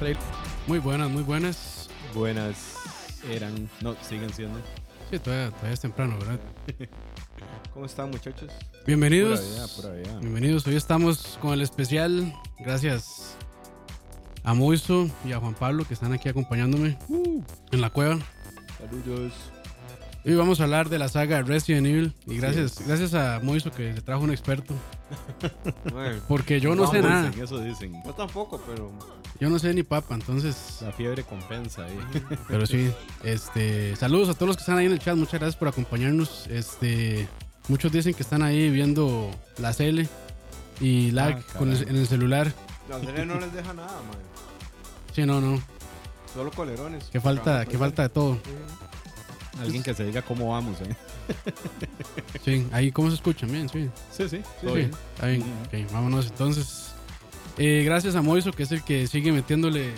Trail. Muy buenas, muy buenas. Buenas eran, no, siguen siendo. Sí, todavía, todavía es temprano, ¿verdad? ¿Cómo están, muchachos? Bienvenidos. Pura vida, pura vida. Bienvenidos. Hoy estamos con el especial. Gracias a Moiso y a Juan Pablo que están aquí acompañándome en la cueva. Saludos. Hoy vamos a hablar de la saga Resident Evil. Y gracias, gracias a Moiso que se trajo un experto. Porque yo no sé Vamos, nada. dicen, Eso dicen. yo tampoco, pero Yo no sé ni papa, entonces. La fiebre compensa ahí. Pero sí, este, saludos a todos los que están ahí en el chat, muchas gracias por acompañarnos. Este, muchos dicen que están ahí viendo la CL y lag Ah, con el- en el celular. la serie no les deja nada, man. Sí, no, no, Solo colerones. que falta, que falta de todo. Alguien que se diga cómo vamos, ¿eh? Sí, ahí cómo se escuchan bien, sí. Sí, sí. Sí, bien. está bien. Ok, vámonos entonces. Eh, gracias a Moiso, que es el que sigue metiéndole,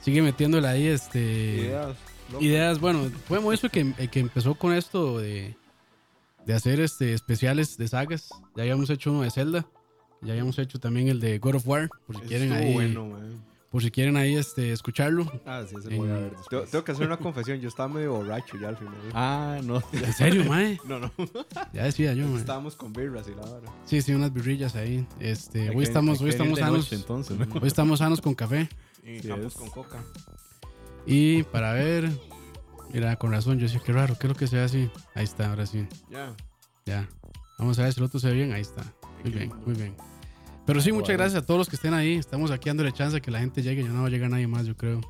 sigue metiéndole ahí, este, Ideas. Bueno, fue Moiso que, el que empezó con esto de, de hacer este especiales de sagas. Ya habíamos hecho uno de Zelda. Ya habíamos hecho también el de God of War, por si quieren ahí, bueno, man. Por si quieren ahí este escucharlo. Ah, sí, se voy a ver Tengo, después. tengo que hacer una confesión. Yo estaba medio borracho ya al final. Ah, no. En serio, mae. No, no. Ya decía yo, mae. Estábamos con birras y la hora. Sí, sí, unas birrillas ahí. Este, hoy estamos, hoy estamos sanos. noche, entonces, ¿no? Hoy estamos sanos con café. Y Sí estamos es. con coca. Y para ver, mira, con razón, yo decía, qué raro, ¿qué es lo que se ve así? Ahí está, ahora sí, Ya. ya. Vamos a ver si el otro se ve bien, ahí está. Muy bien, muy bien. Pero sí, muchas Bueno. gracias a todos los que estén ahí. Estamos aquí dándole chance a que la gente llegue. Ya no va a llegar nadie más, yo creo.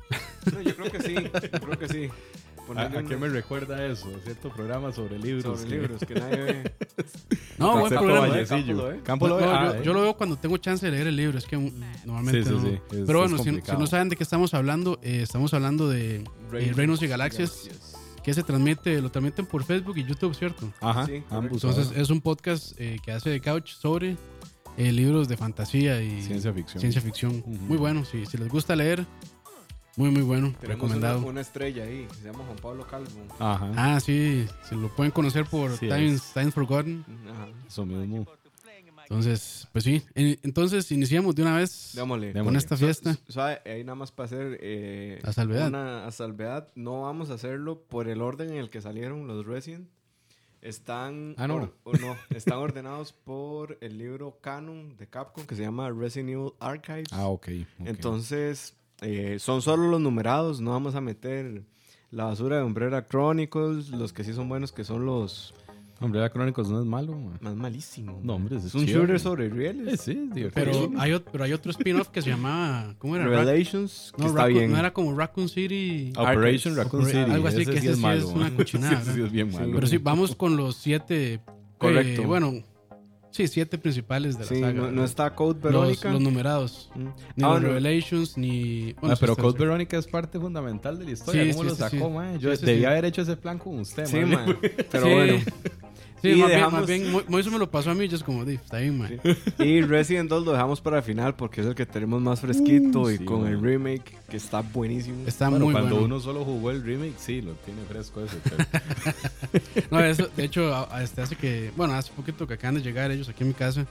No, yo creo que sí. Yo creo que sí. ¿A, qué me recuerda eso? ¿Cierto programa sobre libros? Sobre que- libros que nadie ve. No, buen programa. Vallecillo. Campo ve. No, Ah, yo, eh. yo lo veo cuando tengo chance de leer el libro. Es que mm, normalmente Sí, sí, no. sí. Es- Pero bueno, si, no saben de qué estamos hablando, eh, estamos hablando de eh, Reinos y Galaxias, que se transmite, lo transmiten por Facebook y YouTube, ¿cierto? Ajá, Sí, ambos. Entonces es un podcast eh, que hace de couch sobre eh, libros de fantasía y ciencia ficción. ciencia ficción. Ujú. Muy bueno, sí. Si les gusta leer, muy, muy bueno. Tenemos recomendado. una, una estrella ahí se llama Juan Pablo Calvo. Ajá. Ah, sí. Se lo pueden conocer por Sí, Times, es. Times Forgotten. Ajá. Eso mismo. Entonces, pues sí. En- Entonces iniciamos de una vez Démosle. con Démosle. esta fiesta. ¿Sabe? Ahí nada más para hacer eh, A salvedad. Una a salvedad. No vamos a hacerlo por el orden en el que salieron los Resident. Están, Ah, no. or- o no, están ordenados por el libro canon de Capcom que se llama Resident Evil Archives. Ah, ok. ok. Entonces, eh, son solo los numerados. No vamos a meter la basura de Umbrella Chronicles. Los que sí son buenos, que son los Hombre, la Crónicos no es malo. man. más malísimos. No, hombre, es es un shooter sobre Eh, rieles. sí, es divertido. Pero hay, pero hay otro spin-off que se llamaba. ¿Cómo era? Ra- Revelations, que no, está Raccoon- bien. no era como Raccoon City. Operation Raccoon City. algo así, ese que sí ese es sí malo. es una man. cochinada, Sí, sí ¿no? es bien malo. Pero sí, vamos con los siete. eh, Correcto. bueno, sí, siete principales de la Sí, saga. no, no está Code Verónica. los numerados. Mm. Ni Ah, los bueno, Revelations, ni. bueno, Ah, sí pero está Code Verónica es parte fundamental de la historia. Sí, ¿Cómo sí, lo sí, sacó, sí. man? Yo Sí, sí, debía sí. haber hecho ese plan con usted, Sí, man. man. Pero Sí. bueno. Sí, Y más, bien, dejamos- más bien, Mo- Moiso me lo pasó a mí, yo es como, "Di, está bien, man. Y Resident 2 lo dejamos para el final porque es el que tenemos más fresquito y sí, con man. el remake que está buenísimo. Está Bueno, muy cuando bueno. uno solo jugó el remake, sí, lo tiene fresco eso. pero- No, eso, de hecho, a- a- este, hace que, bueno, hace poquito que acaban de llegar ellos aquí en mi casa,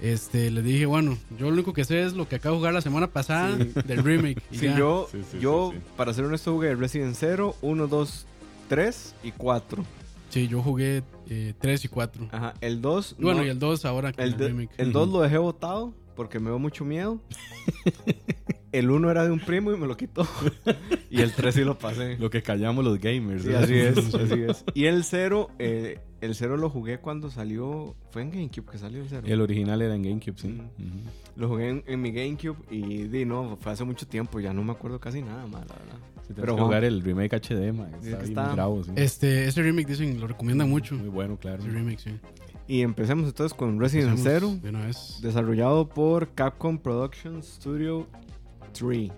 este, les dije, bueno, yo lo único que sé es lo que acabo de jugar la semana pasada Sí. del remake. y Sí, ya. yo, Sí, sí, yo sí, sí. para ser honesto, jugué Resident 0, 1, 2, 3 y 4. Sí, yo jugué 3 y 4. Ajá, el 2. Bueno, no, y el 2 ahora con el, el, de- remake. el 2 lo dejé botado porque me dio mucho miedo. el 1 era de un primo y me lo quitó. y el 3 sí lo pasé. Lo que callamos los gamers. Sí, ¿eh? así es, así es. Y el 0, eh, el 0 lo jugué cuando salió. Fue en GameCube que salió el 0. El original era en GameCube, sí. Mm. Ujú. Lo jugué en, en mi GameCube y di, no, fue hace mucho tiempo, ya no me acuerdo casi nada más, la verdad. Sí, Pero jugar el remake HD, man. Está bien está- bravo, sí. Este, ese remake dicen, lo recomiendan mucho. Muy bueno, claro. Ese remake, sí. Y empecemos entonces con Resident 0, De una vez. desarrollado por Capcom Productions Studio 3. Ujú.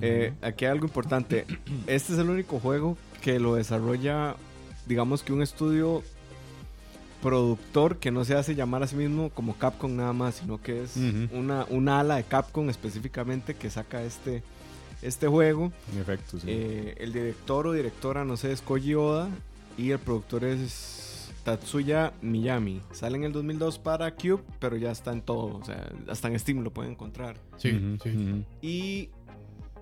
Eh, aquí hay algo importante. Este es el único juego que lo desarrolla, digamos que un estudio productor que no se hace llamar a sí mismo como Capcom nada más, sino que es una, una ala de Capcom específicamente que saca este, este juego. En efecto, sí. Eh, el director o directora, no sé, es Koji Oda y el productor es Tatsuya Miyami. Sale en el 2002 para Cube, pero ya está en todo. O sea, hasta en Steam lo pueden encontrar. Sí, sí. Y,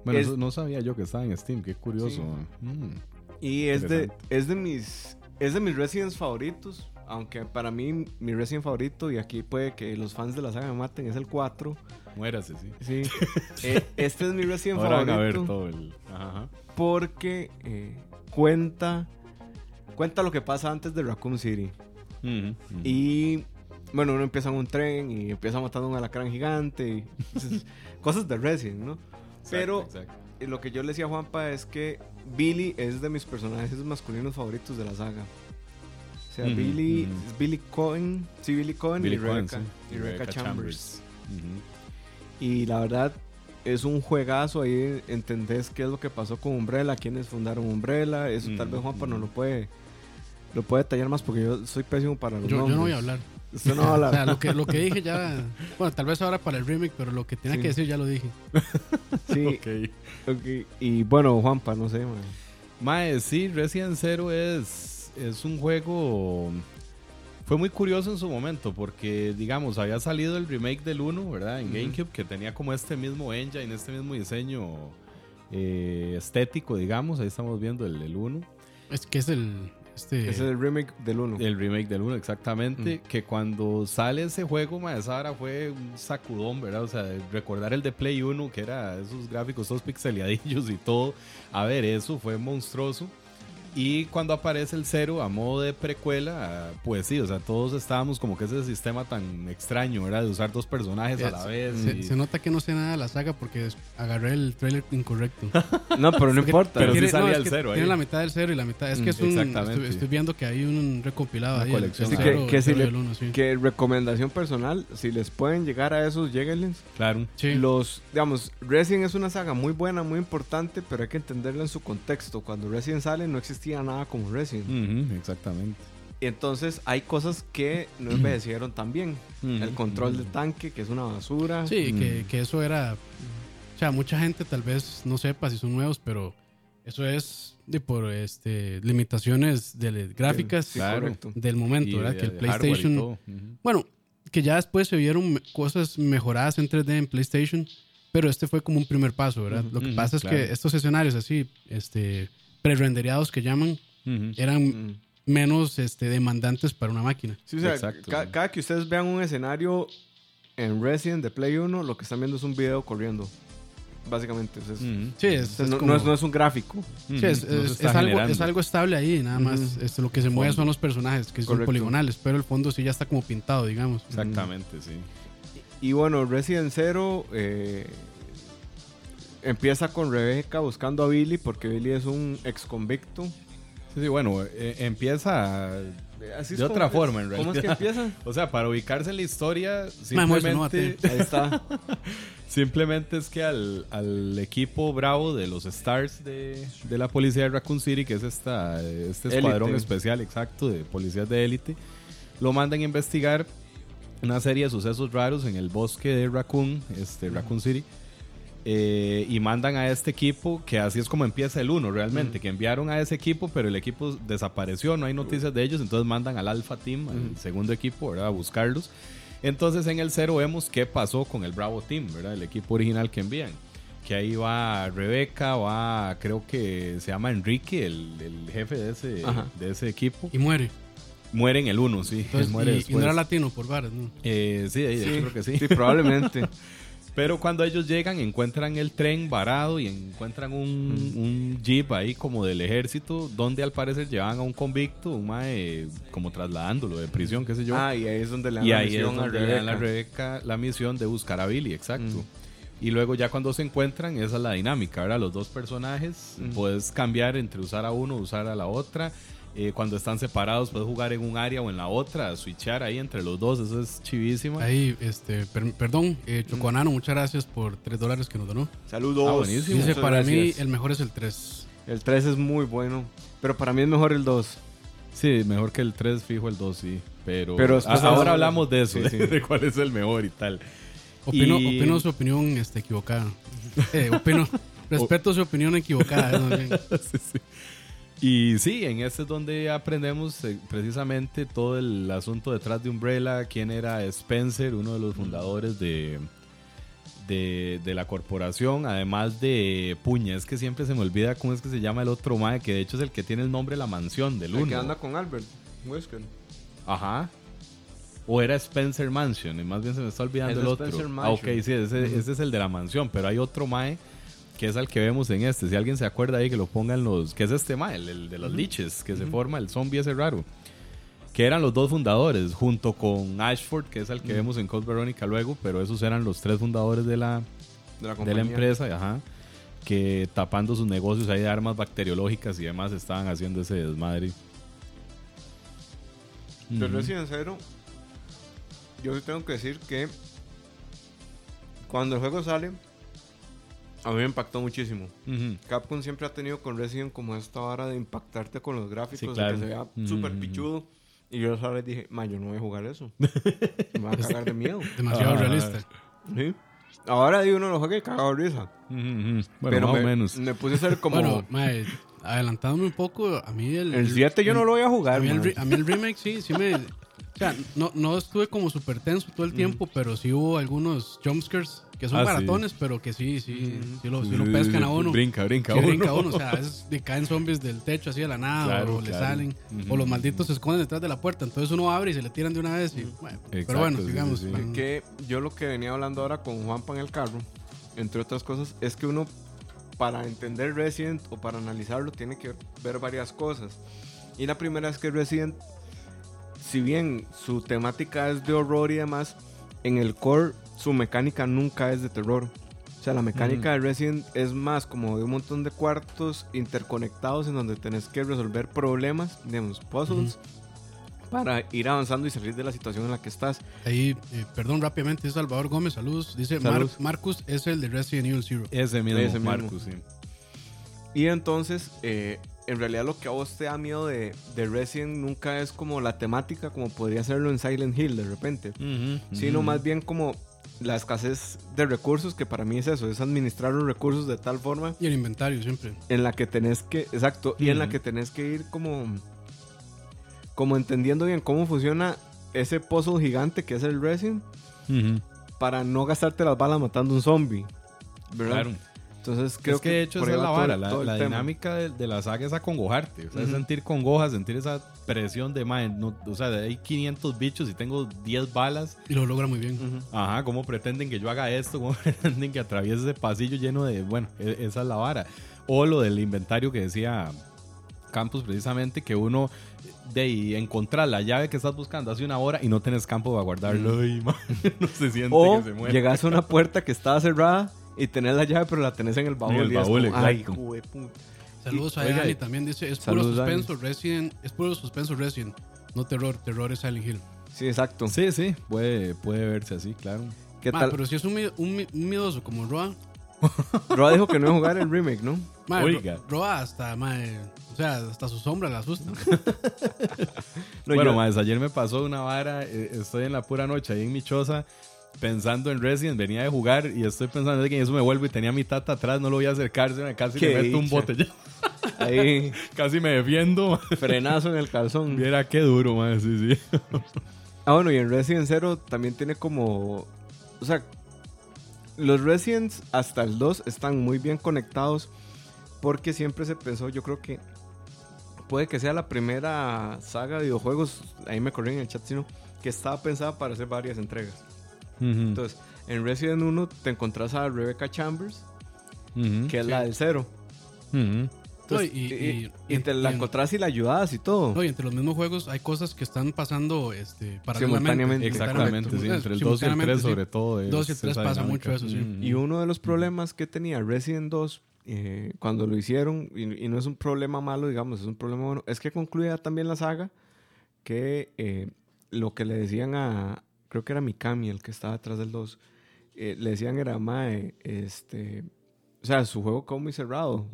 Bueno, Es- eso no sabía yo que estaba en Steam. Qué curioso. Mm. y es, de, es, de mis, es de mis Residents favoritos. Aunque para mí, mi Resident favorito, y aquí puede que los fans de la saga me maten, es el 4. Muérase, sí. Sí. Eh, este es mi Resident Ahora van a ver favorito. todo el. Ajá. porque eh, cuenta cuenta lo que pasa antes de Raccoon City ujú. y bueno uno empieza en un tren y empieza matando a un alacrán gigante y cosas de Resident no Exacto, pero exacto. eh, lo que yo le decía a Juanpa es que Billy es de mis personajes masculinos favoritos de la saga o sea Ujú, Billy ujú. es Billy Cohen sí Billy Cohen Billy y Cohen, Rebecca, sí. y Rebecca Chambers. Ujú. Y la verdad es un juegazo ahí entendés qué es lo que pasó con Umbrella, quiénes fundaron Umbrella, eso tal Mm, vez Juanpa no mm. lo puede lo puede detallar más porque yo soy pésimo para los Yo, yo no voy a nombres. hablar. Usted no va a O hablar. sea, lo que, lo que dije ya. Bueno, tal vez ahora para el remake, pero lo que tenía Sí. que decir ya lo dije. sí, Ok. ok. Y bueno, Juanpa, no sé, man. Mae, sí, Resident Zero es, es un juego. Fue muy curioso en su momento porque, digamos, había salido el remake del 1, ¿verdad? En. GameCube, que tenía como este mismo engine, este mismo diseño eh, estético, digamos. Ahí estamos viendo el, el 1. Es que es el. Este, Ese es el remake del 1. El remake del 1, exactamente. Mm. Que cuando sale ese juego, mae, esa hora fue un sacudón, ¿verdad? O sea, recordar el de Play 1, que era esos gráficos todos pixeleadillos y todo. A ver, eso fue monstruoso. Y cuando aparece el cero a modo de precuela, pues sí, o sea, todos estábamos como que ese sistema tan extraño, ¿verdad? De usar dos personajes a la vez. se, y- se nota que no sé nada de la saga porque agarré el trailer incorrecto. No, pero no importa. Pero sí tiene- salía es el que cero ahí. Tiene la mitad del cero y la mitad. Es que Mm, es un. exactamente. Estoy, estoy viendo que hay un recompilado Una ahí. colección. el Así cero, que, que si le- uno, sí. que recomendación personal, si les pueden llegar a esos, lleguenles. Claro. Sí. Los, digamos, Resident es una saga muy buena, muy importante, pero hay que entenderla en su contexto. Cuando Resident sale no existía nada como Resident. Ujú, exactamente. Y entonces hay cosas que no envejecieron tan bien. El control del tanque, que es una basura. Sí, que, que eso era. O sea, mucha gente tal vez no sepa si son nuevos, pero eso es de por este limitaciones de gráficas Sí, Claro. del momento, Y ¿verdad? de- Que el y PlayStation. todo. Ujú. Bueno, que ya después se vieron cosas mejoradas en 3D en PlayStation, pero este fue como un primer paso, ¿verdad? Ujú, Lo que ujú, pasa es claro. que estos escenarios así, este, pre-rendereados que llaman, eran menos este, demandantes para una máquina. Sí, o sea, Exacto, ca- sí. cada que ustedes vean un escenario en Resident de Play 1, lo que están viendo es un video corriendo. Básicamente. o sea, es- Ujú. Sí, es, o sea, es no, como- no es, no es un gráfico. Sí, es, algo, es algo estable ahí, nada más. Este, lo que se mueve son los personajes, que son poligonales, pero el fondo sí ya está como pintado, digamos. Exactamente, sí. Y bueno, Resident Zero eh, empieza con Rebecca buscando a Billy porque Billy es un ex convicto. Sí, sí, bueno, eh, empieza Así de otra forma, en ¿Cómo es que realidad. empieza? O sea, para ubicarse en la historia, simplemente, Ahí está. simplemente es que al, al equipo bravo de los Stars de, de la policía de Raccoon City, que es esta, este Élite. escuadrón especial exacto de policías de élite, lo mandan a investigar una serie de sucesos raros en el bosque de Raccoon, este, Raccoon City. Eh, y mandan a este equipo, que así es como empieza el 1 realmente, que enviaron a ese equipo, pero el equipo desapareció, no hay noticias de ellos, entonces mandan al Alpha Team, al segundo equipo, ¿verdad? A buscarlos. Entonces en el 0 vemos qué pasó con el Bravo Team, ¿verdad? El equipo original que envían. Que ahí va Rebeca, va, creo que se llama Enrique, el, el jefe de ese, Ajá. de ese equipo. Y muere. Muere en el 1, sí. Entonces, muere y, y no era latino por varas, ¿no? Eh, sí, de hecho creo que sí. Sí, probablemente. Pero cuando ellos llegan, encuentran el tren varado y encuentran un, un jeep ahí como del ejército, donde al parecer llevan a un convicto, un mae, como trasladándolo de prisión, qué sé yo. Ah, y ahí es donde le dan y la ahí es misión a donde le dan a Rebecca. Rebeca la misión de buscar a Billy, exacto. Mm. Y luego ya cuando se encuentran, esa es la dinámica, ¿verdad? Los dos personajes, Mm. puedes cambiar entre usar a uno o usar a la otra. Eh, cuando están separados, puedes jugar en un área o en la otra, switchar ahí entre los dos, eso es chivísima. Ahí, este, per- perdón, eh. Chocoanano, muchas gracias por 3 dólares que nos donó. Saludos. Ah, buenísimo. Dice, Muchas para mí el mejor es el 3. El 3 es muy bueno. Pero para mí es mejor el 2. Sí, mejor que el 3, fijo el 2, sí. Pero, Pero a- ahora hablamos- de eso, Sí, sí. de cuál es el mejor y tal. Opino, Y- opino su opinión este, equivocada. Eh, opino, respeto su opinión equivocada. eh, bien. Sí, sí. Y sí, en este es donde aprendemos eh, precisamente todo el asunto detrás de Umbrella, quién era Spencer, uno de los fundadores de, de, de la corporación, además de Puña, es que siempre se me olvida cómo es que se llama el otro mae, que de hecho es el que tiene el nombre de la mansión del El que uno. anda con Albert Wesker. Ajá. O era Spencer Mansion, y más bien se me está olvidando Es el otro. Spencer Ah, ok, Mansion. sí, ese, ese es el de la mansión, pero hay otro mae que es el que vemos en este. Si alguien se acuerda ahí, que lo pongan los. que es este mae, el, el de los liches, que se forma el zombie ese raro. Que eran los dos fundadores, junto con Ashford, que es el que vemos en Code Veronica luego, pero esos eran los tres fundadores de la, De la de la empresa, ajá, que tapando sus negocios ahí de armas bacteriológicas y demás estaban haciendo ese desmadre. De Ujú. Resident Zero, yo sí tengo que decir que cuando el juego sale, a mí me impactó muchísimo. Ujú. Capcom siempre ha tenido con Resident como esta vara de impactarte con los gráficos, Sí, de claro. que se vea Ujú, súper ujú. pichudo. Y yo esa vez dije, ma, yo no voy a jugar eso. me va a cagar de miedo. Demasiado Ah. realista. ¿Sí? Ahora di uno lo juega y cagado de risa. Ujú, ujú. Bueno, Pero más me, o menos. me puse a hacer como... Bueno, mae, adelantándome un poco, a mí el... el 7 yo no lo voy a A jugar, mí, el, a mí el remake sí, sí me... O sea, no, no estuve como súper tenso todo el tiempo, pero sí hubo algunos jumpscares que son Ah, sí. baratones, pero que sí, sí, sí, lo, sí Sí, lo sí, pescan a uno. Brinca, brinca Sí, uno. brinca uno, o sea, a veces le caen zombies del techo así de la nada, Claro, o le claro. salen, Ujú. o los malditos se esconden detrás de la puerta, entonces uno abre y se le tiran de una vez y, bueno, Exacto, pero bueno, sí, sigamos. sí, sí. man. que yo lo que venía hablando ahora con Juanpa en el carro, entre otras cosas, es que uno para entender Resident o para analizarlo tiene que ver varias cosas. Y la primera es que Resident, si bien su temática es de horror y demás, en el core su mecánica nunca es de terror. O sea, la mecánica de Resident es más como de un montón de cuartos interconectados en donde tenés que resolver problemas, digamos, puzzles, para ir avanzando y salir de la situación en la que estás. Ahí, eh, perdón, rápidamente, es Salvador Gómez, saludos. Dice, Mar-. Marcus es el de Resident Evil Zero. Ese mismo, Ese mismo. Marcus, sí. Y entonces, eh, en realidad lo que a vos te da miedo de, de Resident nunca es como la temática, como podría serlo en Silent Hill de repente, sino Ujú. más bien como la escasez de recursos, que para mí es eso, es administrar los recursos de tal forma Y el inventario siempre. en la que tenés que, exacto, y en la que tenés que ir como, como entendiendo bien cómo funciona ese puzzle gigante que es el Resident, para no gastarte las balas matando un zombie. ¿verdad? Claro. Entonces creo es que, de hecho esa es la va todo- vara, la, todo la dinámica de, de la saga es acongojarte, o sea, es Ujú. sentir congoja, sentir esa presión de, man, no, o sea, hay 500 bichos y tengo 10 balas, Y lo logra muy bien. Ujú. ajá, ¿cómo pretenden que yo haga esto? ¿Cómo pretenden que atraviese ese pasillo lleno de, bueno, e- esa es la vara? O lo del inventario que decía Campos precisamente, que uno de encontrar la llave que estás buscando hace una hora y no tenés campo para guardarlo, y, man, no se siente O que se muere. llegas a una puerta que estaba cerrada y tenés la llave, pero la tenés en el baúl. En el y es baúl, como, Ay, exacto. hijo de puta". Saludos a Dani y- también dice, es puro Saludos, Dani. suspenso Resident, es puro suspenso Resident, no terror, terror es Silent Hill. Sí, exacto. Sí, sí, puede, puede verse así, claro. ¿Qué Ma, tal? pero si es un, un, un miedoso como Roa, Roa dijo que no iba a jugar el remake, ¿no? ma, Oiga. Ro- Roa hasta, ma, o sea, hasta su sombra la asusta. No, bueno, yo- más ayer me pasó una vara, eh, estoy en la pura noche ahí en mi choza pensando en Resident, venía de jugar y estoy pensando en que eso me vuelvo y tenía mi tata atrás, no lo voy a acercarse, me casi le meto un botellón, Ahí, casi me defiendo. frenazo en el calzón. Viera qué duro, man, sí, sí. Ah, bueno, y en Resident Zero también tiene como. O sea, los Residents hasta el 2 están muy bien conectados porque siempre se pensó, yo creo que puede que sea la primera saga de videojuegos, ahí me corrí en el chat, sino que estaba pensada para hacer varias entregas. Entonces, en Resident 1 te encontrás a Rebecca Chambers, que es Sí. la del cero. Entonces, No, y- y, y- y te la y- encontrás y la ayudabas y todo. No, y entre los mismos juegos hay cosas que están pasando este, paralelamente. Simultáneamente. Exactamente, sí, entre el 2 y el simultáneamente, 3 sí. sobre todo. es 2 y el 3 esa pasa dinámica. mucho eso, sí. Y uno de los problemas que tenía Resident 2 eh, cuando lo hicieron, y, y no es un problema malo, digamos, es un problema bueno, es que concluía también la saga que eh, lo que le decían a, creo que era Mikami el que estaba detrás del 2, eh, le decían era, mae, este, o sea, su juego quedó muy cerrado.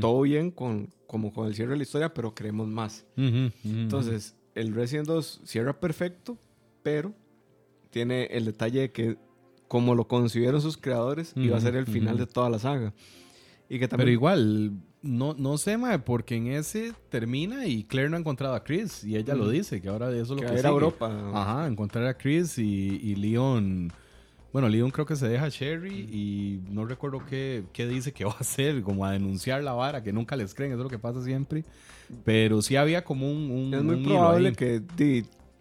Todo bien con, como con el cierre de la historia, pero queremos más. Entonces, el Resident 2 cierra perfecto, pero tiene el detalle de que, como lo concibieron sus creadores, iba a ser el final de toda la saga. Y que Pero también... igual, no, no sé, mae, porque en ese termina y Claire no ha encontrado a Chris. Y ella lo dice, que ahora eso es lo que que, va a ir sigue. a Europa. Ajá, encontrar a Chris y, y Leon. Bueno, Leon creo que se deja a Sherry y no recuerdo qué, qué dice que va a hacer, como a denunciar la vara, que nunca les creen, eso es lo que pasa siempre. Pero sí había como un. un Es muy un probable que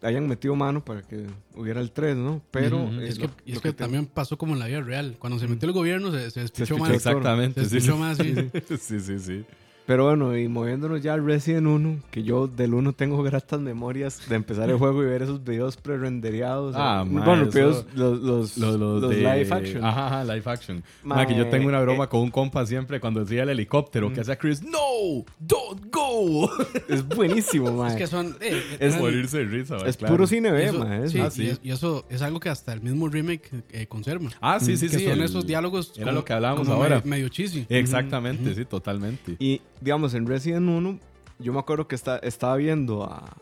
hayan metido mano para que hubiera el 3, ¿no? Pero... Eh, Es lo- que, y es lo que, te- también pasó como en la vida real. Cuando se metió el gobierno, se, se despichó despichó más. Exactamente, Se sí. más, sí. sí, sí, sí. Pero bueno, y moviéndonos ya al Resident 1, que yo del 1 tengo gratas memorias de empezar el juego y ver esos videos pre-rendereados. Ah, eh, ma, bueno, videos, los, los, Los, los los de- live action. Ajá, ajá, live action. Ma, Ma, que yo tengo una broma eh, con un compa siempre cuando decía el helicóptero, que hacía Chris, no, don't go. Es buenísimo, man. Es que son. eh, Es morirse de risa, Es claro. puro cine B, eso- ma, es- sí, Ah, y sí. es- Y, eso es algo que hasta el mismo remake eh, conserva. Ah, sí, sí, que sí. son el- esos diálogos. Era como- lo que hablábamos ahora. Medio, medio cheesy. Exactamente, sí, totalmente. Y, digamos, en Resident 1, yo me acuerdo que está, estaba viendo a,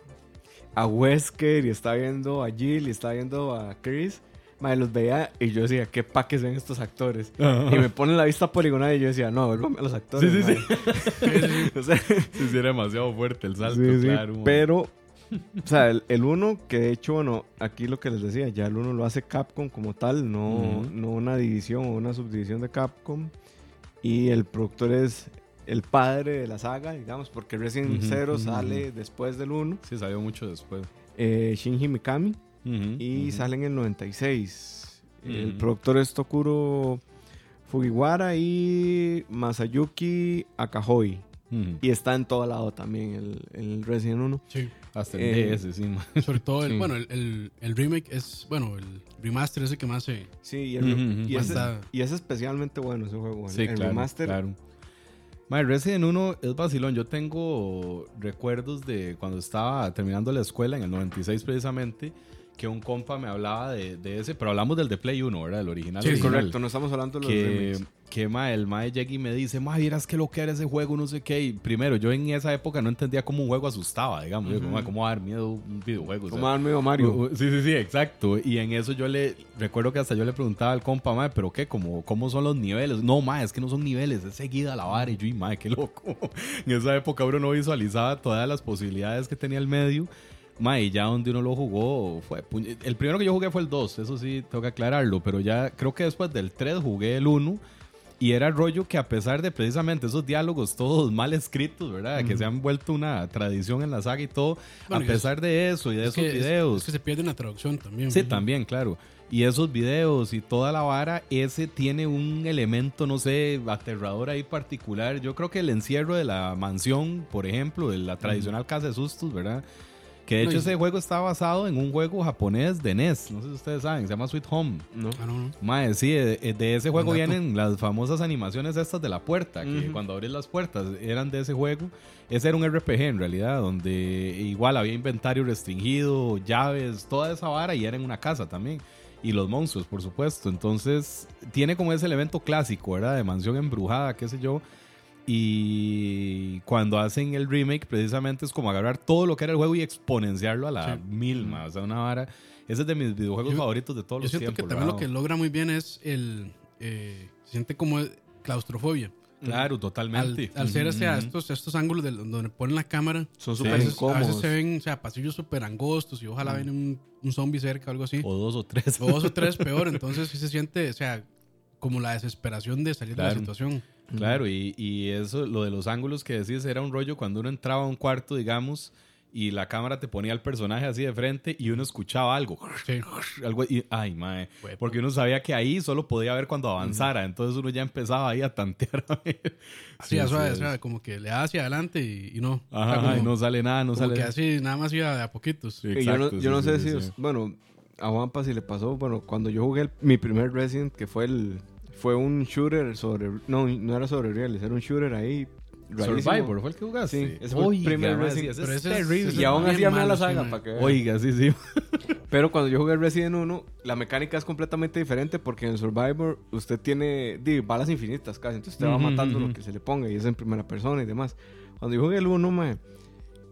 a Wesker y estaba viendo a Jill y estaba viendo a Chris. Madre, los veía y yo decía, qué paques ven estos actores. Y me ponen la vista poligonal y yo decía, no, vuélvame a los actores. Sí, sí, madre". O sea, Sí, sí, era demasiado fuerte el salto, Sí, sí, claro. ma. Pero, o sea, el, el 1, que de hecho, bueno, aquí lo que les decía, ya el 1 lo hace Capcom como tal, no, Ujú. no una división o una subdivisión de Capcom. Y el productor es el padre de la saga, digamos, porque Resident Ujú, 0 ujú, sale después del 1, Sí, salió mucho después. eh, Shinji Mikami, y sale en el 96. El productor es Tokuro Fujiwara y Masayuki Akahoi. Y está en todo lado también el, el Resident 1. Sí. Hasta el Eh, DS, sí. Sobre todo, el, Sí. bueno, el, el, el remake es, bueno, el remaster es el que más se... Sí, y, el- y y es especialmente bueno ese juego. el- Sí, el claro, remaster. claro. Ma, Resident 1 es vacilón. Yo tengo recuerdos de cuando estaba terminando la escuela, en el 96 precisamente, que un compa me hablaba de, de ese, pero hablamos del de Play 1, ¿verdad? El original. Sí, original. correcto. No estamos hablando de los que, que ma, el mae llega y me dice, ma, vieras que lo que era ese juego, no sé qué. Y primero, yo en esa época no entendía cómo un juego asustaba, digamos. Yo, Ujú. "Ma, ¿Cómo va a dar miedo un videojuego? O sea, darme a Mario. Uh, uh, Sí, sí, sí, exacto. Y en eso yo le recuerdo que hasta yo le preguntaba al compa, mae, pero qué, ¿Cómo, cómo son los niveles? No, mae, es que no son niveles, es seguida la vara. Y yo, y mae, qué loco. en esa época uno no visualizaba todas las posibilidades que tenía el medio. Mae, y ya donde uno lo jugó fue. El primero que yo jugué fue el 2, eso sí, tengo que aclararlo. Pero ya creo que después del 3 jugué el 1. Y era el rollo que a pesar de precisamente esos diálogos todos mal escritos, ¿verdad? Que se han vuelto una tradición en la saga y todo, Bueno, a y es- pesar de eso y de es esos que, es- videos. Es, que se pierde una traducción también. Sí, Ujú. también, claro. Y esos videos y toda la vara, ese tiene un elemento, no sé, aterrador ahí particular. Yo creo que el encierro de la mansión, por ejemplo, de la tradicional casa de sustos, ¿verdad? Que de No, hecho y- ese juego está basado en un juego japonés de NES. No sé si ustedes saben, se llama Sweet Home. ¿no? Ah, no, no. Mae, sí, de, de ese juego vienen las famosas animaciones estas de la puerta, que Ujú. cuando abres las puertas eran de ese juego. Ese era un RPG en realidad, donde igual había inventario restringido, llaves, toda esa vara y era en una casa también. Y los monstruos, por supuesto. Entonces, tiene como ese elemento clásico, ¿verdad? De mansión embrujada, qué sé yo. Y cuando hacen el remake, precisamente es como agarrar todo lo que era el juego y exponenciarlo a la Sí. mil más. O sea, una vara. Ese es de mis videojuegos Yo- favoritos de todos Yo los siento tiempos. que también lo que logra muy bien es el... eh, se siente como claustrofobia. Claro, Al, totalmente. al ser o sea, Ujú. estos, estos ángulos donde ponen la cámara, Son súper veces, a veces se ven o sea, pasillos súper angostos y ojalá ven un, un zombie cerca o algo así. O dos o tres. O dos o tres peor, entonces sí se siente, o sea, como la desesperación de salir de la situación. Claro, y, y eso, lo de los ángulos que decís, era un rollo cuando uno entraba a un cuarto, digamos, y la cámara te ponía al personaje así de frente y uno escuchaba algo. Sí. algo y, ay, mae. Porque uno sabía que ahí solo podía ver cuando avanzara. Entonces uno ya empezaba ahí a tantear a ver. Sí, a suave, sea, como que le da hacia adelante y, y no. O sea, Ajá, como- y no sale nada, no como sale que así, nada más iba de a poquitos. Sí, yo no, yo sé sí, si, sí. os- bueno, a Juanpa si le pasó, bueno, cuando yo jugué el- mi primer Resident, que fue el, fue un shooter sobre, no, no era sobre reales, era un shooter ahí. rarísimo. Survivor, ¿fue el que jugaste? Sí, ese fue el Oiga, primer Resident. Pero es es- terrible. ese Y aún así amé a la saga, para que. Oiga, sí, sí. Pero cuando yo jugué Resident 1, la mecánica es completamente diferente porque en Survivor usted tiene di, balas infinitas casi, entonces usted va Ujú, matando ujú. lo que se le ponga y es en primera persona y demás. Cuando yo jugué el 1, mae,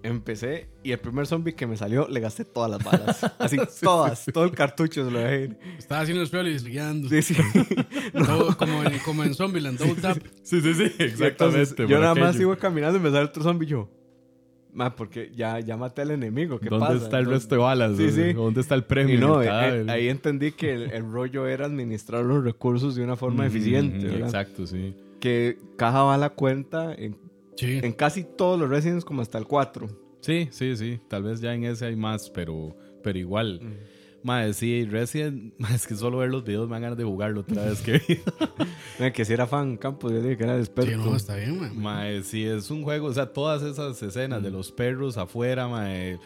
empecé y el primer zombie que me salió le gasté todas las balas. Así, todas, todo el cartucho se lo dejé ir. Estaba haciendo y seguía dando. Sí, sí. Todo como, en, como en Zombieland, double tap. Sí, sí, sí, Entonces, yo nada más iba caminando y me sale otro zombie y yo. Ma, porque ya, ya maté al enemigo. ¿Qué ¿Dónde pasa? está el resto de balas? Sí, sí. ¿Dónde está el premio? Y no, en el eh, ahí entendí que el, el rollo era administrar los recursos de una forma Ujú, eficiente. Exacto, sí. Que caja bala cuenta en, Sí. en casi todos los Residents como hasta el 4. Sí, sí, sí. Tal vez ya en ese hay más, pero, pero igual. Madre, sí, Resident, mae, es que solo ver los videos me dan ganas de jugarlo otra vez que vi. Eh, que si era fan Campos, yo dije que era el experto. Sí, no, está bien, man. Mae, sí, es un juego, o sea, todas esas escenas de los perros afuera, mae.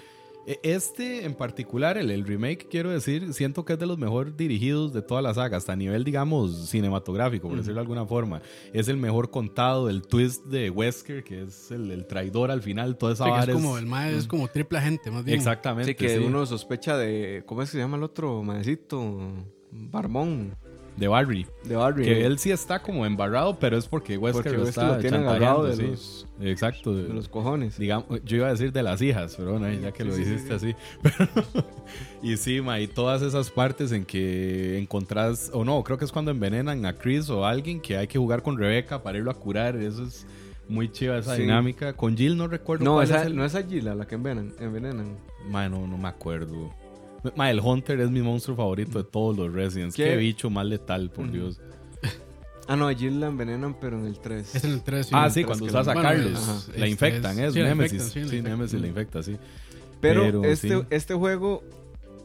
E- Este en particular, el, el remake, quiero decir, siento que es de los mejor dirigidos de toda la saga, hasta a nivel, digamos, cinematográfico, por decirlo de alguna forma. Es el mejor contado, el twist de Wesker, que es el, el traidor al final, toda esa Sí, es es- como, el mae es como triple agente, más bien. Exactamente. Sí, que sí. uno sospecha de. ¿Cómo es que se llama el otro maecito? Barbón. De Barry. De Barry. Que él sí está como embarrado, pero es porque Wesker Porque lo Wesker está lo tiene agarrado de sí. los- Exacto. de los cojones. Digamos, yo iba a decir de las hijas, pero bueno, ya que Sí, lo sí, dijiste así. Pero- y sí, ma, y todas esas partes en que encontrás, o no, creo que es cuando envenenan a Chris o a alguien que hay que jugar con Rebeca para irlo a curar. Eso es muy chiva esa Sí. dinámica. Con Jill no recuerdo No, cuál esa, es el... no es Agila la que envenenan. envenenan. Ma, no, no me acuerdo. Ma, el Hunter es mi monstruo favorito de todos los Residents. Qué, ¿Qué? bicho más letal, por Ujú. Dios. Ah, no, Agila la envenenan, pero en el 3. Es en el 3. ah, sí, cuando usas a Carlos. la es- infectan, es- es, sí, la Nemesis. infectan, sí, la sí, infectan. Nemesis la infecta, sí. Pero, Pero este, sí. este juego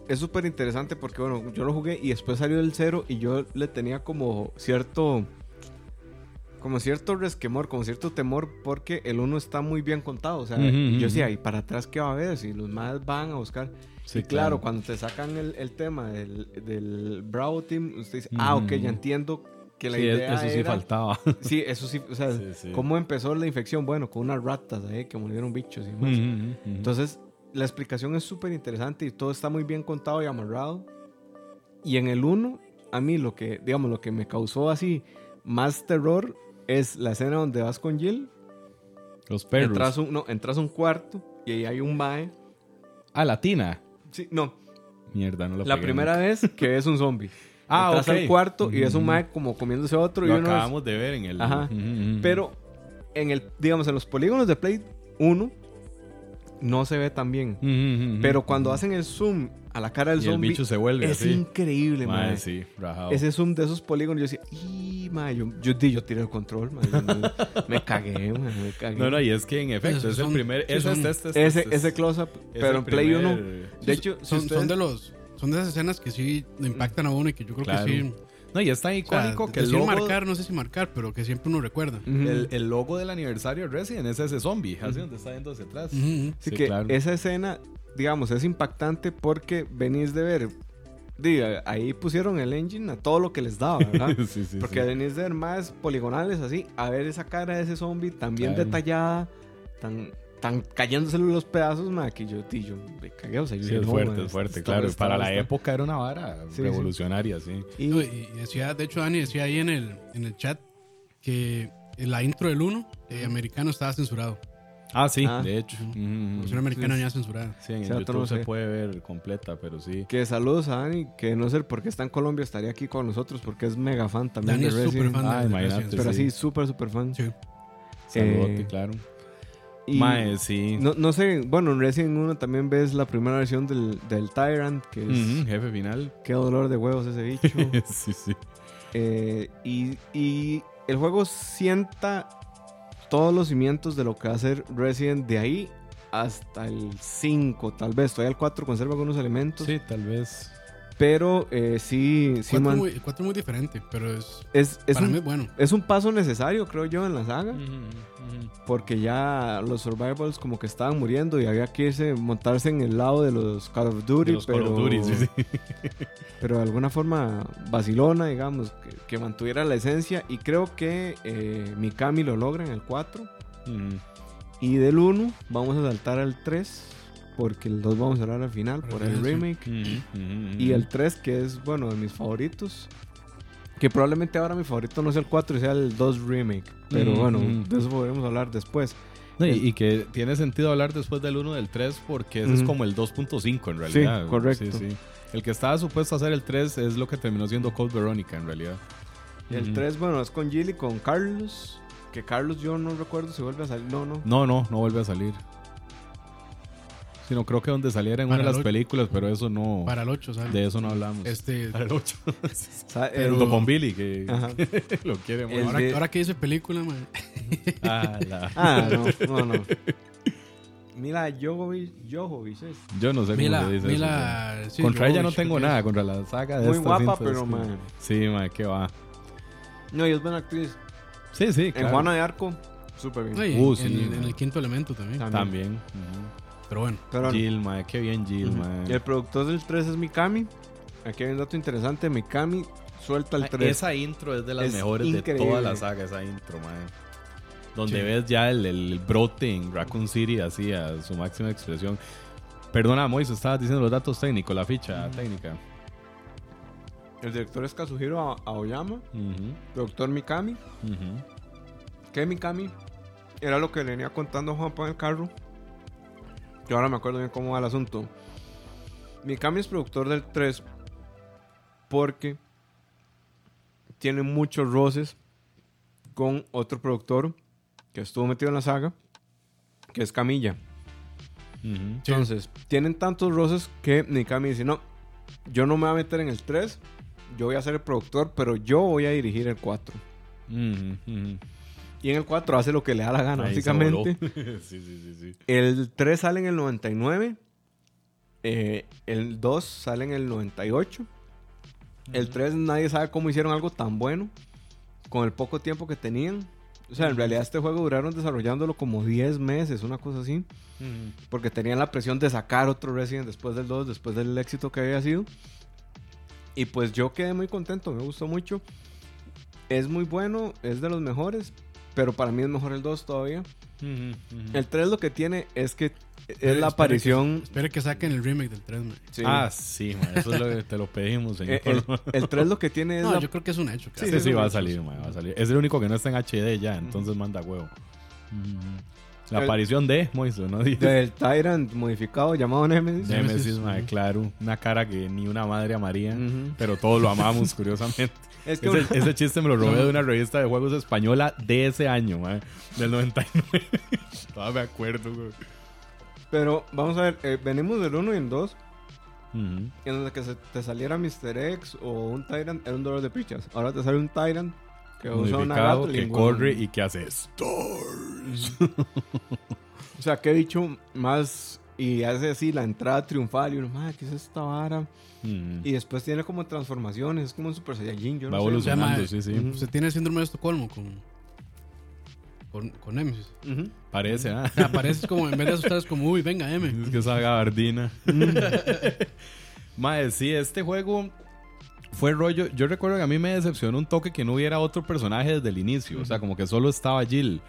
es súper interesante porque, bueno, yo lo jugué y después salió el 0 y yo le tenía como cierto. Como cierto resquemor, como cierto temor porque el 1 está muy bien contado. O sea, y yo decía, ¿y para atrás qué va a haber? Si los más van a buscar. Sí, y claro, cuando te sacan el, el tema del, del Bravo Team, usted dice, ah, ok, ya entiendo que la Sí, idea eso sí era- faltaba. Sí, eso sí, o sea, Sí, sí. ¿cómo empezó la infección? Bueno, con unas ratas ahí que murieron bichos y más. Ujú, ujú. Entonces, la explicación es súper interesante y todo está muy bien contado y amarrado. Y en el 1, a mí lo que, digamos, lo que me causó así más terror es la escena donde vas con Jill, Los perros. entras un, no, entras a un cuarto y ahí hay un mae. Ah, latina. Sí, no, Mierda, no lo la pegué primera nunca. vez que es un zombie. Ah, entras ok. al cuarto y es un mae como comiéndose otro y Lo uno es- acabamos de ver en el. Ajá. Pero en el, digamos, en los polígonos de Play 1 no se ve tan bien. Pero cuando hacen el zoom a la cara del Y el zombie, bicho se vuelve es así. increíble, Mae, mae. sí, rajado. Ese zoom de esos polígonos, yo decía, ¡y, mae! Yo, yo, di- yo tiré el control. Yo me, me cagué, mae, me cagué. No, no, y es que en efecto, es el primer. este, este, este, ese, ese close-up, pero el en Play 1. primer- De hecho, si son, ustedes- son de los son de esas escenas que sí le impactan a uno y que yo creo Claro. que sí. No, y es tan O sea, icónico que el logo, marcar, no sé si marcar, pero que siempre uno recuerda. Ujú. el, el logo del aniversario de Resident es ese zombie, así donde está yendo hacia atrás. Ujú, ujú. Así Sí, que claro. esa escena, digamos, es impactante porque venís de ver. Diga, ahí pusieron el engine a todo lo que les daba, ¿verdad? sí, sí, Porque sí. venís de ver más poligonales así, a ver esa cara de ese zombie tan bien Claro. detallada, tan, tan cayéndosele los pedazos, ma, que yo, tí, yo me cagué, o sea, yo Sí, dije, es no, fuerte, es fuerte, claro. Para la época era una vara Sí, revolucionaria, sí. Y decía, de hecho, Dani decía ahí en el, en el chat que la intro del 1 eh, americano estaba censurado. Ah, sí, Ah. de hecho. Ujú, La versión americana sí. ya censurada. Sí, en Sí, otro YouTube no se puede ver completa, pero sí. que saludos a Dani, que no sé por qué está en Colombia, estaría aquí con nosotros porque es mega fan también Dani de es Resident. fan de- Ah, de imagínate, Resident. Pero sí. así, súper, súper fan. Sí. Saludote, Eh, claro. Y Mae, sí. no, no sé, bueno, en Resident 1 también ves la primera versión del, del Tyrant, que es... Jefe final. Qué dolor de huevos ese bicho. sí, sí. Eh, y, y el juego sienta todos los cimientos de lo que va a ser Resident de ahí hasta el 5, tal vez. Todavía el 4 conserva algunos elementos. Sí, tal vez. Pero eh, sí, sí Cuatro man- muy, cuatro muy diferente, pero es, es, es, para un, mí es bueno. es un paso necesario, creo yo, en la saga. Porque ya los survivals como que estaban muriendo y había que irse, montarse en el lado de los Call of Duty. De los pero, Call of Duty, sí, sí. pero de alguna forma vacilona, digamos, que, que mantuviera la esencia. Y creo que eh, Mikami lo logra en el 4. Ujú. Y del 1 vamos a saltar al 3, porque el 2 vamos a hablar al final por el Sí. remake. Y el 3, que es, bueno, de mis favoritos. Que probablemente ahora mi favorito no sea el 4 y sea el 2 remake. Pero bueno, de eso podremos hablar después. No, y, y que tiene sentido hablar después del 1 del 3 porque ese es como el 2.5 en realidad. correcto. Sí, sí. El que estaba supuesto a ser el 3 es lo que terminó siendo Code Veronica en realidad. Y el Ujú. 3, bueno, es con Jill y con Carlos. Que Carlos yo no recuerdo si vuelve a salir. No, no. No, no, no vuelve a salir. Sino creo que donde saliera en una Para de las películas, pero eso no. Para el 8, ¿sabes? De eso no hablamos. Este, Para el 8. Sa- el- con Billy, que Ajá. lo quiere mucho. ahora, de- ahora que dice película, man. Ah, la- Ah, no, no, no. Mila Jovovich, Jovovich es Yo no sé cómo Mila, se dice Mila, eso. sí, Contra ella no Jovovich, tengo que nada, es. contra la saga de muy estas guapa, pero que- man. Sí, ma, qué va. No, y es buena actriz. Sí, sí, En claro. Juana de Arco, súper bien. Y Uh, en, sí, en- man. en el quinto elemento también. También. También. ujú. Pero bueno. Pero, Jill, ma, qué bien Jill, ujú. ma. Y el productor del 3 es Mikami. Aquí hay un dato interesante. Mikami suelta el Ah, 3. Esa intro es de las Es mejores de toda la saga, esa intro, man. Donde Sí. ves ya el, el brote en Raccoon City así a su máxima expresión. Perdona, Mois, estabas diciendo los datos técnicos, la ficha técnica. El director es Kazuhiro A- Aoyama. Ujú, Productor Mikami. ujú. Que Mikami era lo que le venía contando Juanpa en el carro. Yo ahora me acuerdo bien cómo va el asunto. Mikami es productor del 3 porque tiene muchos roces con otro productor que estuvo metido en la saga, que es Camilla. Ujú. Sí. Entonces, tienen tantos roces que Mikami dice, no, yo no me voy a meter en el 3, yo voy a ser el productor, pero yo voy a dirigir el 4. Ujú, ujú. Y en el 4 hace lo que le da la gana, Ahí básicamente. sí, sí, sí. El 3 sale en el 99. eh, el 2 sale en el 98. El 3 nadie sabe cómo hicieron algo tan bueno con el poco tiempo que tenían. O sea, en realidad este juego duraron desarrollándolo como 10 meses, una cosa así. Porque tenían la presión de sacar otro Resident después del 2, después del éxito que había sido. Y pues yo quedé muy contento, me gustó mucho. Es muy bueno, es de los mejores, pero para mí es mejor el 2 todavía. El 3 lo que tiene es que es la aparición... que- Espere que saquen el remake del 3, man. sí. Ah, sí, ma, eso es lo que te lo pedimos, señor. Eh, el, el 3 lo que tiene es No, la- yo creo que es un hecho. Sí, sí, sí, va a salir, ma, va a salir. Es el único que no está en HD ya, entonces manda huevo. La El- aparición de Moiso, ¿no? Del Tyrant modificado llamado Nemesis. Nemesis, Nemesis, claro. Una cara que ni una madre amaría, pero todos lo amamos, curiosamente. Es que Ese, ese chiste me lo robé de una revista de juegos española de ese año, ma, del 99. Todavía me acuerdo, güey. Pero vamos a ver, eh, venimos del 1 y el 2. Ujú. En donde que se te saliera Mr. X o un Tyrant era un dolor de pichas. Ahora te sale un Tyrant que usa una Gatling, que corre y que hace stars. O sea, qué bicho más. Y hace así la entrada triunfal. Y uno, madre, ¿qué es esta vara? Ujú. Y después tiene como transformaciones. Es como un Super Saiyajin. Yo Va no sé. Evolucionando, sí, sí. Ujú. Usted tiene el síndrome de Estocolmo con, con, con Nemesis. Ujú. Parece, ¿ah? Parece como, en vez de asustar, es como, uy, venga, M. Es que esa gabardina. Mae, sí, este juego fue rollo. Yo recuerdo que a mí me decepcionó un toque que no hubiera otro personaje desde el inicio. O sea, como que solo estaba Jill.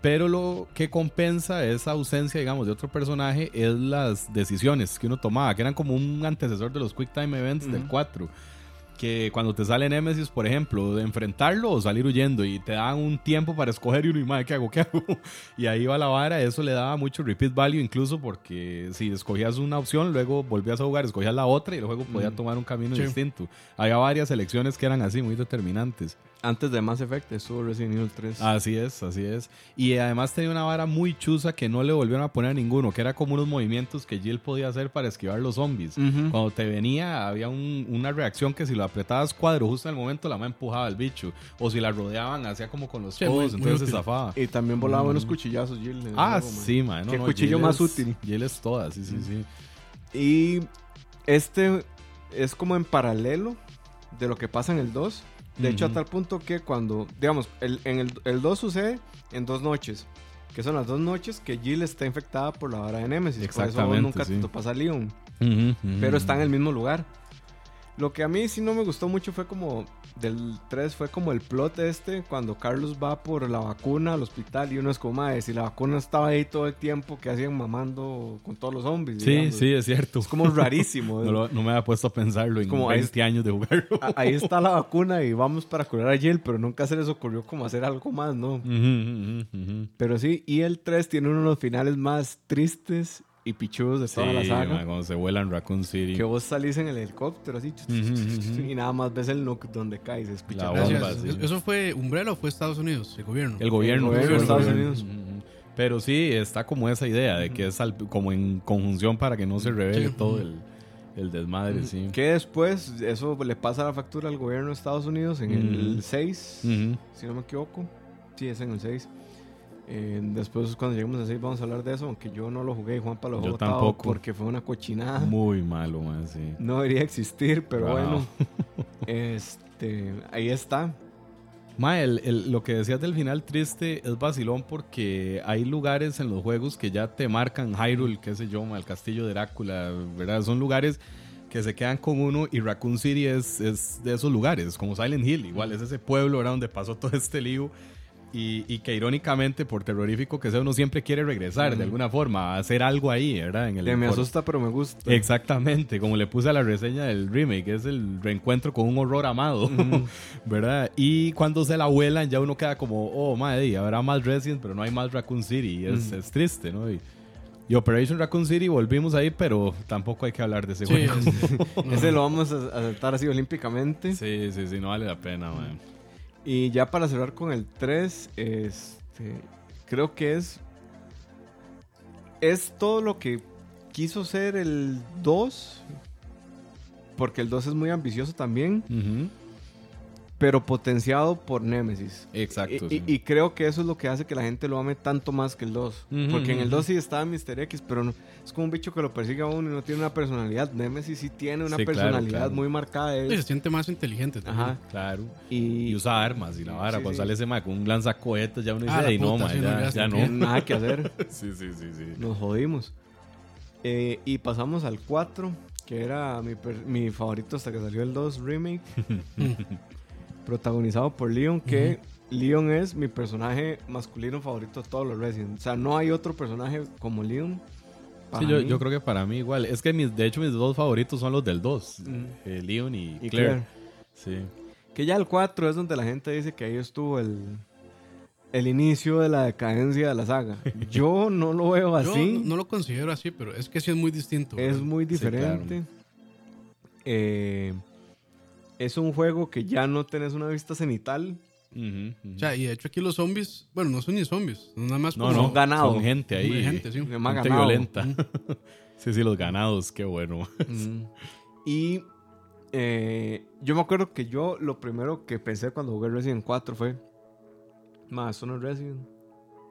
Pero lo que compensa esa ausencia, digamos, de otro personaje es las decisiones que uno tomaba, que eran como un antecesor de los Quick Time Events del 4. Que cuando te sale Nemesis, por ejemplo, de enfrentarlo o salir huyendo y te dan un tiempo para escoger y uno, y madre, ¿qué hago? ¿Qué hago? Y ahí va la vara, eso le daba mucho repeat value incluso porque si escogías una opción, luego volvías a jugar, escogías la otra y el juego podía tomar un camino Sí. distinto. Había varias elecciones que eran así, muy determinantes. Antes de Mass Effect estuvo Resident Evil 3. Así es, así es. Y además tenía una vara muy chusa que no le volvieron a poner a ninguno, que era como unos movimientos que Jill podía hacer para esquivar los zombies. Cuando te venía, había un- una reacción que si lo apretabas cuadro justo en el momento, la mano empujaba al bicho. O si la rodeaban, hacía como con los Sí, codos, muy- muy entonces se zafaba. Y también volaba unos cuchillazos, Jill. Ah, man. sí, man. No, Qué no, cuchillo Jill más es- útil. Jill es toda, sí, sí, sí. Y este es como en paralelo de lo que pasa en el 2. De hecho, a tal punto que cuando, digamos, el, en el, el 2 sucede en dos noches. Que son las dos noches que Jill está infectada por la vara de Nemesis. Por eso vos nunca sí. te topas a Leon. Pero está en el mismo lugar. Lo que a mí sí no me gustó mucho fue como del 3 fue como el plot este cuando Carlos va por la vacuna al hospital y uno es como, madre, si la vacuna estaba ahí todo el tiempo que hacían mamando con todos los zombies. Sí, digamos. sí, es cierto. Es como rarísimo. No, lo- no me había puesto a pensarlo en Como 20 años de jugarlo. Ahí está la vacuna y vamos para curar a Jill, pero nunca se les ocurrió como hacer algo más, ¿no? Pero sí, y el 3 tiene uno de los finales más tristes y pichudos de Sí, toda la saga. man, cuando se vuelan Raccoon City. Que vos salís en el helicóptero así Ujú, ujú. y nada más ves el nuke donde caes. Es La bomba, sí. ¿Eso fue Umbrella o fue Estados Unidos, el gobierno? El gobierno. El gobierno Estados. Unidos. Ujú, ujú. Pero sí, está como esa idea de que es al- como en conjunción para que no se revele Sí. todo el, el desmadre, sí. Que después eso le pasa la factura al gobierno de Estados Unidos en el Ujú. 6, Ujú. si no me equivoco. Sí, es en el 6. Eh, después cuando lleguemos al 6 vamos a hablar de eso, aunque yo no lo jugué y Juanpa lo jugó tampoco. porque fue una cochinada. Muy malo, man, sí. No debería existir, pero Wow. bueno. este, ahí está. Ma, el- el- lo que decías del final triste es vacilón porque hay lugares en los juegos que ya te marcan Hyrule, qué sé yo, ma, el castillo de Drácula, ¿verdad? Son lugares que se quedan con uno y Raccoon City es, es de esos lugares, como Silent Hill, igual es ese pueblo, ¿verdad? Donde pasó todo este lío y, y que irónicamente, por terrorífico que sea, uno siempre quiere regresar de alguna forma, a hacer algo ahí, ¿verdad? En el Que me asusta, pero me gusta. Exactamente, como le puse a la reseña del remake, es el reencuentro con un horror amado, Ujú. ¿verdad? Y cuando se la vuelan ya uno queda como, oh, madre, habrá más Resident, pero no hay más Raccoon City, y es, Ujú. es triste, ¿no? Y, y Operation Raccoon City volvimos ahí, pero tampoco hay que hablar de ese Sí, juego. no. Ese lo vamos a aceptar así olímpicamente. Sí, sí, sí, no vale la pena, man. Y ya para cerrar con el 3, este, creo que es. Es todo lo que quiso ser el 2. Porque el 2 es muy ambicioso también. Ujú. Pero potenciado por Nemesis. Exacto. Y, sí. y- y creo que eso es lo que hace que la gente lo ame tanto más que el 2. Ujú, Porque en el ujú. 2 sí estaba Mr. X, pero no- es como un bicho que lo persigue a uno y no tiene una personalidad. Nemesis sí tiene una Sí, personalidad claro. muy marcada. de él. se siente más inteligente también. Ajá. Claro. Y, Y usa armas y la vara. Sí, cuando sí. sale ese ma con un lanzacohetes, ya uno dice, Ah, la "Ey, no, puta, ma, ya, ya no. nada que hacer. Sí, sí, sí, sí. Nos jodimos. Eh, y pasamos al 4, que era mi, mi favorito hasta que salió el 2 remake. protagonizado por Leon, que Leon es mi personaje masculino favorito de todos los Resident. O sea, no hay otro personaje como Leon. Sí, yo, yo creo que para mí igual. Es que mis, de hecho mis dos favoritos son los del 2. Mm. eh, Leon y, Y Claire. Claire. Sí. Que ya el 4 es donde la gente dice que ahí estuvo el, el inicio de la decadencia de la saga. Yo no lo veo Yo así. no, no lo considero así, pero es que sí es muy distinto. Es muy Sí, claro. diferente. Eh, es un juego que ya no tenés una vista cenital. Ujú. O sea, y de hecho aquí los zombies, bueno, no son ni zombies, son nada más no, como no, ganado. Son gente ahí. Muy gente, sí. Gente ganado. violenta. sí, sí, los ganados, qué bueno. Y eh, yo me acuerdo que yo lo primero que pensé cuando jugué Resident 4 fue, más, eso no es Resident.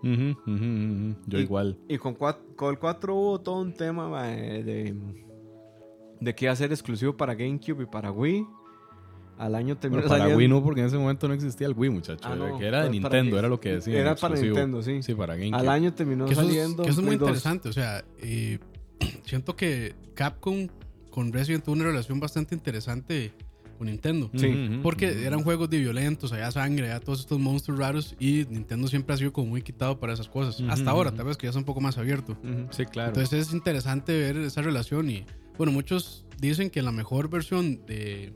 Ujú. Yo Y- igual. Y con, cuat- con el 4 hubo todo un tema ma, de, de que iba a ser exclusivo para GameCube y para Wii. Al año terminó Bueno, para saliendo- Wii no, porque en ese momento no existía el Wii, muchacho. Ah, no, que era de Nintendo, Game- era lo que decía. Era para Nintendo, sí. Sí, para GameCube. Al año terminó Que eso, es, saliendo. que eso es muy Play 2. interesante. O sea, eh, siento que Capcom con Resident tuvo una relación bastante interesante con Nintendo. Sí, Porque eran juegos de violentos, había sangre, había todos estos monstruos raros y Nintendo siempre ha sido como muy quitado para esas cosas. Hasta ahora, tal vez que ya es un poco más abierto. Sí, claro. Entonces es interesante ver esa relación y bueno, muchos dicen que la mejor versión de,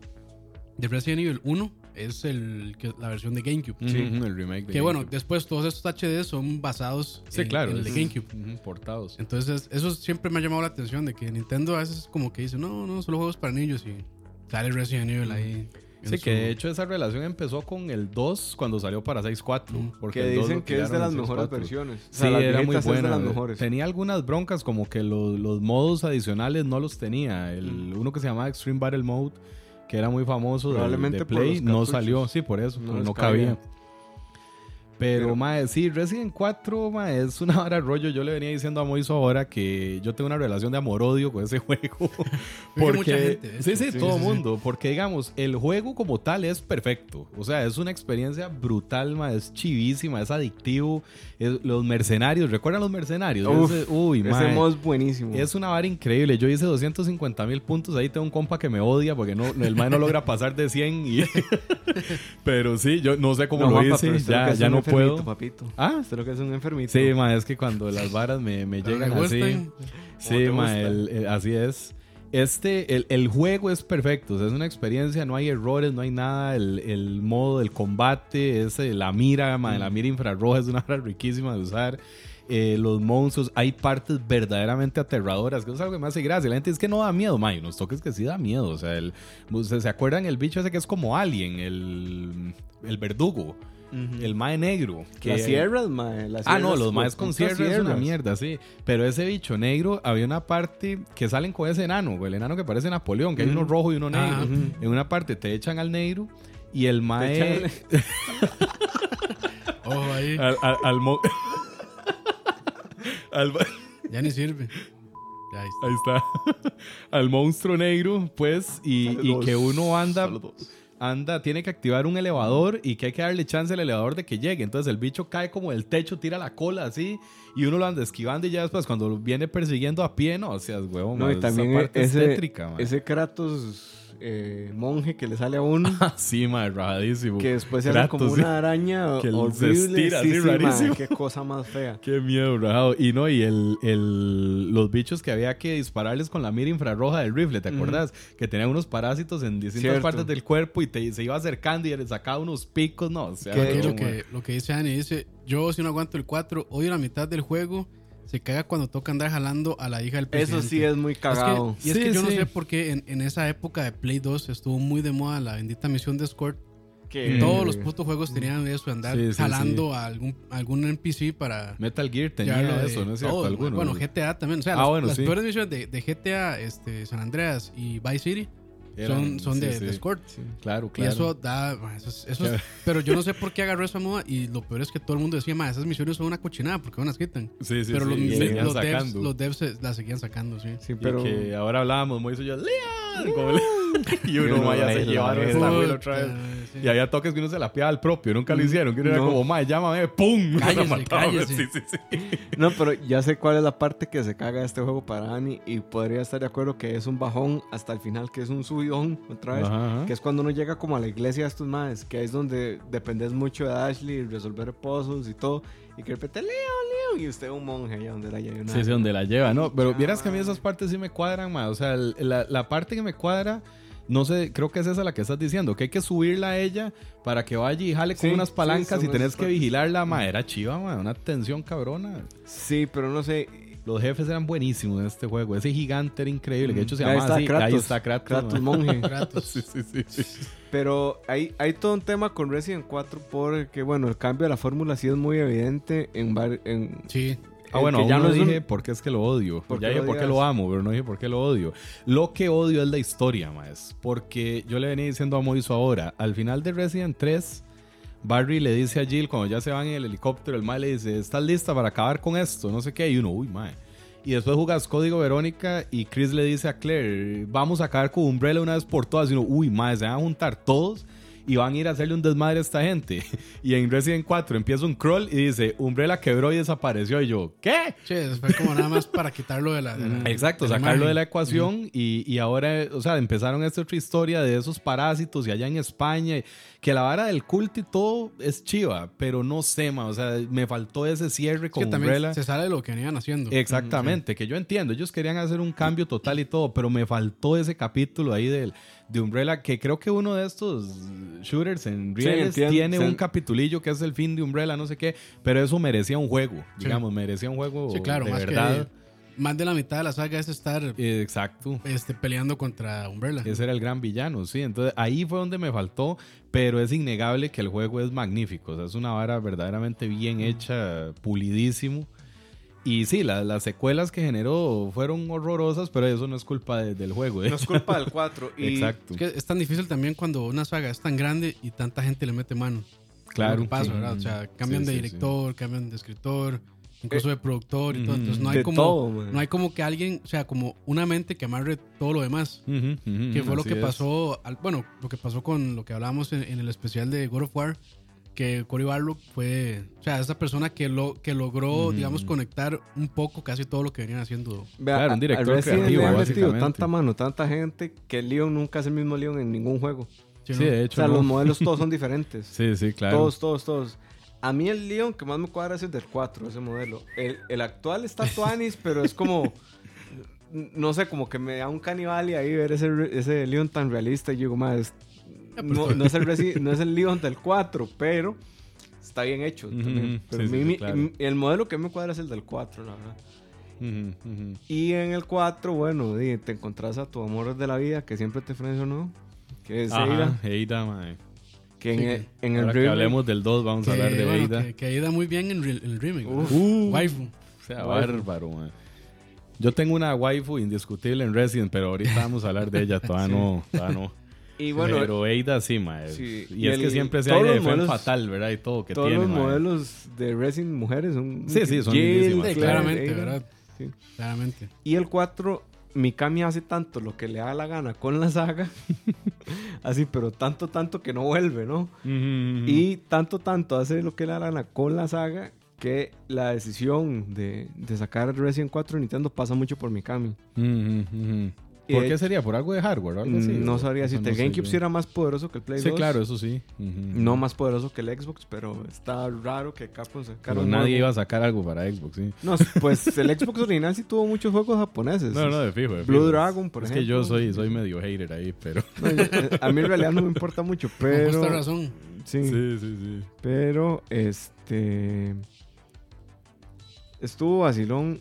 de Resident Evil 1 es el, que- la versión de GameCube. Ujú, el remake de Que bueno, GameCube. después todos estos HD son basados Sí, en, claro. en el de GameCube. ujú, portados. Entonces, eso siempre me ha llamado la atención de que Nintendo a veces como que dice, no, no, solo juegos para niños y sale Resident Evil ahí. Sí, su- que de hecho esa relación empezó con el 2 cuando salió para 6.4. Ujú. Porque Que el 2 dicen que es de las mejores 6.4. versiones. O Sí, las era muy buena. de las mejores. Tenía algunas broncas como que los, los modos adicionales no los tenía. El, Uno que se llamaba Extreme Battle Mode, que era muy famoso Probablemente de por Play, no salió. Sí, por eso, No cabía. cabía. Pero, Pero- mae, sí, Resident 4, mae, es una hora rollo. Yo le venía diciendo a Moiso ahora que yo tengo una relación de amor-odio con ese juego. que mucha gente, sí, sí, Sí, todo el sí. mundo. Porque, digamos, el juego como tal es perfecto. O sea, es una experiencia brutal, mae, es chivísima, es adictivo. Es- los mercenarios, ¿recuerdan los mercenarios? Uf, Ese- uy, Ese mae. mod es buenísimo. Es una vara increíble. Yo hice 250 mil puntos. Ahí tengo un compa que me odia porque no, el mae no logra pasar de 100. y- pero sí, yo no sé cómo No, lo Juanpa, hice. Ya, ya no enfermito, puedo. papito. Ah, Usted lo que es un enfermito. sí, ma, es que cuando las varas me, me llegan le así. Sí, ma, el- el- así es. Este, el, el juego es perfecto, o sea, es una experiencia, no hay errores, no hay nada, el, el modo del combate, es la mira, ma, la mira infrarroja es una hora riquísima de usar, eh, los monstruos, hay partes verdaderamente aterradoras, que es algo que me hace gracia, la gente dice que no da miedo, ma, y unos toques que sí da miedo, o sea, el, ¿ustedes ¿se acuerdan el bicho ese que es como alien, el, el verdugo, El mae negro? Que, Las sierras, mae. las Ah, no, sierras, los maes con con putas sierra es una sierras. mierda, sí. Pero ese bicho negro, había una parte que salen con ese enano, güey, el enano que parece Napoleón, que hay uno rojo y uno negro. Ah. En una parte te echan al negro y el Te mae. echan- Ojo ahí. al, al, al mo- al- Ya ni sirve. Ahí está. ahí está. al monstruo negro, pues, y, que uno anda. Saludos. Anda, tiene que activar un elevador y que hay que darle chance al elevador de que llegue. Entonces el bicho cae como del techo, tira la cola así y uno lo anda esquivando y ya después cuando lo viene persiguiendo a pie, no, o sea, huevón, No, ma, y también esa parte es ese, tétrica, ma. ese Kratos eh, monje que le sale a uno, Sí, ma, rajadísimo. que después se hace como sí. una araña Que se horrible. estira sí, así, sí, mae, rarísimo. qué cosa más fea. Qué miedo, rajado. Y no, y el, el- los bichos que había que dispararles con la mira infrarroja del rifle, ¿te acordás? Que tenían unos parásitos en distintas Cierto. partes del cuerpo y te, se iba acercando y le sacaba unos picos, no, o sea, Que lo, que, lo que dice Ani dice, yo si no aguanto el 4, odio la mitad del juego, se caga cuando toca andar jalando a la hija del presidente. Eso sí es muy Es cagado. que, y es Sí, que yo no sé por qué en, en esa época de Play 2 estuvo muy de moda la bendita misión de escort. Que- Todos los putos juegos tenían eso, de andar Sí, sí, jalando a algún, algún NPC para... Metal Gear tenía de eso, ¿no es cierto? todo. Algunos. Bueno, GTA también. O sea, Ah, las, bueno, las sí. peores misiones de, de GTA, este, San Andreas y Vice City Eran- son, son sí, de, sí. de escort. Claro, Y claro. eso da. ma, eso es- eso es- pero yo no sé por qué agarró esa moda. Y lo peor es que todo el mundo decía, ma, esas misiones son una cochinada porque no las quitan. sí, sí, pero sí, los, y los devs, los devs se- las seguían sacando, sí. Sí, Y pero que ahora hablábamos, Moisés y yo, le- y uno, vaya, la- se la llevaron esta Puta, otra vez. sí. Y había toques que uno se la piaba al propio, nunca lo hicieron. Que uno era No. como, mae, llámame, ¡pum! Cállese, cállese. Sí, sí, sí. No, pero ya sé cuál es la parte que se caga de este juego para Ani y podría estar de acuerdo que es un bajón hasta el final, que es un subidón otra vez, Ajá, ajá. que es cuando uno llega como a la iglesia de estos madres, que es donde dependes mucho de Ashley, resolver puzzles y todo, y que de repente, Leo, Leo, y usted un monje allá donde la lleva una... Sí, sí, donde la lleva, ¿no? Pero vieras que a mí esas partes sí me cuadran más. O sea, la, la parte que me cuadra, no sé, creo que es esa la que estás diciendo, que hay que subirla a ella para que vaya y jale con Sí, unas sí, palancas son y tenés que vigilarla, ma, era chiva, ma, una tensión cabrona. Sí, pero no sé, Los jefes eran buenísimos en este juego. Ese gigante era increíble, que de hecho se Ahí llamaba está así. Kratos. Ahí está Kratos. Kratos ma. monje. Kratos. Sí, sí, sí. Pero hay, hay todo un tema con Resident 4 porque, bueno, el cambio de la fórmula sí es muy evidente en... var- en Sí. Ah, en bueno, ya no es un- dije por qué es que lo odio. ¿Por Ya dije por qué lo amo, pero no dije por qué lo odio. Lo que odio es la historia, más. Porque yo le venía diciendo a Moiso ahora, al final de Resident 3, Barry le dice a Jill, cuando ya se van en el helicóptero, el mae le dice, ¿estás lista para acabar con esto? No sé qué. Y uno, uy, mae. Y después jugas Código Verónica y Chris le dice a Claire, vamos a acabar con Umbrella una vez por todas. Y uno, uy, mae, se van a juntar todos y van a ir a hacerle un desmadre a esta gente. Y en Resident 4 empieza un crawl y dice, Umbrella quebró y desapareció. Y yo, ¿qué? Sí, fue como nada más para quitarlo de la. de la- Exacto, de la sacarlo de la ecuación y, y ahora, o sea, empezaron esta otra historia de esos parásitos y allá en España, y- que la vara del culto y todo es chiva, pero no sé, ma, o sea, me faltó ese cierre Es con que también Umbrella. se sale de lo que venían haciendo. Exactamente, que yo entiendo, ellos querían hacer un cambio total y todo, pero me faltó ese capítulo ahí del, de Umbrella, que creo que uno de estos shooters en Sí, reales entiendo, tiene sí. un capitulillo que es el fin de Umbrella, no sé qué, pero eso merecía un juego, Sí. digamos, merecía un juego Sí, claro, de más verdad. que. Más de la mitad de la saga es estar Exacto. este, peleando contra Umbrella. Ese era el gran villano, sí. Entonces ahí fue donde me faltó, pero es innegable que el juego es magnífico. O sea, es una vara verdaderamente bien hecha, pulidísimo. Y sí, la- las secuelas que generó fueron horrorosas, pero eso no es culpa de- del juego. ¿eh? No es culpa del 4. Y Exacto. Es que es tan difícil también cuando una saga es tan grande y tanta gente le mete mano. Claro, pasa, sí. ¿verdad? O sea, cambian Sí, de sí, director, cambian de escritor, incluso de productor y todo. Entonces no hay de como todo, no hay como que alguien, o sea, como una mente que amarre todo lo demás. Ujú, ujú, Que fue lo que pasó, al- bueno, lo que pasó con lo que hablábamos en, en el especial de God of War, que Cory Barlog fue, o sea, esa persona que lo que logró, Ujú. digamos, conectar un poco casi todo lo que venían haciendo. Vea, Claro, un a- a director creativo, le han metido básicamente. tanta mano, tanta gente, que el Leon nunca es el mismo Leon en ningún juego. ¿sí, Sí, no? de O hecho. sea, no. los modelos todos son diferentes. Sí, sí, claro. Todos, todos, todos. A mí el Leon que más me cuadra es el del 4, ese modelo. El, el actual está Tuanis, pero es como... No sé, como que me da un canibal y ahí ver ese, ese Leon tan realista y yo digo, más no, no es el Resi- no es el Leon del 4, pero está bien hecho. También. ujú. Pero Sí, a sí, sí, mi- claro. el modelo que me cuadra es el del 4, la verdad. Ujú, ujú. Y en el 4, bueno, te encontrás a tu amor de la vida que siempre te frencionó, que es Ajá, Eida, mae. que en, Sí, el, en el Ahora que remake- hablemos del 2, vamos a hablar de bueno, Eida. que, que ahí da muy bien en, en el remake. Uh, Waifu. o sea, Waifu. bárbaro, mae. Yo tengo una waifu indiscutible en Resident, pero ahorita vamos a hablar de ella. Todavía no, todavía no. Y bueno, pero Eida sí, mae. sí, Y, y es que el- siempre se hay de modelos- fatal, ¿verdad? Y todo que todos tiene, los mae. modelos de Resident mujeres son... Sí, sí, son lindísimas, claramente. ¿verdad? Sí. Claramente. Y el 4, Mikami hace tanto lo que le da la gana con la saga. así, pero tanto, tanto que no vuelve, ¿no? Y tanto, tanto hace lo que le da la gana con la saga que la decisión de, de sacar Resident 4 en Nintendo pasa mucho por Mikami. Ujú, ujú. ¿Por qué hecho- sería? ¿Por algo de hardware o algo así? No ¿O? sabría si el no GameCube sí era más poderoso que el Play Sí, 2. claro, eso sí. No más poderoso que el Xbox, pero está raro que Capcom sacara Pero un nadie nuevo- iba a sacar algo para Xbox, sí. No, pues el Xbox original sí tuvo muchos juegos japoneses. No, no, de fijo. de Blue fijo. Dragon, por es ejemplo. que yo soy, soy medio hater ahí, pero... No, yo- eh, a mí en realidad no me importa mucho, Con pero... justa razón. Sí, Sí, sí, sí. pero este... Estuvo vacilón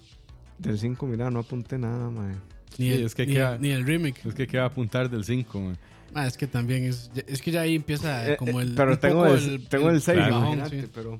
del 5, mira, no apunté nada, mae. Ni, Sí, el, es que ni, queda- el- ni el remake. Es que queda apuntar del 5, man. Ah, es que también es. Es que ya ahí empieza Eh, como eh, el. pero tengo poco el, tengo el 6, claro. imagínate, sí. pero...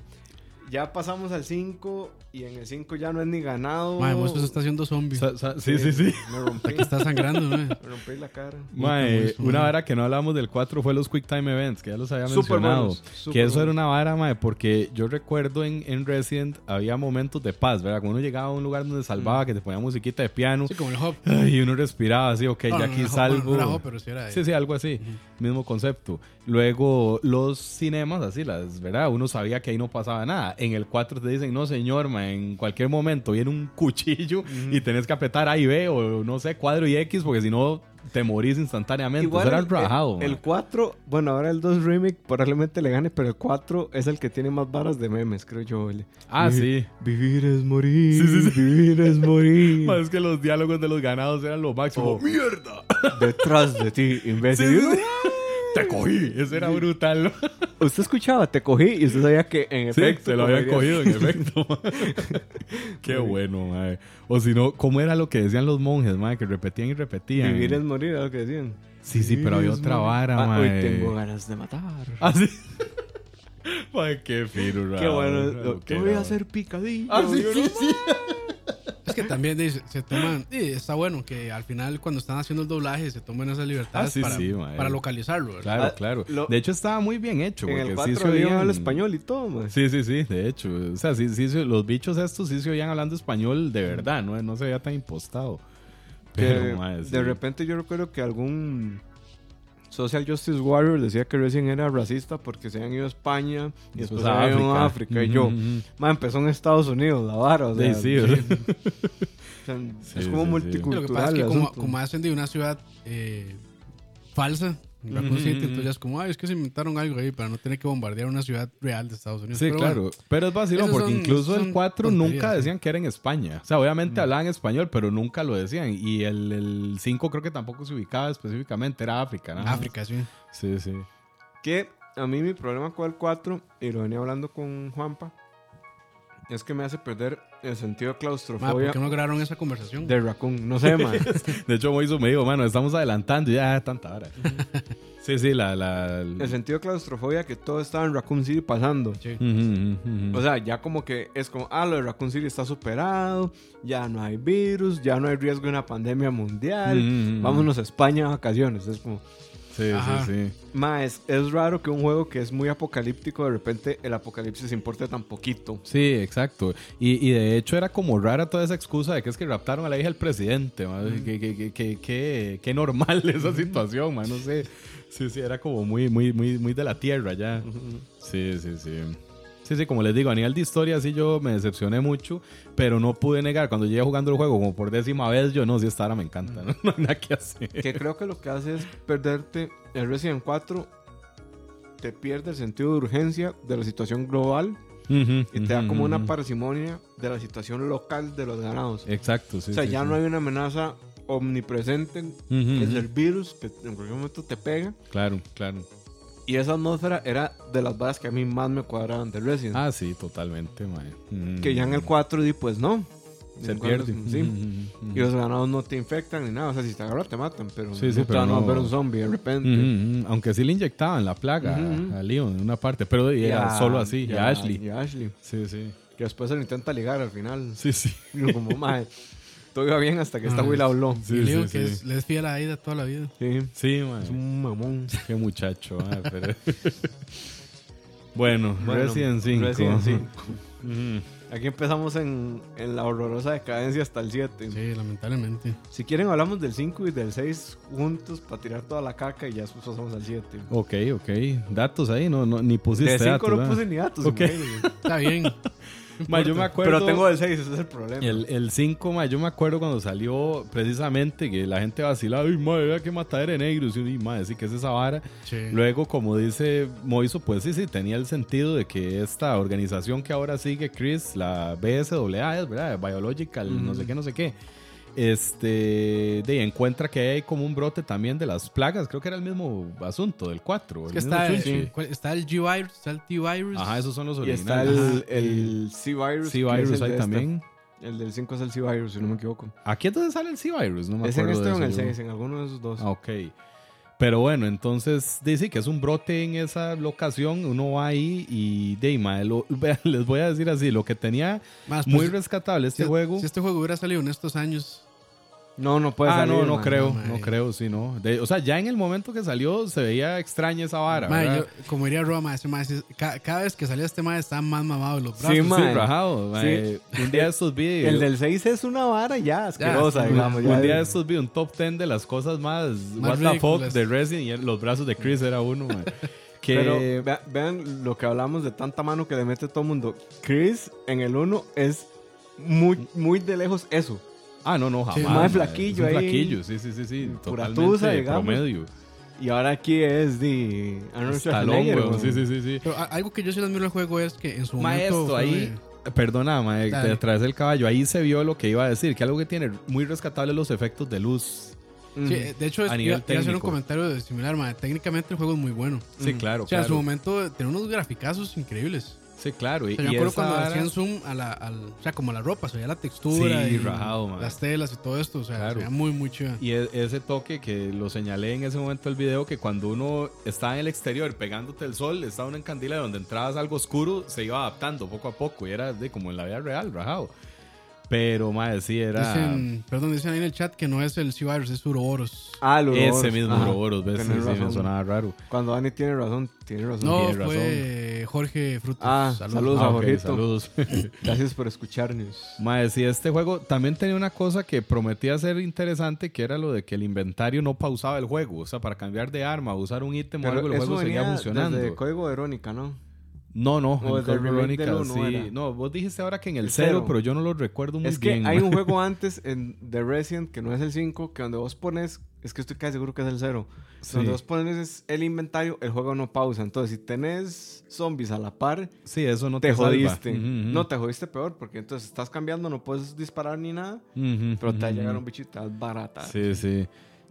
Ya pasamos al 5 y en el 5 ya no es ni ganado. Madre, Mosco se está haciendo zombie. Sa- sa- sí, sí, sí. Me rompí, está sangrando, ¿no? me rompí la cara. Mae, Puta, una mae. vara que no hablamos del 4 fue los Quick Time Events, que ya los había Súper mencionado. buenos, que eso era una vara, mae, porque yo recuerdo en, en Resident había momentos de paz, ¿verdad? Cuando uno llegaba a un lugar donde salvaba, que te ponía musiquita de piano, Sí, como el hop. y uno respiraba así, ok, No, ya no, aquí no, no, salvo. No, era hop, pero sí era. Sí, sí, algo así. Mismo concepto. Luego, los cinemas, así, las, ¿verdad? Uno sabía que ahí no pasaba nada. En el 4 te dicen, no, señor, ma, en cualquier momento viene un cuchillo y tenés que apretar A y B o no sé, cuadro y X, porque si no te morís instantáneamente. Eso era el rajado. el, ma. 4, bueno, ahora el 2 Remake probablemente le gane, pero el 4 es el que tiene más varas de memes, creo yo. Ah, sí. Vivir es morir. Sí, sí, sí. Vivir es morir. Es que los diálogos de los ganados eran lo máximo. Oh. ¡Mierda! Detrás de ti, imbécil. Te cogí. Eso era brutal. Usted escuchaba, te cogí y usted sabía que en Sí, efecto. se lo habían cogido, en efecto. Qué bueno, mae. O si no, ¿cómo era lo que decían los monjes, mae? Que repetían y repetían. Vivir es morir, era lo que decían. Sí, sí, pero había otra morir. vara, Ah, mae. Hoy tengo ganas de matar. Ah, sí. mae, qué fino, Qué bueno. Te voy a hacer picadillo. Ah, sí, yo sí, no- sí. Es que también dice, se toman. sí, está bueno que al final, cuando están haciendo el doblaje, se tomen esas libertades Ah, sí, para, sí, para localizarlo. ¿verdad? Claro, Ah, claro. lo- De hecho, estaba muy bien hecho. En Porque el sí 4 se le oían... el español y todo, man. Sí, sí, sí, de hecho. O sea, sí, sí, sí, los bichos estos sí se oían hablando español de verdad, no, no se veía tan impostado. Que Pero, sí. de repente yo recuerdo que algún Social Justice Warrior decía que Resident era racista porque se habían ido a España y después, se habían ido a África. Y yo, man, empezó en Estados Unidos la vara. O sea, Sí, sí, o sea. o sea, Sí, es como. Sí, lo multicultural. que pasa es que como, como de una ciudad eh, falsa, Raccoon Ujú, City, ujú. entonces ya es como, ay, es que se inventaron algo ahí para no tener que bombardear una ciudad real de Estados Unidos. Sí, Pero claro. bueno, pero es vacilón porque son- incluso el son 4 tonterías, nunca decían que era en España. O sea, obviamente hablaban español, pero nunca lo decían. Y el, el 5 creo que tampoco se ubicaba específicamente, era África. más. África, sí. Sí, sí. Que a mí mi problema con el 4, y lo venía hablando con Juanpa, es que me hace perder el sentido de Ma, ¿Por claustrofobia qué no grabaron esa conversación? de Raccoon. No sé, man. De hecho, Moiso me dijo, mano, estamos adelantando ya, tanta hora. sí, sí, la... la el sentido de claustrofobia que todo estaba en Raccoon City pasando. Sí. O sea, ya como que es como, ah, lo de Raccoon City está superado, ya no hay virus, ya no hay riesgo de una pandemia mundial, vámonos a España a vacaciones. Es como, Sí, Ajá. sí, sí. Ma, es, raro que un juego que es muy apocalíptico, de repente el apocalipsis importe tan poquito. Sí, exacto. Y, y de hecho era como rara toda esa excusa de que es que raptaron a la hija del presidente. ma. Que, que, que, que, que- que normal esa situación, man. No sé. Sí, sí, era como muy, muy, muy, muy de la tierra ya. Sí, sí, sí. Sí, sí, como les digo, a nivel de historia sí yo me decepcioné mucho, pero no pude negar cuando llegué jugando el juego como por décima vez, yo no, si esta hora me encanta, ¿no? No hay nada que hacer. Que creo que lo que hace es perderte el Resident 4. Te pierde el sentido de urgencia de la situación global y te da como una parsimonia de la situación local de los ganados. Exacto, sí. o sea, sí, ya sí. no hay una amenaza omnipresente Ujú, es el virus que en cualquier momento te pega. Claro, claro. Y esa atmósfera era de las varas que a mí más me cuadraban de Resident. Ah, sí, totalmente, mae. Mm. que ya en el 4 di pues no. se pierde. cuando- Sí. Ujú, ujú, Y los ganados no te infectan ni nada. O sea, si te agarran te matan. Pero Sí, no sí, te pero van a no- volver un zombie de repente. Aunque sí le inyectaban la plaga ujú. a Leon en una parte, pero era a- solo así, y a Ashley. Y a Ashley. Sí, sí. Que después se lo intenta ligar al final. Sí, sí. Y como, madre, todo iba bien hasta que esta Ah, Will habló. Sí, y le digo sí, que sí. es- le es fiel a Aida toda la vida. Sí. Sí, Es mae. un mamón. Qué muchacho, mae, pero- bueno, Bueno, Resident 5. Resident 5. Ujú. Aquí empezamos en, en la horrorosa decadencia hasta el 7. Sí, lamentablemente. Si quieren hablamos del 5 y del 6 juntos para tirar toda la caca y ya pasamos al 7. Ok, ok. Datos ahí, no, no ni pusiste De 5 datos. no puse ni datos. Está bien. Yo me acuerdo. Pero tengo el 6, ese es el problema. El, el 5, ma, yo me acuerdo cuando salió precisamente que la gente vacilaba, ay, madre, vea que matadera de negros. Y yo, "Y, madre, sí que es esa vara. Sí. Luego, como dice Moiso, pues sí, sí, tenía el sentido de que esta organización que ahora sigue Chris, la BSAA, es verdad, Biological, no sé qué, no sé qué, este, de encuentra que hay como un brote también de las plagas, creo que era el mismo asunto del 4. Es que está, el, ¿cuál- está el G-Virus, está el T-Virus. Ajá, esos son los y está originales. el, el C-Virus. C-Virus ahí este. también. El del 5 es el C-Virus, si no me equivoco. ¿Aquí es donde sale el C-Virus? No me ¿Es en acuerdo este de o en el eso yo. 6? En alguno de esos dos. Ok. Pero bueno, entonces dice que es un brote en esa locación. Uno va ahí y de ahí, mae, lo- vean, les voy a decir así: lo que tenía Más, muy pues, rescatable este si, juego. Si este juego hubiera salido en estos años, No, no puede ah, salir. no, no man. creo, no, mae. no creo, sí, no. De- o sea, ya en el momento que salió se veía extraña esa vara. yo- como diría Roma, ese mae, sí- ca- cada vez que salía este mae estaba más mamado los Sí, brazos. Sí, mae. rajado. mae. Un día de estos vi. El del 6 es una vara ya asquerosa, sí, digamos. un ya día de es- estos vi un top 10 de las cosas más, Más what the fuck de Resident y los brazos de Chris era uno. mae. Que, Pero vea- vean lo que hablamos de tanta mano que le mete todo el mundo. Chris en el 1 es muy, muy de lejos eso. Ah, no, no, jamás. Sí, más mae. flaquillo Es un ahí. flaquillo, sí, sí, sí, sí. Pura Totalmente tusa, digamos. promedio. Y ahora aquí es de Arnold Stallone, weón. Sí, sí, sí, sí. Pero algo que yo sí le admiro al juego es que en su momento. Maestro, fue ahí, perdona, mae, Dale. detrás del caballo, ahí se vio lo que iba a decir, que algo que tiene muy rescatable los efectos de luz. Sí, de hecho, es, A nivel iba hacer un comentario de similar, mae. Técnicamente el juego es muy bueno. Sí, claro, O sea, en su claro. momento tenía unos graficazos increíbles. Sí, claro. Y, O sea, yo y me acuerdo cuando hacían zoom a la, al, o sea, como a la ropa, se veía la textura Sí, y rajado, las telas y todo esto, o sea, Claro. se veía muy, muy chido. Y e- ese toque que lo señalé en ese momento del video, que cuando uno está en el exterior pegándote el sol, estaba una encandila donde entrabas algo oscuro, se iba adaptando poco a poco y era de como en la vida real, rajado. Pero, madre, sí, era Dicen, perdón, dicen ahí en el chat que no es el C-Virus, es Uroboros. Ah, lo ese mismo Ouroboros, ¿ves? Sí, sí, me sonaba raro. Cuando Dani tiene razón, tiene razón. No, tiene fue Jorge Frutos. Ah, saludos. Ah, a ok, Jorgito. saludos. Gracias por escucharnos. Mae, sí, este juego también tenía una cosa que prometía ser interesante, que era lo de que el inventario no pausaba el juego. O sea, para cambiar de arma, usar un ítem o algo, el juego seguía funcionando. desde Código Verónica, ¿no? No, no, O en Code uno sí. era. No, vos dijiste ahora que en el El 0, cero. pero yo no lo recuerdo muy es que bien. hay un juego antes en The Resident que no es el 5, que donde vos pones, es que estoy casi seguro que es el 0. Sí. Donde vos pones el inventario, el juego no pausa. Entonces, si tenés zombies a la par, Sí, eso no te, te, jodiste. Ujú, ujú. No, te jodiste peor, porque entonces estás cambiando, no puedes disparar ni nada, Ujú, pero te va a llegar un bichito, barata. Sí, sí. Sí,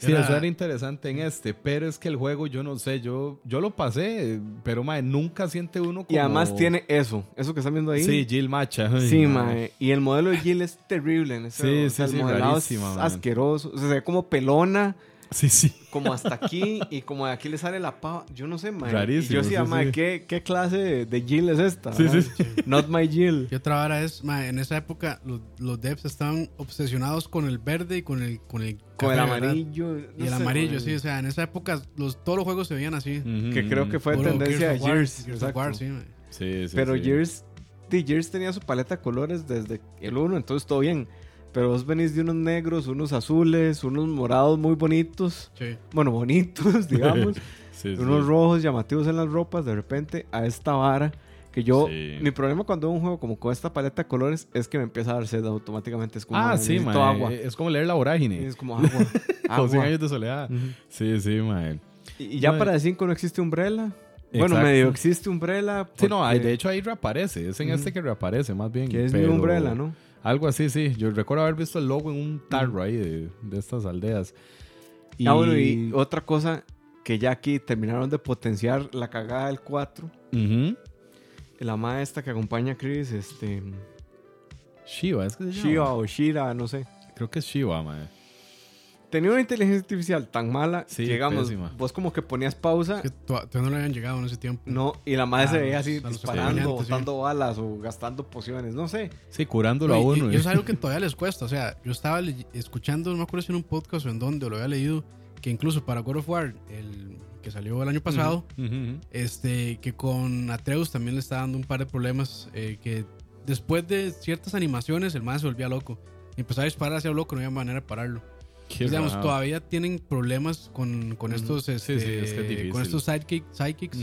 Era- eso era interesante en este, pero es que el juego, yo no sé, yo, yo lo pasé, pero mae, nunca siente uno como... Y además tiene eso, eso que están viendo ahí. Sí, Jill Macha. Ay, Sí, mae. Y el modelo de Jill es terrible en ese Sí, juego. O sí, sea, sí, el modelado rarísima, es asqueroso. O sea, se ve como pelona. Sí, sí. como hasta aquí y como de aquí le sale la pava. Yo no sé, mae. Rarísimo, Y yo decía, sí, mae, sí. ¿qué, ¿qué clase de, de Jill es esta? Sí, mae? sí, Not my Jill. Y otra vara es, ma, en esa época los, los devs estaban obsesionados con el verde y con el con el, Con el amarillo. Y no el sé, amarillo, mae. sí, o sea, en esa época los, todos los juegos se veían así. Que creo que fue Puro tendencia de Gears Gears. War, sí, ma. Sí, sí. Pero sí. Gears, Gears tenía su paleta de colores desde el 1, entonces todo bien. Pero vos venís de unos negros, unos azules, unos morados muy bonitos. Sí. Bueno, bonitos, digamos. Sí, sí. unos rojos llamativos en las ropas, de repente a esta vara. Que yo, mi problema cuando veo un juego como con esta paleta de colores es que me empieza a dar sed automáticamente. Es como, Ah, "Mae, sí, agua. Es como leer la vorágine. es como agua. Con 100 agua. años de soledad. Ujú. Sí, sí, mae. Y y ya Mae. para el 5 no existe Umbrella. Bueno, Exacto. medio existe Umbrella. Sí, no, porque- de hecho ahí reaparece. Es en este que reaparece, más bien. Que es pero- New Umbrella, ¿no? Algo así, sí. Yo recuerdo haber visto el logo en un tarro ahí de, de estas aldeas. Y... Ah, bueno, y otra cosa que ya aquí terminaron de potenciar la cagada del 4. Ujú. La maestra que acompaña a Chris, este. Shiva, es que se llama. Shiva o Shira, no sé. Creo que es Shiva, mae. Tenía una inteligencia artificial tan mala Sí, digamos, pésima. vos como que ponías pausa. Es que to- todavía no le habían llegado en ese tiempo. No, y la madre Ah, se veía así disparando, acompañantes, sí. botando balas o gastando pociones, no sé. Sí, curándolo No, a uno. y, ¿eh? es algo que todavía les cuesta. O sea, yo estaba escuchando, no me acuerdo si en un podcast o en donde, o lo había leído, que incluso para God of War, el que salió el año pasado, este que con Atreus también le está dando un par de problemas. eh, que después de ciertas animaciones, el man se volvía loco. Y empezaba a disparar hacia lo loco, no había manera de pararlo. Digamos, todavía tienen problemas con, con estos, este, sí, es que es con estos sidekick- sidekicks.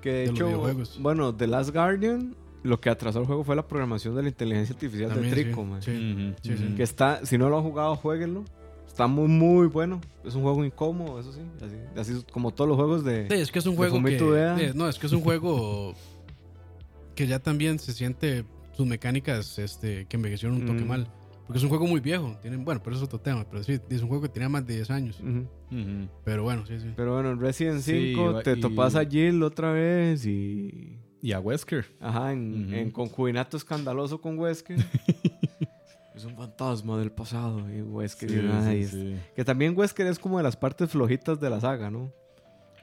Que de, De los hecho, videojuegos. bueno, The Last Guardian, lo que atrasó el juego fue la programación de la inteligencia artificial También, de sí, Trico, man. sí. Ujú, Sí, sí. ujú. Que está, si no lo han jugado, jueguenlo. Está muy, muy bueno. Es un juego incómodo, eso sí. Así, así como todos los juegos de. Sí, es que es un de juego que, no, es que es un juego que ya también se siente sus mecánicas este, que envejecieron un toque Mm. mal. Porque es un juego muy viejo. Tienen, bueno, pero eso es otro tema. Pero sí, es un juego que tenía más de 10 años. Ujú. Ujú. Pero bueno, sí, sí. Pero bueno, en Resident Sí, 5 va- te y- topas a Jill otra vez y. Y a Wesker. Ajá, en, Ujú. en concubinato escandaloso con Wesker. es un fantasma del pasado. Y Wesker Sí, y nada, sí, y es- sí. Que también Wesker es como de las partes flojitas de la saga, ¿no?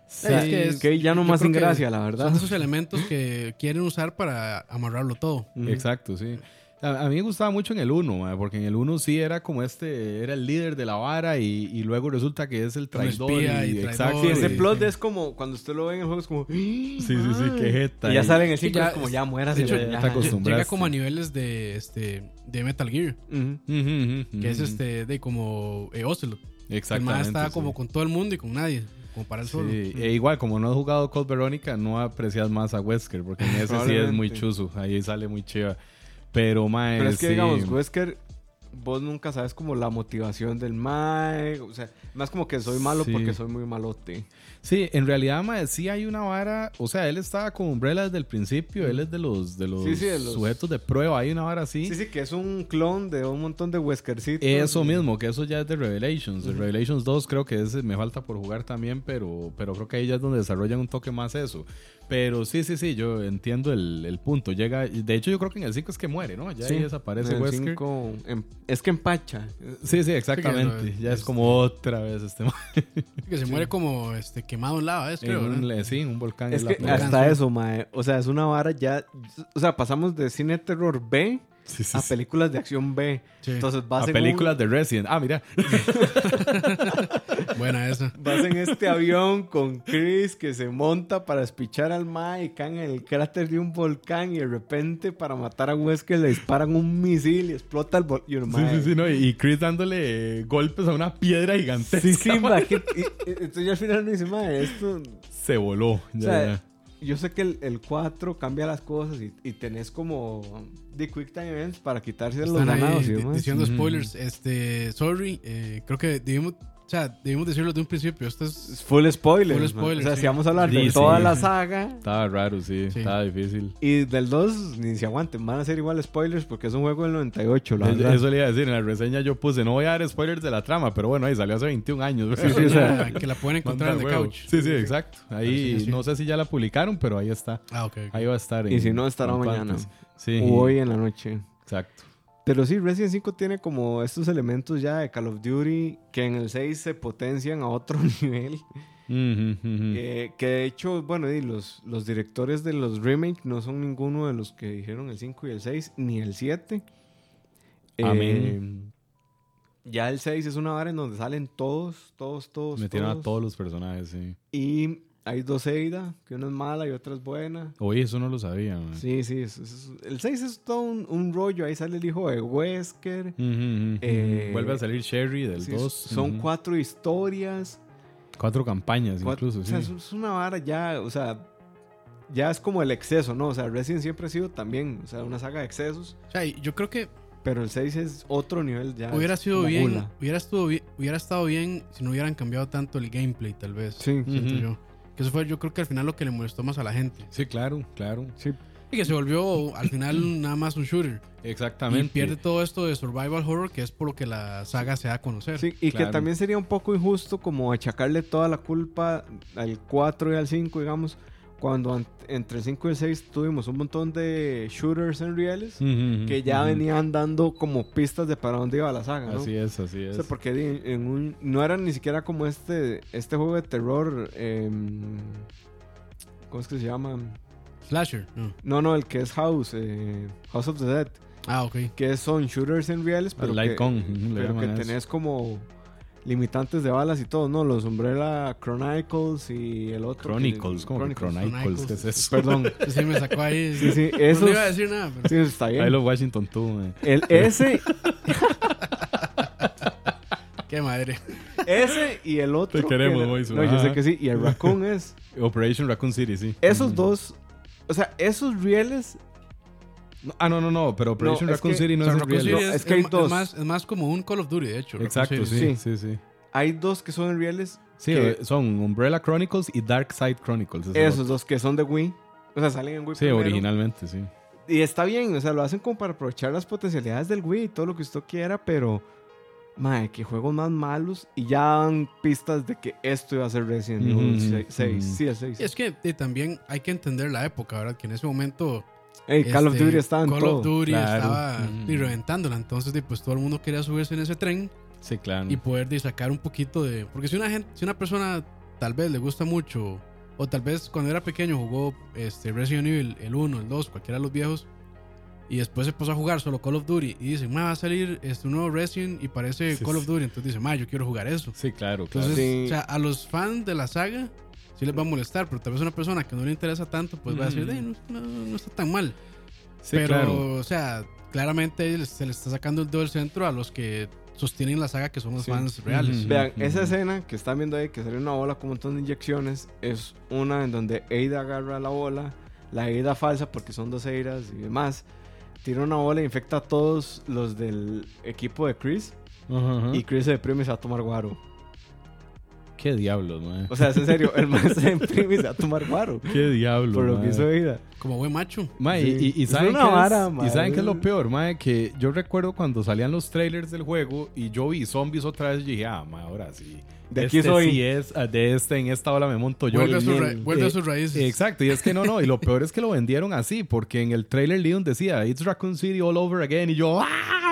Sí, es que es- que ya no más sin gracia, la verdad. Son esos elementos que quieren usar para amarrarlo todo. Exacto, sí. A, a mí me gustaba mucho en el 1, porque en el 1 sí era como este, era el líder de la vara y, y luego resulta que es el traidor. espía y y, traidor. exacto. Sí, ese plot sí. es como cuando usted lo ve en el juego, es como. Sí, Sí, sí, sí, qué jeta. Y ya sale en el Sí, 5 ya es como ya mueras. De hecho, ya llega como a niveles de, este, de Metal Gear. Que es este de como eh, Ocelot. El Exactamente. man está sí. como con todo el mundo y con nadie. Como para él solo. Sí, e igual, como no has jugado Cold Verónica, no aprecias más a Wesker, porque en ese sí es muy chuzo. Ahí sale muy chiva. Pero, mae, Pero es que, sí. digamos, Wesker, vos nunca sabes como la motivación del Mae. O sea, más como que soy malo Sí. porque soy muy malote. Sí, en realidad, mae, sí hay una vara. O sea, él estaba con Umbrella desde el principio. Él es de los, de los, Sí, sí, de los- sujetos de prueba. Hay una vara así. Sí, sí, que es un clon de un montón de Weskercitos. Eso mismo, que eso ya es de Revelations. Revelations 2 creo que ese me falta por jugar también, pero, pero creo que ahí ya es donde desarrollan un toque más eso. Pero sí, sí, sí, yo entiendo el, el punto. Llega, de hecho, yo creo que en el 5 es que muere, ¿no? Ya Sí, ahí desaparece en el Wesker. cinco, em- es que empacha. Sí, sí, exactamente. Sí, que no, ya es este- como otra vez este. Que se muere como este, quemado en lava, es, creo. en un, sí, en un volcán. Es en que playa. hasta eso, mae. O sea, es una vara ya. O sea, pasamos de cine terror B Sí, sí, a sí. películas de acción B. Sí. Entonces vas A en películas un- de Resident. Ah, mira. Buena esa. Vas en este avión con Chris que se monta para espichar al Mae y cae en el cráter de un volcán y de repente para matar a Wesker le disparan un misil y explota el volcán. Sí, sí, sí, ¿no? Y Chris dándole golpes a una piedra gigantesca. Sí, sí, mae, que- y- y- entonces yo al final me dice, Mae, esto... Se voló. O Ya, sea, ya. yo sé que el, el 4 cambia las cosas y, y tenés como The Quick Time Events para quitarse los Están ahí ganados y demás. diciendo spoilers. Este, sorry, eh, creo que debimos, o sea, debimos decirlo de un principio. Esto es Full spoiler. Full spoiler, o sea, sí. si vamos a hablar Sí, de sí. toda la saga Estaba raro, sí. Sí. Estaba difícil. y del 2 ni se aguanten, van a ser igual spoilers porque es un juego del 98, la verdad. Eso le iba a decir, en la reseña yo puse, no voy a dar spoilers de la trama, pero bueno, ahí salió hace 21 años. Sí, sí, o sea, que la pueden encontrar en The. Couch. Sí, sí, exacto. Ahí Pero sí, sí. no sé si ya la publicaron, pero ahí está. Ah, ok. Ahí va a estar. Y en- si no, estará mañana. Sí, O hoy en la noche. exacto. Pero sí, Resident 5 tiene como estos elementos ya de Call of Duty que en el 6 se potencian a otro nivel. Ujú, ujú. Eh, que de hecho, bueno, y los, los directores de los remakes no son ninguno de los que dijeron el 5 y el 6, ni el 7. Eh, Amén. ya el 6 es una vara en donde salen todos, todos, todos. Metieron a todos. todos los personajes, sí. Y hay dos Eida, que una es mala y otra es buena. Oye, eso no lo sabía, man. Sí, sí, eso- eso- el 6 es todo un, un rollo. Ahí sale el hijo de Wesker. Eh. Vuelve a salir Sherry del Sí, 2. son cuatro historias. Cuatro campañas, cuatro- incluso, o sea, sí. es- es una vara ya, o sea, ya es como el exceso, ¿no? O sea, Resident siempre ha sido también, o sea, una saga de excesos. O sea, y yo creo que Pero el 6 es otro nivel ya. hubiera sido bien, hubiera, estuvo bien, hubiera estado bien si no hubieran cambiado tanto el gameplay, tal vez. Sí, Siento yo. Que eso fue, yo creo que al final lo que le molestó más a la gente. Sí, claro, claro. sí. Y que se volvió al final nada más un shooter. Exactamente. Y pierde todo esto de survival horror, que es por lo que la saga se da a conocer. Sí, y Claro. que también sería un poco injusto como achacarle toda la culpa al 4 y al 5, digamos, cuando an- entre el 5 y el 6 tuvimos un montón de shooters en reales que ya venían dando como pistas de para dónde iba la saga, ¿no? Así es, así O es. sea, porque en un, no era ni siquiera como este, este juego de terror. em, ¿Cómo es que se llama? Slasher. no. No, no, el que es House, eh, House of the Dead. Ah, ok. Que son shooters en reales, pero, que, pero tenés como limitantes de balas y todo, ¿no? Los Umbrella Chronicles y el otro. Chronicles, ¿cómo que Chronicles. Chronicles? ¿Qué es eso? Perdón. Sí, sí, me sacó ahí. Sí, sí, No esos. le iba a decir nada, pero... Sí, está Ahí bien. los Washington tú, man. El, ese, Qué madre. ese y el otro. Te queremos, que era- Moiso. No, yo sé que sí. Y el Raccoon es. Operation Raccoon City, sí. Esos dos. O sea, esos rieles. Ah, no, no, no, pero Operation No, es Raccoon que- City no O sea, es Raccoon. City es, es que hay es dos. es más, es más como un Call of Duty, de hecho. Exacto, sí, sí, sí. Hay dos que son en rieles. Sí, que- son Umbrella Chronicles y Dark Side Chronicles. es Esos otro. dos que son de Wii. O sea, salen en Wii. Sí, primero. originalmente, sí. Y está bien, o sea, lo hacen como para aprovechar las potencialidades del Wii y todo lo que usted quiera, pero. Madre, que juegos más malos y ya dan pistas de que esto iba a ser Resident Evil Ujú, 6. ujú. Sí, el 6. Y es que eh, también hay que entender la época, ¿verdad? Que en ese momento Ey, Call of este, Duty estaba en Call todo. of Duty Claro. estaba Ujú. y reventándola. Entonces, de, pues todo el mundo quería subirse en ese tren Sí, claro. y poder de, sacar un poquito de. Porque si una gente, si una persona tal vez le gusta mucho, o tal vez cuando era pequeño jugó este Resident Evil, el 1, el 2, cualquiera de los viejos, y después se puso a jugar solo Call of Duty y dice, "Ma, va a salir este un nuevo Resident y parece Sí, Call of. Duty. Entonces dice, ma, yo quiero jugar eso. Sí, claro, claro. Entonces, Sí. o sea, a los fans de la saga sí les va a molestar, pero tal vez una persona que no le interesa tanto, pues va a decir, Ujú. "Eh, no, no- no está tan mal. sí, pero, claro. o sea, claramente se le está sacando el dedo del centro a los que sostienen la saga, que son los Sí. fans reales. Ujú. Vean, Ujú. esa escena que están viendo ahí, que sale una bola con un montón de inyecciones, es una en donde Ada agarra la bola, la Ada falsa, porque son dos Eidas y demás, tira una bola e infecta a todos los del equipo de Chris, Ajá, ajá. y Chris se deprime y se va a tomar guaro. Qué diablos, man. O sea, es en serio, el man se deprime y se va a tomar guaro. Qué diablos, Por lo que hizo Ada. Como buen macho. Sí. y, y- y Es saben, una qué es- vara, y saben qué es lo peor, ma? que yo recuerdo cuando salían los trailers del juego y yo vi zombies otra vez y dije, ah, ma, ahora sí. De aquí Este soy. sí es, ah, de este, en esta ola me monto yo. Vuelve, a, ra- vuelve a Eh, sus raíces. Exacto, y es que no, no, y lo peor es que lo vendieron así, porque en el trailer Leon decía, It's Raccoon City all over again, y yo, ¡ah!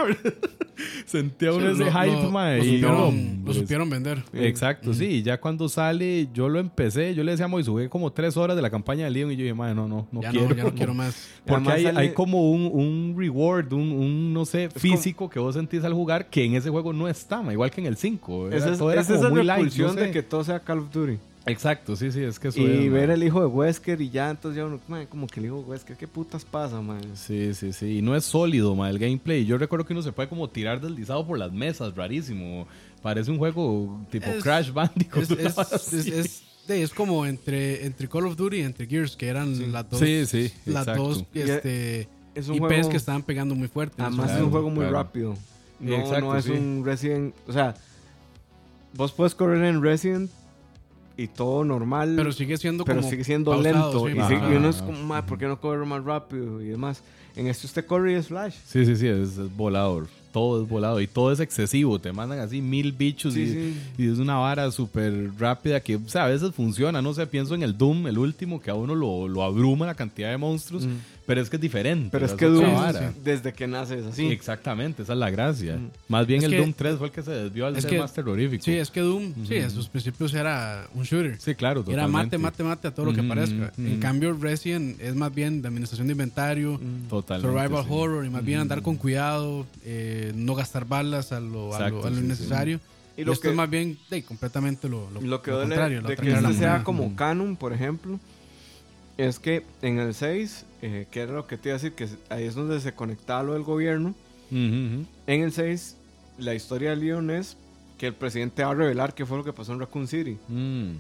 Sentía uno Sí, ese lo- hype, lo- ma, lo y no, supieron, lo hombre, supieron vender. Exacto, sí. Y ya cuando sale, yo lo empecé, yo le decía a Moy, jugué como tres horas de la campaña de Leon y yo dije, madre, no, no, no ya quiero. no, ya no quiero más. Porque hay, sale- hay como un, un reward, un, un, no sé, físico que vos sentís al jugar que en ese juego no está, ma, igual que en el 5. Era- Esa es, todo era esa es como la sé. de que todo sea Call of Duty. Exacto, sí, sí, es que eso Y es, ver el hijo de Wesker y ya, entonces ya uno, "Man, como que el hijo de Wesker, ¿qué putas pasa, man? Sí, sí, sí. Y no es sólido, ma, el gameplay. Yo recuerdo que uno se puede como tirar deslizado por las mesas, rarísimo. Parece un juego tipo Es- Crash Bandicoot. Es, como entre, entre Call of Duty y entre Gears, que eran las dos, Sí, sí, las exacto. dos Y- este, Es un IPs juego... que estaban pegando muy fuerte. Además es un juego muy claro. rápido. No, Exacto, no es sí. un Resident... O sea, vos puedes correr en Resident y todo normal, Pero sigue siendo pero como sigue siendo pausado, lento. sí, y, Ajá. sigue- y uno es como, "Ma, ¿por qué no corre más rápido? Y demás. En este usted corre y es Flash. Sí, sí, sí, es, es volador. Todo es volado y todo es excesivo. Te mandan así mil bichos Sí, y, sí. y es una vara súper rápida que o sea, a veces funciona. No sé, pienso en el Doom, el último, que a uno lo, lo abruma la cantidad de monstruos. Mm. Pero es que es diferente. Pero es que Doom, vara. desde que nace es así. Exactamente, esa es la gracia. Mm. Más bien Es el que- Doom 3 fue el que se desvió al ser que- más terrorífico. Sí, es que Doom, sí, en sus principios era un shooter. Sí, claro, Era totalmente. mate, mate, mate a todo lo que Ujú, aparezca. ujú. En cambio, Resident es más bien de administración de inventario, Mm. Totalmente. survival sí. horror y más bien andar con cuidado, eh, no gastar balas a lo, a lo- Exacto, a lo sí, sí. Y Y, lo esto que- es más bien de, completamente lo, lo, Lo que lo contrario. de que de la este sea como canon, por ejemplo, es que en el 6, eh, que era lo que te iba a decir, que ahí es donde se conectaba lo del gobierno. En el 6, la historia de Leon es que el presidente va a revelar qué fue lo que pasó en Raccoon City. Mm.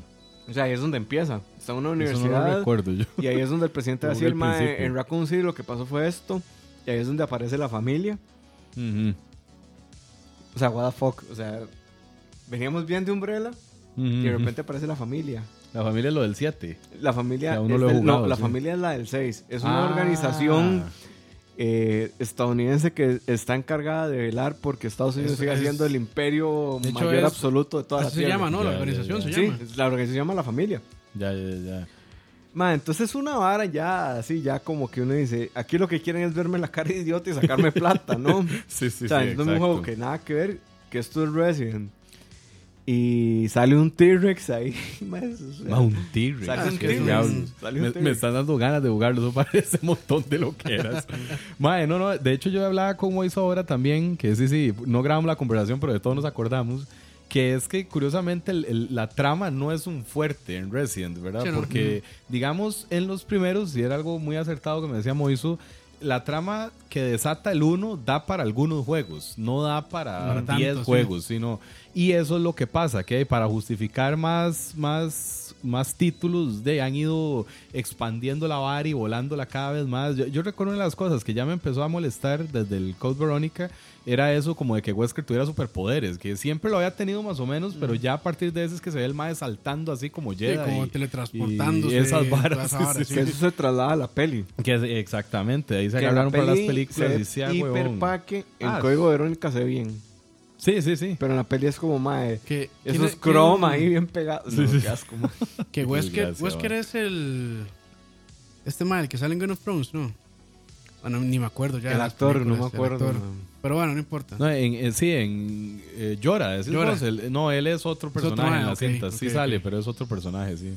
O sea, ahí es donde empieza. Está en una Eso no universidad lo recuerdo yo. y ahí es donde el presidente va a decir, en Raccoon City lo que pasó fue esto. Y ahí es donde aparece la familia. O sea, what the fuck. O sea, veníamos bien de Umbrella y de repente aparece la familia. La familia es lo del 7. La familia, Que aún no es lo he del- no, la sí. familia es la del 6. Es una Ah. organización eh, estadounidense que está encargada de velar porque Estados Unidos siga es- siendo el imperio de mayor es- absoluto de toda la Así se tierra. llama, ¿no? Ya, La ya, organización ya. se Sí, llama. la organización se llama La Familia. Ya, ya, ya. Ma, entonces es una vara ya, así, ya como que uno dice, aquí lo que quieren es verme la cara de idiota y sacarme plata, ¿no? Sí, sí, o sea, sí. es un juego que nada que ver, que esto es Resident. Y sale un T-Rex ahí. ma, eso es- Ma, un T-Rex. Sale un un Me, me están dando ganas de jugarlo. Eso parece un montón de lo que eras. Mae, no, no. De hecho, yo hablaba con Moiso ahora también. Que sí, sí. No grabamos la conversación, pero de todo nos acordamos. Que es que curiosamente el- el- la trama no es un fuerte en Resident, ¿verdad? Sí, no. Porque, digamos, en los primeros, y era algo muy acertado que me decía Moiso, la trama que desata el 1 da para algunos juegos, no da para Para tanto, 10 sí. juegos, sino y eso es lo que pasa, que para justificar más más más títulos de han ido expandiendo la vara y volándola cada vez más. Yo, yo recuerdo una de las cosas que ya me empezó a molestar desde el Code Veronica era eso como de que Wesker tuviera superpoderes, que siempre lo había tenido más o menos, pero ya a partir de ese es que se ve el mae saltando así como Sí, Jedi. como y- teletransportándose. y esas varas, sí, sí. Que eso se traslada a la peli. que exactamente, ahí se agarraron la para las películas se y hiperpaque, en Ah, código de Verónica se ve bien. Sí, sí, sí. Pero en la peli es como, mae, Que, ¿quién esos es- croma quién- ahí bien pegados. Sí, No, sí. qué asco, mae. Que Wesker, es el. Este mal, que sale en Game of Thrones, ¿no? Bueno, ni me acuerdo ya. El actor, no me el acuerdo. mae. Pero bueno, no importa. No, en, en- sí, en eh, Llora, ¿es el Llora. boss? El- no, él es otro otro, personaje en la cinta. Sí sale, pero es otro personaje, sí.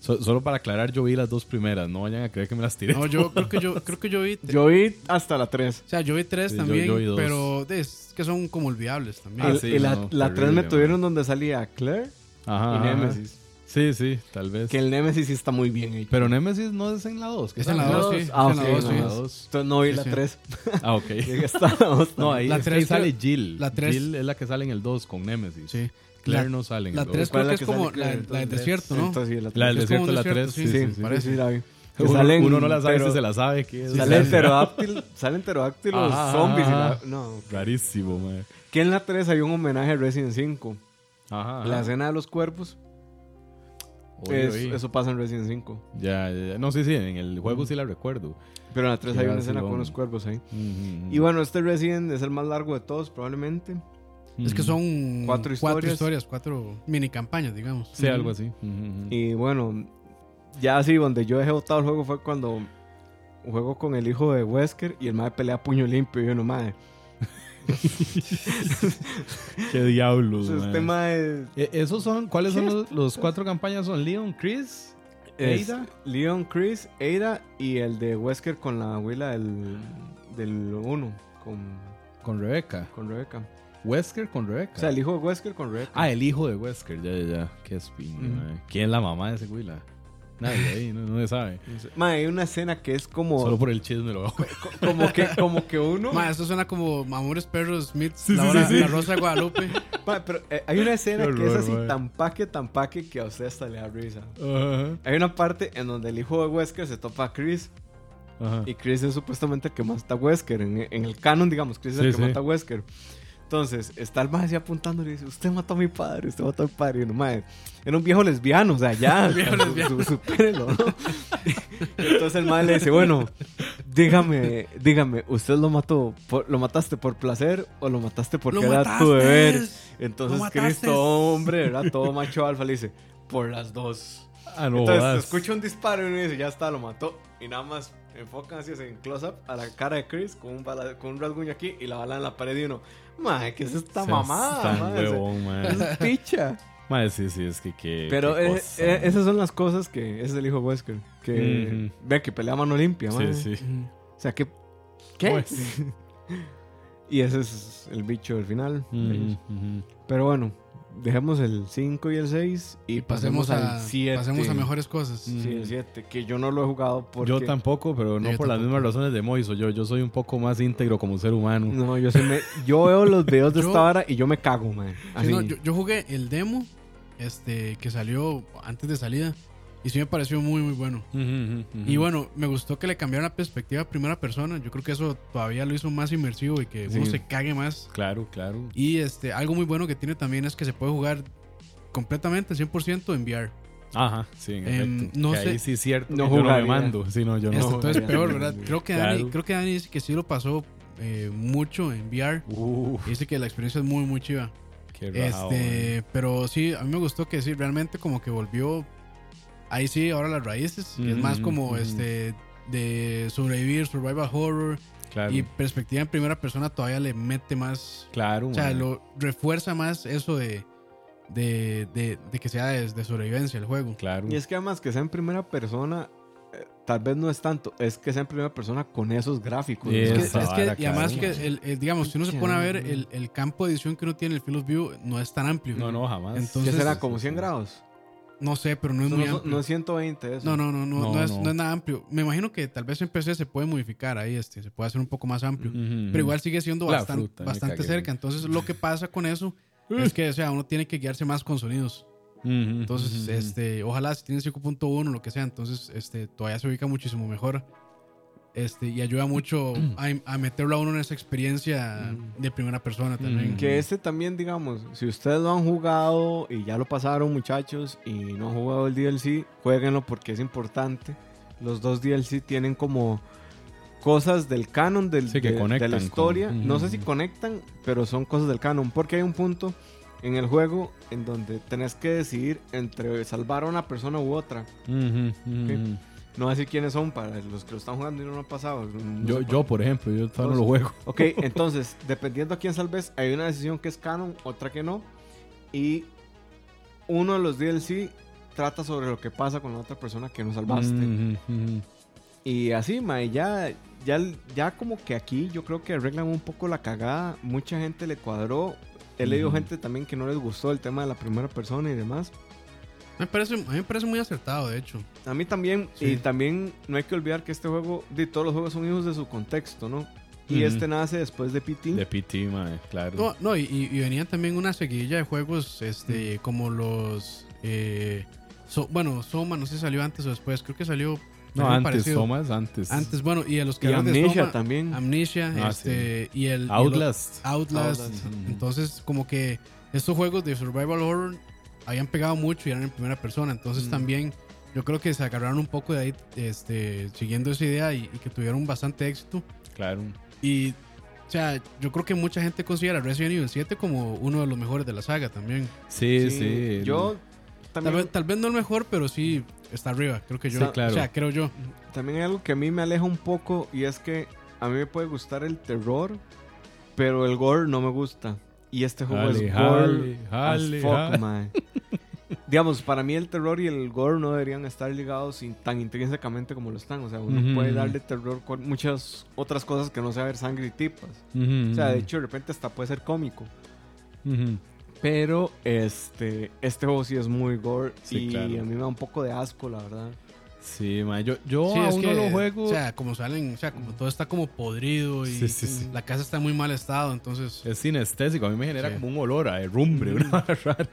So- solo para aclarar, yo vi las dos primeras. No vayan a creer que me las tiré. No, yo creo que yo, creo que yo vi. Yo vi hasta la 3. o sea, yo vi tres Sí, yo- también, yo vi dos. pero es que son como olvidables también. Ah, y sí, y la, no, la 3 terrible, me tuvieron donde salía Claire Ajá, y ajá. Nemesis. Sí, sí, tal vez. Que el Nemesis sí está muy bien hecho. Pero Nemesis no es en la 2. Es en la dos, sí. Ah, es en ok, la dos, no, sí. no. dos. Entonces no vi Sí, la sí. 3. Ah, ok. Hasta la 2. No, ahí, La es que tres ahí sale creo- Jill. la tres- Jill es la que sale en el 2 con Nemesis. Sí. Claire La- no La el 2. 3 ¿Cuál creo es que es que como la, la del desierto, ¿no? Entonces sí, la 3. La del desierto, la desierto, 3. sí, Sí, sí, sí, sí, sí. parece. sí, la vi. Uno, salen, uno no la sabe pero- si se la sabe. Que Salen pterodáctilos Ajá, zombies. y la- no. Rarísimo, man. Que en la 3 hay un homenaje a Resident 5. Ajá. ajá. La escena de los cuerpos, Oye, es- oye. eso pasa en Resident 5. Ya, ya, ya. No, sí, sí, en el juego sí la recuerdo. Pero en la 3 Qué hay una escena con los cuervos ahí. Y bueno, este Resident es el más largo de todos, probablemente. Es que son Cuatro cuatro historias. cuatro mini campañas, digamos. Sí, algo así. Y bueno, ya así, donde yo dejé botado el juego fue cuando juego con el hijo de Wesker y el madre pelea a puño limpio. Y yo no, madre. Qué diablos, Este Eh, ¿Esos son? ¿Cuáles son los, los cuatro campañas? ¿Son Leon, Chris? es Ada. Leon, Chris, Ada y el de Wesker con la abuela del, del 1, con, Con Rebeca. con Rebeca. Wesker con Rebeca. O sea, el hijo de Wesker con Rebeca. ah, el hijo de Wesker. Ya, ya, ya. Qué espino, Ujú. man. ¿Quién es la mamá de ese güey? La- Nadie ahí, no, no se sabe. Mae, hay una escena que es como, Solo por el chisme lo co- como, que, como que uno. Ma, esto suena como Amores Perros Smith, Sí, la, sí, hora- sí, sí. la Rosa de Guadalupe. Mae, pero eh, hay una escena que es así tan paque, tan paque que a usted hasta le da risa. Ajá. Hay una parte en donde el hijo de Wesker se topa a Chris Ajá. y Chris es supuestamente el que mata a Wesker. En, en el canon, digamos, Chris es el que sí. mata a Wesker. Entonces, está el mae así apuntando y le dice, usted mató a mi padre, usted mató a mi padre. Y uno, mae, era un viejo lesbiano, o sea, ya, viejo su- lesbiano. su- supérelo, ¿no? Entonces el mae le dice, bueno, dígame, dígame, ¿usted lo mató, por- lo mataste por placer o lo mataste porque ¡Lo era mataste! tu deber? Entonces todo hombre, era todo macho alfa, le dice, por las dos. Ah, no Entonces escucha un disparo y uno dice, ya está, lo mató. Y nada más enfocan así en close-up a la cara de Chris con un, bala- con un rasguño aquí y la bala en la pared y uno, mae, ¿qué es esta mamada? tan sea, huevón, mae. Es picha. Mae, sí, sí, es que que. Pero qué eh, eh, esas son las cosas que ese es el hijo Wesker. Que Ujú. ve que pelea a mano limpia, mae. Sí, sí. O sea, que. ¿Qué? Pues. y ese es el bicho del final. Pero bueno, dejemos el 5 y el 6 y pasemos, al 7. pasemos a mejores cosas. Sí, el 7, que yo no lo he jugado porque... Yo tampoco, pero no Yo por las mismas razones de Moiso. Yo, yo soy un poco más íntegro como ser humano. No, yo, me- yo veo los videos de Yo- esta hora y yo me cago, man. Sí, Así. no, yo, yo jugué el demo este, que salió antes de salida y sí me pareció muy, muy bueno. Y bueno, me gustó que le cambiaron la perspectiva a primera persona. Yo creo que eso todavía lo hizo más inmersivo y que uno se cague más. Claro, claro. Y este, algo muy bueno que tiene también es que se puede jugar completamente, 100% en VR. Ajá, sí, en Em, no Que sé- ahí sí es cierto. No yo no me jugaría. mando. Sí, no, yo no. Entonces jugaría. peor, ¿verdad? Creo que, Dani, creo que Dani dice que sí lo pasó eh, mucho en VR. Uf, Dice que la experiencia es muy, muy chiva. qué rajado, Este, pero sí, a mí me gustó que sí, realmente como que volvió ahí sí, ahora las raíces, es más como este de sobrevivir, survival horror. Claro, y perspectiva en primera persona todavía le mete más, claro. o sea, man. lo refuerza más eso de de, de, de que sea de, de sobrevivencia el juego. Claro. Y es que además que sea en primera persona, eh, tal vez no es tanto, es que sea en primera persona con esos gráficos. Es Es que, es que- y además que el, el- digamos, si uno se pone a ver el, el campo de edición que uno tiene en el Field of View no es tan amplio. No, no, jamás. ¿Qué Entonces- será? ¿Como 100 grados? No sé, pero no es No, muy no, amplio. no es 120 eso. No, no, no, no, No, no, es, no. no es nada amplio. Me imagino que tal vez en PC se puede modificar ahí, este, se puede hacer un poco más amplio. Ujú, Pero igual sigue siendo La bastan- fruta, bastante cerca. Entonces lo que pasa con eso es que, o sea, uno tiene que guiarse más con sonidos. ujú, Entonces, ujú, este, ojalá si tiene 5.1 lo que sea, entonces, este, todavía se ubica muchísimo mejor. Este, y ayuda mucho a, a meterlo a uno en esa experiencia de primera persona también. Mm. Que este también, digamos, si ustedes lo han jugado y ya lo pasaron, muchachos, y no han jugado el DLC, jueguenlo porque es importante. Los dos DLC tienen como cosas del canon del, Sí, que de, de la con- historia. No sé si conectan, pero son cosas del canon. Porque hay un punto en el juego en donde tenés que decidir entre salvar a una persona u otra. ujú, ujú. No voy a decir quiénes son para los que lo están jugando y no lo han pasado. No Yo, yo, por ejemplo, yo todavía no lo juego. Ok, entonces, dependiendo a quién salves, hay una decisión que es canon, otra que no. Y uno de los DLC trata sobre lo que pasa con la otra persona que no salvaste. Ujú. Y así, mae, ya, ya, ya como que aquí yo creo que arreglan un poco la cagada. Mucha gente le cuadró. He leído Ujú. gente también que no les gustó el tema de la primera persona y demás. Me parece, a mí me parece muy acertado, de hecho. A mí también, Sí. y también no hay que olvidar que este juego, de todos los juegos son hijos de su contexto, ¿no? Y este nace después de PT. De PT, mae, claro. No, no y, y- y venían también una seguidilla de juegos este, como los. eh, So- bueno, Soma, no sé si salió antes o después. Creo que salió. No, antes, parecido. Somas, antes. Antes, bueno, y a los Y que de Amnesia Soma, también. Amnesia, Ah, este, y el. y el- Outlast. Outlast. Entonces, como que estos juegos de survival horror habían pegado mucho y eran en primera persona. Entonces, Mm. también yo creo que se agarraron un poco de ahí, este, siguiendo esa idea y, y que tuvieron bastante éxito. Claro. Y, o sea, yo creo que mucha gente considera Resident Evil 7 como uno de los mejores de la saga también. Sí, sí. Yo Tal también, vez, tal vez no el mejor, pero sí está arriba, creo que yo. Sí, claro. O sea, creo yo. también hay algo que a mí me aleja un poco y es que a mí me puede gustar el terror, pero el gore no me gusta. Y este juego es gore jale, as fuck, jale. Digamos, para mí el terror y el gore no deberían estar ligados tan intrínsecamente como lo están. O sea, uno puede darle terror con muchas otras cosas que no sea ver sangre y tipas. O sea, de hecho, de repente hasta puede ser cómico. Pero este, este juego sí es muy gore Sí, y claro. a mí me da un poco de asco, la verdad. Sí, mae. Yo, yo Sí, es aún que, no lo juego. O sea, como salen, o sea, como todo está como podrido y Sí, sí, sí. la casa está en muy mal estado, entonces. es sinestésico. A mí me genera Sí. como un olor a herrumbre, una rara.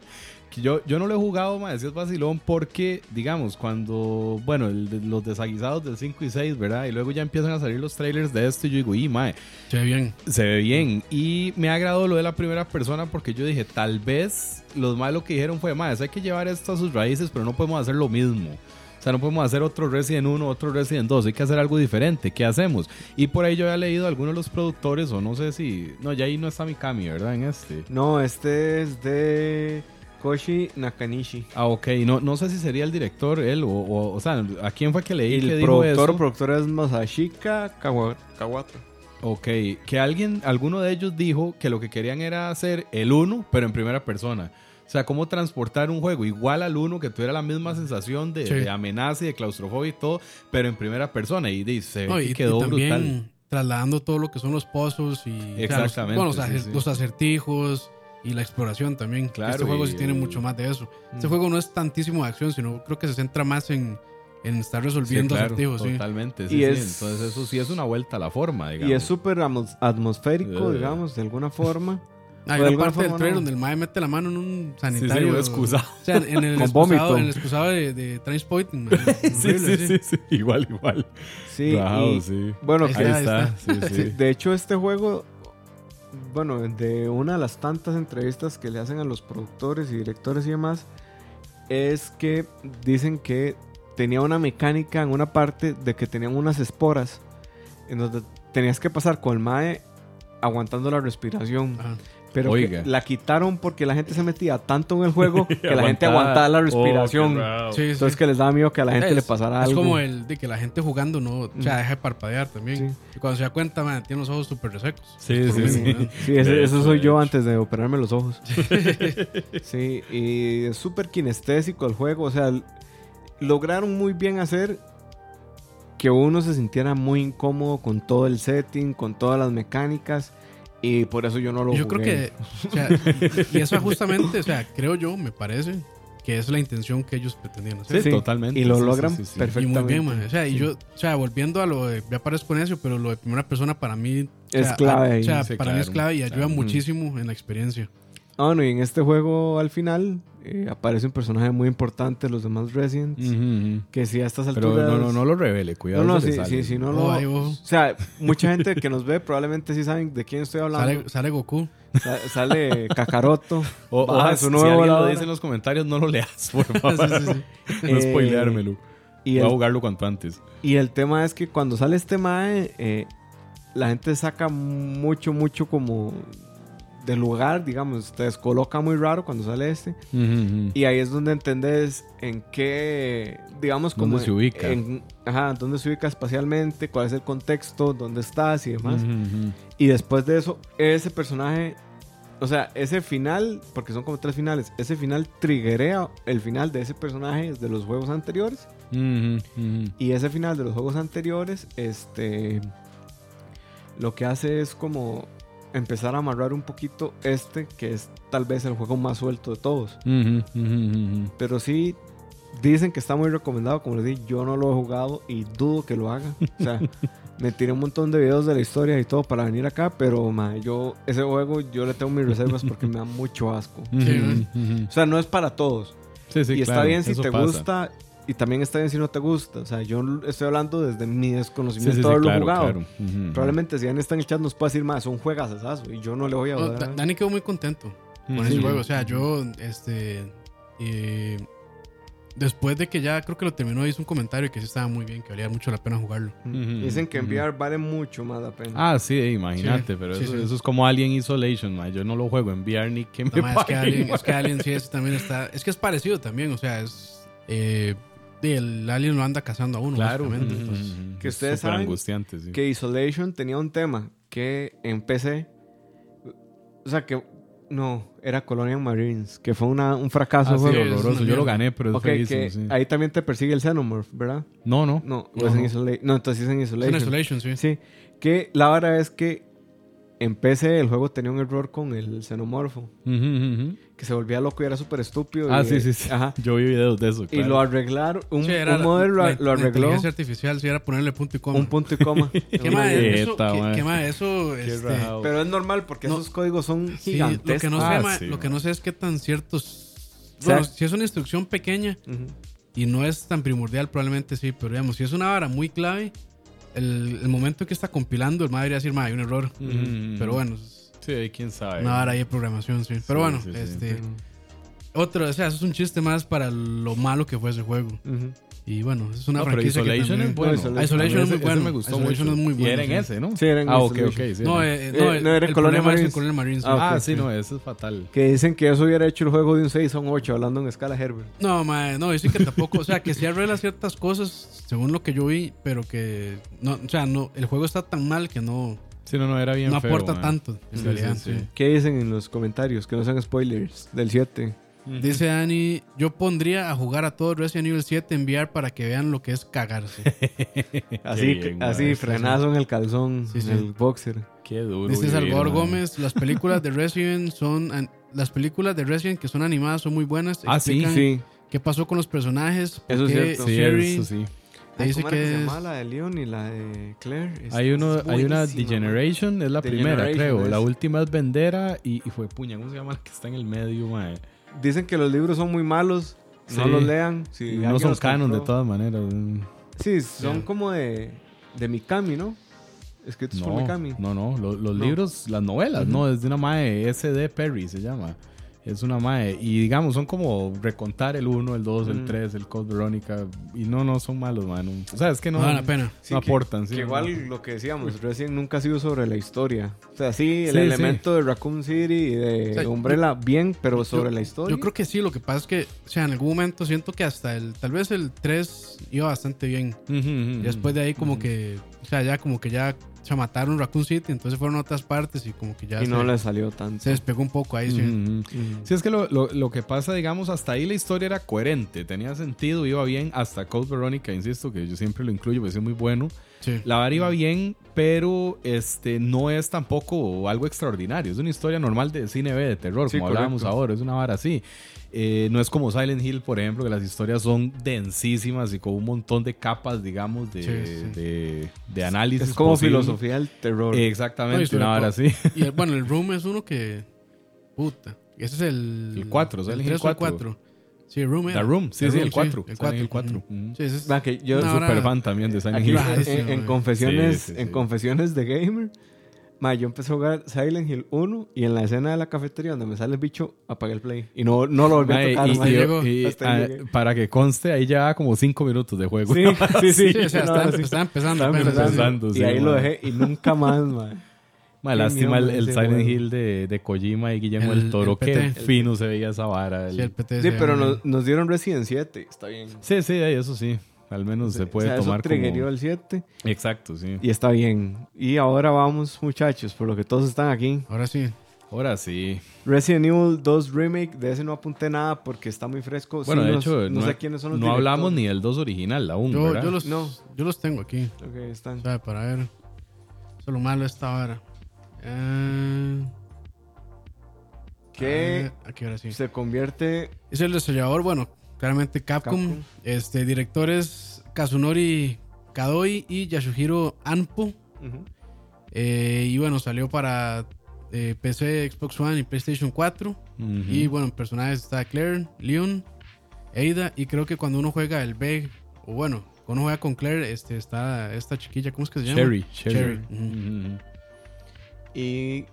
Que yo, yo no lo he jugado. Si es vacilón porque, digamos, cuando, bueno, el los desaguisados del 5 y 6, ¿verdad? Y luego ya empiezan a salir los trailers de esto y yo digo, y mae, Se ve bien. se ve bien. Y me agradó lo de la primera persona porque yo dije, tal vez los malos que dijeron fue, mae, hay que llevar esto a sus raíces, pero no podemos hacer lo mismo. O sea, no podemos hacer otro Resident 1, otro Resident 2, hay que hacer algo diferente. ¿Qué hacemos? Y por ahí yo había leído a algunos de los productores, o no sé si. No, ya ahí no está Mikami, ¿verdad? En este. No, este es de. Takoshi Nakanishi. Ah, ok. No, no sé si sería el director, él, o, o, o sea, ¿a quién fue que leí Y que el dijo productor, eso? productor es Masashika Kawa- Kawata. Ok, que alguien, alguno de ellos dijo que lo que querían era hacer el 1, pero en primera persona. O sea, cómo transportar un juego igual al 1, que tuviera la misma sensación de, Sí. de amenaza y de claustrofobia y todo, pero en primera persona. Y dice, No, y, que y quedó también brutal. trasladando todo lo que son los pozos y o sea, los- Exactamente, bueno, los, sí, acer- sí. los acertijos y la exploración también. Claro, este juego y- sí tiene mucho más de eso. Este juego no es tantísimo de acción, sino creo que se centra más en, en estar Sí, resolviendo claro, acertijos. sí. totalmente. sí, Y sí. es- Entonces eso sí es una vuelta a la forma, digamos. Y es súper atmosférico, Eh. digamos, de alguna forma. Hay de una parte del trailer no. donde el mae mete la mano en un Sí, sanitario. sí, excusado. O sea, en el Con excusado, vómito. en el excusado de, de Trainspotting. mae. Sí, sí, sí, sí, igual, igual. Sí, Rajado, y- sí. bueno, Ahí Ahí está, está, sí, sí, sí. de hecho este juego, bueno, de una de las tantas entrevistas que le hacen a los productores y directores y demás, es que dicen que tenía una mecánica en una parte de que tenían unas esporas en donde tenías que pasar con el mae aguantando la respiración. Pero Oiga. la quitaron porque la gente se metía tanto en el juego que la gente Aguantaba. la Oh, respiración. raro. Sí, sí. Entonces que les daba miedo que a la gente Es- le pasara Es algo. como el de que la gente jugando no, o sea, deja de parpadear también. Sí. Y cuando se da cuenta, man, tiene los ojos súper resecos. Sí, sí, mismo. Sí, ese- eso soy yo antes de operarme los ojos. sí, y es súper kinestésico el juego. O sea, lograron muy bien hacer que uno se sintiera muy incómodo con todo el setting, con todas las mecánicas. Y por eso yo no lo yo creo jugué. que, o sea, y, y eso justamente, o sea, creo yo, me parece, que es la intención que ellos pretendían hacer. Sí, totalmente. Y lo Sí, sí, logran sí, sí. Y perfectamente. muy bien, man. O sea, y yo, o sea, volviendo a lo de, ya parezco necio, pero lo de primera persona para mí o Es sea, clave a- o sea, Sí, para mí es claro, clave y ayuda claro. muchísimo en la experiencia. Ah, bueno, y en este juego al final eh, aparece un personaje muy importante de los demás Resident. Ujú, ujú. Que si a estas Pero alturas... no, no, no lo revele, cuidado. No, no, sí, sale. sí, sí, no Oh, lo... ahí, oh. O sea, mucha gente que nos ve probablemente sí saben de quién estoy hablando. Sale, sale Goku. Sa- Sale Kakaroto. O, o Baja si su nuevo alguien lo dice en los comentarios, no lo leas, por favor. sí, sí. No Eh, spoileármelo. Y Voy a jugarlo cuanto antes. y el tema es que cuando sale este mae, eh, la gente saca mucho, mucho como del lugar, digamos, te descoloca muy raro cuando sale este. Ujú, ujú. Y ahí es donde entendés en qué, digamos, como... ¿Dónde se ubica? en- ajá, dónde se ubica espacialmente, cuál es el contexto, dónde estás y demás. Ujú, ujú. Y después de eso, ese personaje, o sea, ese final, porque son como tres finales, ese final triggerea el final de ese personaje de los juegos anteriores. Ujú, ujú. Y ese final de los juegos anteriores, este, lo que hace es como empezar a amarrar un poquito este, que es tal vez el juego más suelto de todos. Pero sí, dicen que está muy recomendado, como les dije, yo no lo he jugado y dudo que lo haga. O sea, me tiré un montón de videos de la historia y todo para venir acá, pero ma, yo, ese juego yo le tengo mis reservas porque me da mucho asco. Sí. O sea, no es para todos. Sí, sí, y está bien si te pasa. gusta y también está bien si no te gusta. O sea, yo estoy hablando desde mi Sí, sí, desconocimiento sí, de haberlo claro, jugado. claro. Probablemente si alguien está en el chat nos puede decir más, son juegas y yo no le voy a No, Dani quedó muy contento con ese juego. O sea, yo, este. eh, después de que ya creo que lo terminó, hizo un comentario que sí estaba muy bien, que valía mucho la pena jugarlo. Dicen que enviar vale mucho más la pena. Ah, sí, imagínate, Sí, pero sí, eso, sí. eso es como Alien Isolation, man. Yo no lo juego en VR ni que me No, ma, es, que Alien, es que Alien sí ese también está. Es que es parecido también, o sea, es. Eh, el Alien lo anda cazando a uno, Claro. entonces. Que Es ustedes saben angustiante, sí. que Isolation tenía un tema que en PC, o sea, que no, era Colonial Marines, que fue una, un fracaso. Ah, sí, horroroso. Yo lo gané, pero es feísimo, que sí. ahí también te persigue el Xenomorph, ¿verdad? No, no. No, No, es en no. Isolation. No, entonces es en Es Isolation. una Isolation, sí. Sí, que la verdad es que en PC el juego tenía un error con el xenomorfo, ujú, ujú. Que se volvía loco y era súper estúpido. Ah, y, sí, sí, sí. Ajá. Yo vi videos de eso. Y claro. lo arreglaron, un, Sí, un la- modelo lo, la- lo La arregló, inteligencia artificial sí era ponerle punto y coma. un punto y coma. ¿Qué más eso? ¿Qué, más eso? este. Pero es normal porque No. esos códigos son sí, lo gigantescos. que no sé, Ah, ma, sí, lo que no sé es qué tan ciertos. O sea- Bueno, si es una instrucción pequeña Ujú. y no es tan primordial, probablemente sí. Pero digamos, si es una vara muy clave, el, el momento que está compilando, el madre debería decir, ma, hay un error. Ujú. Pero bueno, Sí, quién sabe. vara ahí de programación, sí. Pero Sí, bueno, sí, sí. este. Otro, o sea, eso es un chiste más para lo malo que fue ese juego. Ujú. Y bueno, es una No, pero franquicia que Isolation también- es bueno. Isolation- Isolation es muy bueno. me gustó Isolation mucho. es muy Y bueno, era en sí. ese, ¿no? Sí, era en Ah, ok, ok. Sí, No, no. eh, no, Eh, no era el Colonial problema es el Marines. Colonial Marines. sí. Ah, Ah, ok, sí, no, eso es fatal. Que dicen que eso hubiera hecho el juego de un 6 a un 8, hablando en escala Herbert. No, mae, no, dicen que tampoco, o sea, que sí arregla ciertas cosas según lo que yo vi, pero que no, o sea, no, el juego está tan mal que no, Sí, no, no, era bien no feo, aporta man. tanto, en Sí, realidad. sí, sí. sí. ¿Qué dicen en los comentarios? Que no sean spoilers del 7. Dice Dani, yo pondría a jugar a todo Resident Evil 7 en VR para que vean lo que es cagarse. Así, bien, así madre, frenazo en el calzón, Sí, sí. en el boxer. Qué duro. Dice vivir, Salvador man. Gómez, las películas de Resident son an- las películas de Resident que son animadas son muy buenas. Ah, sí, explican Sí. ¿Qué pasó con los personajes? ¿Por Eso es qué cierto. Sí, Sherry eso sí. Te dice ¿Cómo era que se es- llama la de Leon y la de Claire? Es- Hay, uno, hay una Degeneration, es la primera, creo. es. La última es Vendera y, y fue puña. ¿Cómo se llama la que está en el medio, mae? Dicen que los libros son muy malos. No Sí. los lean. Si no son canon de compró. todas maneras. mm. Sí, son Ya. como de, de Mikami, ¿no? Escritos por No, Mikami. no, no. Los, los No. libros, las novelas, no. Es de una mae S.D. Perry, se llama. Es una mae. Y digamos, son como recontar el 1, el 2, el Mm. 3, el Code Verónica. Y no, no son malos, man. O sea, es que no, no vale la pena. Sí, no que- aportan. sí, que igual lo que decíamos, Resident nunca ha sido sobre la historia. O sea, sí, el Sí, elemento de Raccoon City y de O sea, Umbrella, bien, pero yo- sobre la historia. Yo creo que sí, lo que pasa es que, o sea, en algún momento siento que hasta el, tal vez el 3 iba bastante bien. Y después de ahí como que, o sea, ya como que ya se mataron Raccoon City, entonces fueron a otras partes y como que ya y se, no le salió tanto. se despegó un poco ahí, sí. Mm. Sí, es que lo, lo- lo que pasa, digamos, hasta ahí la historia era coherente, tenía sentido, iba bien, hasta Code Verónica, insisto, que yo siempre lo incluyo, porque es muy bueno. Sí. La vara iba bien, pero este no es tampoco algo extraordinario, es una historia normal de cine B, de terror, Sí, como hablábamos ahora, es una vara así. Eh, no es como Silent Hill, por ejemplo, que las historias son densísimas y con un montón de capas, digamos, de, Sí, sí. de, de análisis. Es como posible. filosofía del terror. Exactamente, No, todo- así. Y el- bueno, el Room es uno que. Puta. Ese es el. El cuatro, Silent Hill tres o el 4. Sí, Room. The. Room, sí, The sí, Room, el 4. el 4. El 4. Sí, ese es. Va, que yo No, ahora- Super fan también de Silent aquí Hill. en- Clarísimo, en, en confesiones, Sí, sí, en sí. confesiones de gamer, ma, yo empecé a jugar Silent Hill 1 y en la escena de la cafetería donde me sale el bicho, apagué el play. Y no, no lo volví a Mae, tocar. y- ma. y- llegó. y, llegué. para que conste, ahí ya como 5 minutos de juego. Sí, sí, sí. Sí, o sea, No, está, sí. está empezando. Estaba empezando, y sí, ahí lo ma. dejé y nunca más, man. Lástima el, miedo el ese Silent. Hill de, de Kojima y Guillermo El- el, Toro. el Qué fino se veía esa vara. Sí, el- el PT Sí, pero nos, nos dieron Resident 7. Está bien. sí, sí, ahí eso sí. Al menos se puede o sea, tomar eso como... el 7 Exacto, sí. y está bien. Y ahora vamos, muchachos, por lo que todos están aquí. Ahora sí. Ahora sí. Resident Evil 2 Remake, de ese no apunté nada porque está muy fresco. Bueno, Sí, de hecho, no, no, sé quiénes son los no hablamos ni del 2 original aún, Yo, ¿verdad? yo, los, No. yo los tengo aquí. Ok, están. O sea, para ver. Eso es lo malo de esta hora. Eh, Que sí. se convierte Es el desarrollador, bueno, claramente Capcom. Capcom. Este, directores Kazunori Kadoi y Yasuhiro Anpo. Eh, y bueno, salió para eh, PC, Xbox One y PlayStation 4. Ujú. Y bueno, en personajes está Claire, Leon, Ada. Y creo que cuando uno juega el B, o bueno, cuando uno juega con Claire, este, está esta chiquilla, ¿cómo es que se llama? Cherry, ujú. Ujú. Y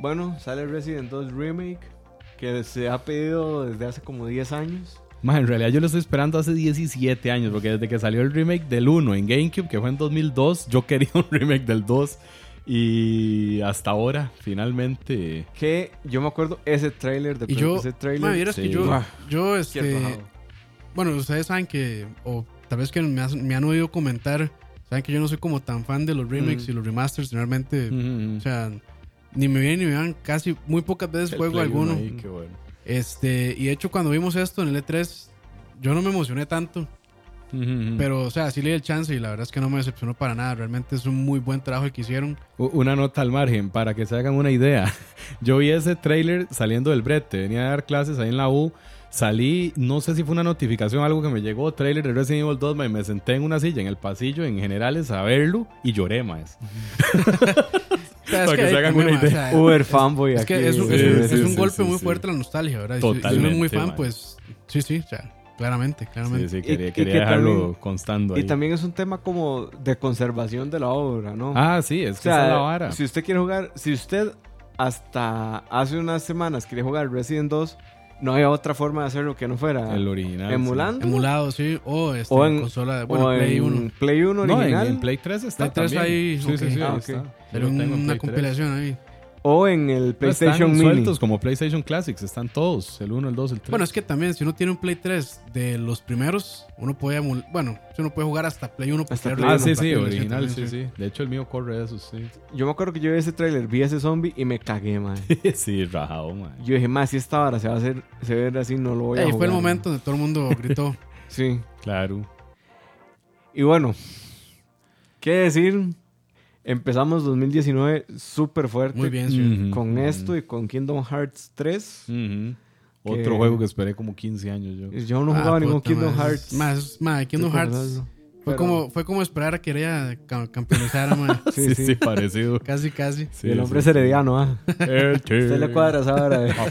bueno, sale Resident 2 Remake, que se ha pedido desde hace como 10 años. Ma, en realidad yo lo estoy esperando hace 17 años, porque desde que salió el remake del 1 en GameCube, que fue en 2002, yo quería un remake del 2. Y hasta ahora, finalmente. Que yo me acuerdo ese trailer de Y yo, ese trailer. que yo, Ah, yo, este, bueno, ustedes saben que, o tal vez que me, has- me han oído comentar, saben que yo no soy como tan fan de los remakes Mm. y los remasters, realmente, Ujú. o sea, ni me vienen ni me van, casi muy pocas veces El juego alguno. ahí, qué bueno. Este, y de hecho cuando vimos esto en el E3, yo no me emocioné tanto, pero o sea, sí le di el chance y la verdad es que no me decepcionó para nada, realmente es un muy buen trabajo el que hicieron. Una nota al margen, para que se hagan una idea. Yo vi ese trailer saliendo del brete, venía a dar clases ahí en la U. Salí, no sé si fue una notificación o algo que me llegó, trailer de Resident Evil 2, ma, y me senté en una silla en el pasillo en generales a verlo y lloré más. O es Para que se hagan una o idea. sea, Uber fanboy Es que aquí. es un, Sí, es un- sí, es un sí, golpe sí, muy sí. fuerte la nostalgia, ¿verdad? Y si- uno es muy Totalmente, fan, man. pues sí, sí, o sea, claramente, claramente. Sí, sí, Y- quería, y quería que dejarlo también- constando ahí. Y también es un tema como de conservación de la obra, ¿no? Ah, sí, es o que sea, es la vara. si usted quiere jugar, si usted hasta hace unas semanas quería jugar Resident 2, no había otra forma de hacerlo que no fuera El original. emulando. Emulado, sí. O, este, O en consola. Bueno, o Play en 1. Play 1 sí. No, en, original. en Play 3 está Play 3 también. ahí, Sí, sí, ok. sí, Ah, ahí ok. está. Pero tengo en una Play 3. compilación ahí. O en el PlayStation están Mini. sueltos como PlayStation Classics, están todos, el 1, el 2, el 3. Bueno, es que también si uno tiene un Play 3 de los primeros, uno puede Bueno, si uno puede jugar hasta Play 1. Hasta Play Ah, sí, sí, original, sí, sí. De hecho, el mío corre eso, sí. Yo me acuerdo que yo vi ese trailer, vi ese zombie y me cagué, man. sí, rajado, man. Yo dije, más si esta hora se va a hacer, se ve así, no lo voy a jugar. fue el momento donde todo el mundo gritó. Sí. Claro. Y bueno, ¿qué decir? Empezamos 2019 súper fuerte. Muy bien, sí. Con esto y con Kingdom Hearts 3. ujú. Otro juego que esperé como 15 años yo. Yo no Ah, jugaba ningún Kingdom Hearts. Más, más, Kingdom Sí, Hearts. Fue Pero- como, fue como esperar a que ella ca- campeonizara, man. Sí, Sí, sí. sí, parecido. Casi, casi. Sí, el hombre sí, es herediano, ¿ah? sí. Usted le cuadra esa hora. eh.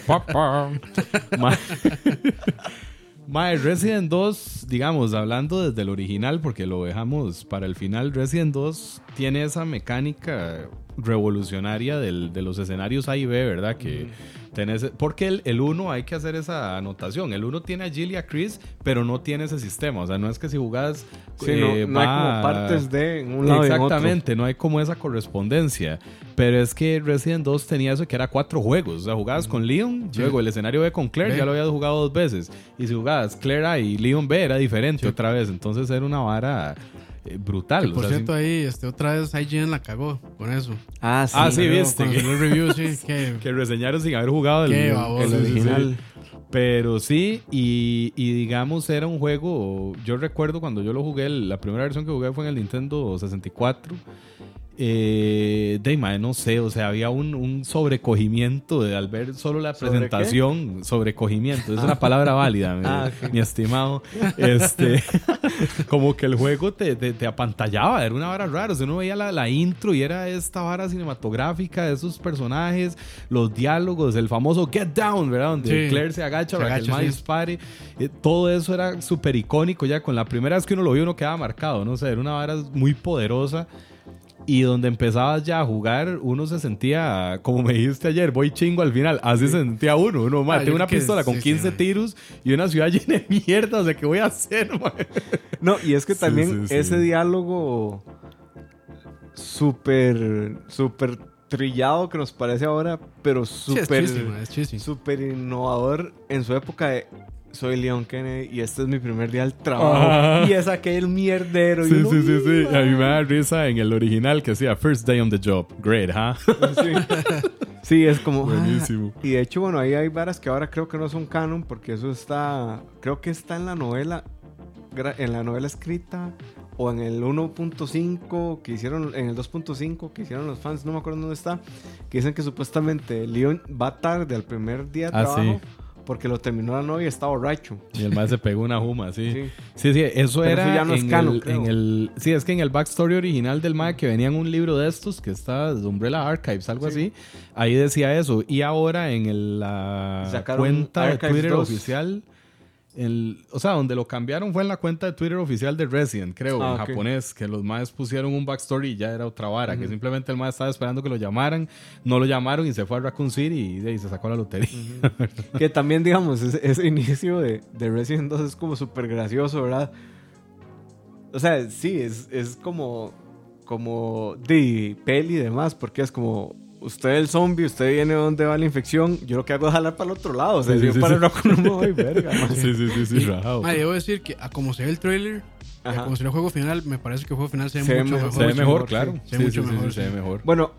Ma- Mae, Resident 2, digamos, hablando desde el original, porque lo dejamos para el final, Resident 2 tiene esa mecánica revolucionaria del- de los escenarios A y B, ¿verdad? Que tenés, porque el, el 1 hay que hacer esa anotación. El 1 tiene a Jill y a Chris, pero no tiene ese sistema. O sea, no es que si jugás. Sí, eh, no, no hay como partes de un lado y en otro. Exactamente, no hay como esa correspondencia. Pero es que Resident 2 tenía eso que era cuatro juegos. O sea, jugabas con Leon, Sí. luego el escenario B con Claire, B. ya lo habías jugado dos veces. Y si jugabas Claire A y Leon B era diferente Sí. otra vez. Entonces era una vara eh, brutal. Que, o por sea, cierto, sí- ahí, este, otra vez IGN la cagó con eso. Ah, sí. Ah, sí, viste. Cuando salió el review, sí. Que, que reseñaron sin haber jugado el, sí, original. Pero sí, y, y digamos, era un juego. Yo recuerdo cuando yo lo jugué, la primera versión que jugué fue en el Nintendo 64. Eh, de mae, no sé, o sea, había un, un sobrecogimiento de, al ver solo la ¿Sobre presentación. Sobrecogimiento, es una palabra válida, mi, Ah, mi estimado. Este, como que el juego te, te, te apantallaba, era una vara rara. O sea, uno veía la, la intro y era esta vara cinematográfica de esos personajes, los diálogos, el famoso Get Down, ¿verdad? Donde Sí. Claire se agacha para que el mae dispare. Eh, todo eso era súper icónico ya. Con la primera vez que uno lo vio, uno quedaba marcado, ¿no? O sea, era una vara muy poderosa. Y donde empezabas ya a jugar, uno se sentía, como me dijiste ayer, voy chingo al final. Así se sentía uno. Uno, mae, Ah, tengo una pistola con sí, sí, 15 mae. tiros y una ciudad llena de mierda. O sea, ¿qué voy a hacer? No, y es que también ese diálogo súper, súper trillado que nos parece ahora, pero sí, súper, súper innovador en su época de soy Leon Kennedy y este es mi primer día al trabajo. Y es aquel mierdero. y Sí, uno, sí, sí, sí. "Mm, A mí me da risa en el original que decía First Day on the Job. Great, ¿huh? Sí. Sí, es como. ah. Buenísimo. Y de hecho, bueno, ahí hay varas que ahora creo que no son canon porque eso está. Creo que está en la novela. En la novela escrita o en el 1.5 que hicieron. En el 2.5 que hicieron los fans, no me acuerdo dónde está. Que dicen que supuestamente Leon va tarde al primer día de Ah, trabajo sí. porque lo terminó la novia y está borracho. Y el más se pegó una juma, sí. Sí. Sí, sí, eso Pero era eso ya no es en, canon, el, creo. en el... Sí, es que en el backstory original del MAE que venía en un libro de estos que está de Umbrella Archives, algo Sí. así, ahí decía eso. Y ahora en el- la Sacaron cuenta de Twitter 2. oficial... el- o sea, donde lo cambiaron fue en la cuenta de Twitter oficial de Resident, creo, Ah, en japonés, que los maes pusieron un backstory y ya era otra vara, que simplemente el mae estaba esperando que lo llamaran, no lo llamaron y se fue a Raccoon City y, se sacó la lotería. Que también, digamos, ese, ese inicio de, de Resident 2 es como súper gracioso, ¿verdad? O sea, sí, es, es como, como de peli y demás, porque es como, usted es el zombie, usted viene donde va la infección, yo lo que hago es jalar para el otro lado, o sea, Sí, yo sí, para sí. el no me voy, verga, sí, sí, sí, sí, rajado. Ma, debo decir que a como se ve el trailer, a Ajá. como se ve el juego final, me parece que el juego final se ve Se mucho mejor, mejor. Se ve mejor, mejor, claro. Se ve mucho sí, sí, mejor, se ve mejor. Bueno,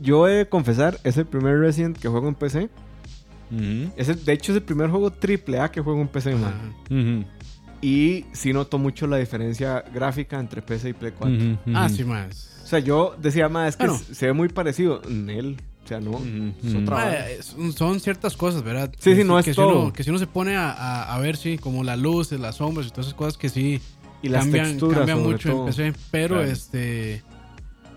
yo he de confesar, es el primer Resident que juego en PC. Es el- de hecho, es el primer juego triple A que juego en PC, man. Y sí noto mucho la diferencia gráfica entre PC y Play 4. ujú, Ah, sí, más. O sea, yo decía, más es que Bueno. se ve muy parecido en él. O sea, no. Es otra Ma, vara. eh, son- ciertas cosas, ¿verdad? Sí, sí, no es que si todo. uno- que si uno se pone a, a- a ver, sí, como las luces, las sombras y todas esas cosas que sí Y las cambian, texturas, cambian mucho todo. en PC. Pero Claro. este.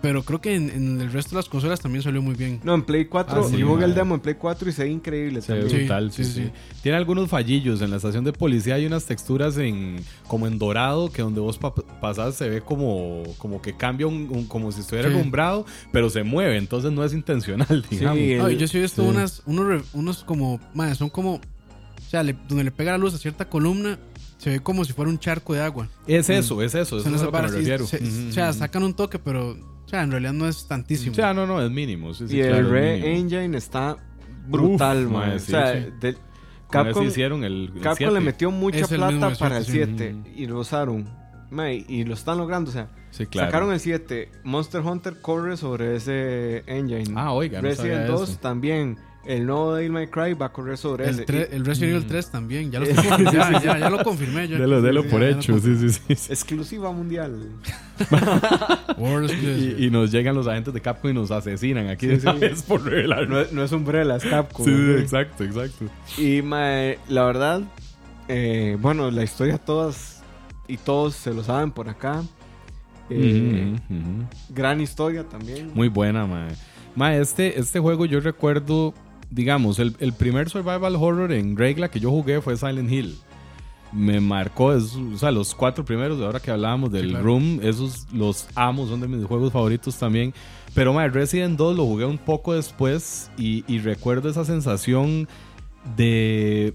Pero creo que en, en el resto de las consolas también salió muy bien. No, en Play 4, Ah, sí, yo jugué el demo en Play 4 y se ve increíble Se ve brutal, sí, sí, sí, sí. Tiene algunos fallillos. En la estación de policía hay unas texturas en como en dorado que donde vos pa- pasás se ve como, como que cambia un, un- como si estuviera Sí. alumbrado, pero se mueve. Entonces no es intencional, digamos. el- y yo sí he visto sí. unas, unos, unos como, madre, son como O sea, le- donde le pega la luz a cierta columna, se ve como si fuera un charco de agua. Es eso, es eso. Eso es a lo que me refiero. se- O sea, sacan un toque, pero. O sea, en realidad no es tantísimo. O sea, no, no, es mínimo. sí, sí, y claro, el Re mínimo. Engine está brutal, Uf, man. mae, o sí, sea, sí. Con Capcom, hicieron el, el Capcom le metió mucha Es el plata de para el siete, 7 sí. y lo usaron. Mae, y lo están logrando, o sea, Sí, claro. sacaron el 7. Monster Hunter corre sobre ese engine. Ah, oiga, no Resident sabía 2 eso. también. El nuevo Devil May Cry va a correr sobre El, ese. tre- Y- el Resident Evil Mm. 3 también. Ya lo, confirmando, ya, ya, ya lo confirmé. Yo. Delo, delo Sí, por hecho, sí, sí, sí. sí. Exclusiva mundial. Y, y nos llegan los agentes de Capcom y nos asesinan aquí Sí, vez por revelar. No, es- no es Umbrella, es Capcom. Sí, exacto, exacto. Y mae, la verdad, eh, bueno, la historia todas y todos se lo saben por acá. Eh. Gran historia también. Muy buena, mae. Mae, este, este juego yo recuerdo, digamos, el, el primer survival horror en regla que yo jugué fue Silent Hill. Me marcó, es- o sea, los cuatro primeros, de ahora que hablábamos del claro. Room, esos los amo, son de mis juegos favoritos también. Pero mae, Resident 2 lo jugué un poco después y, y recuerdo esa sensación de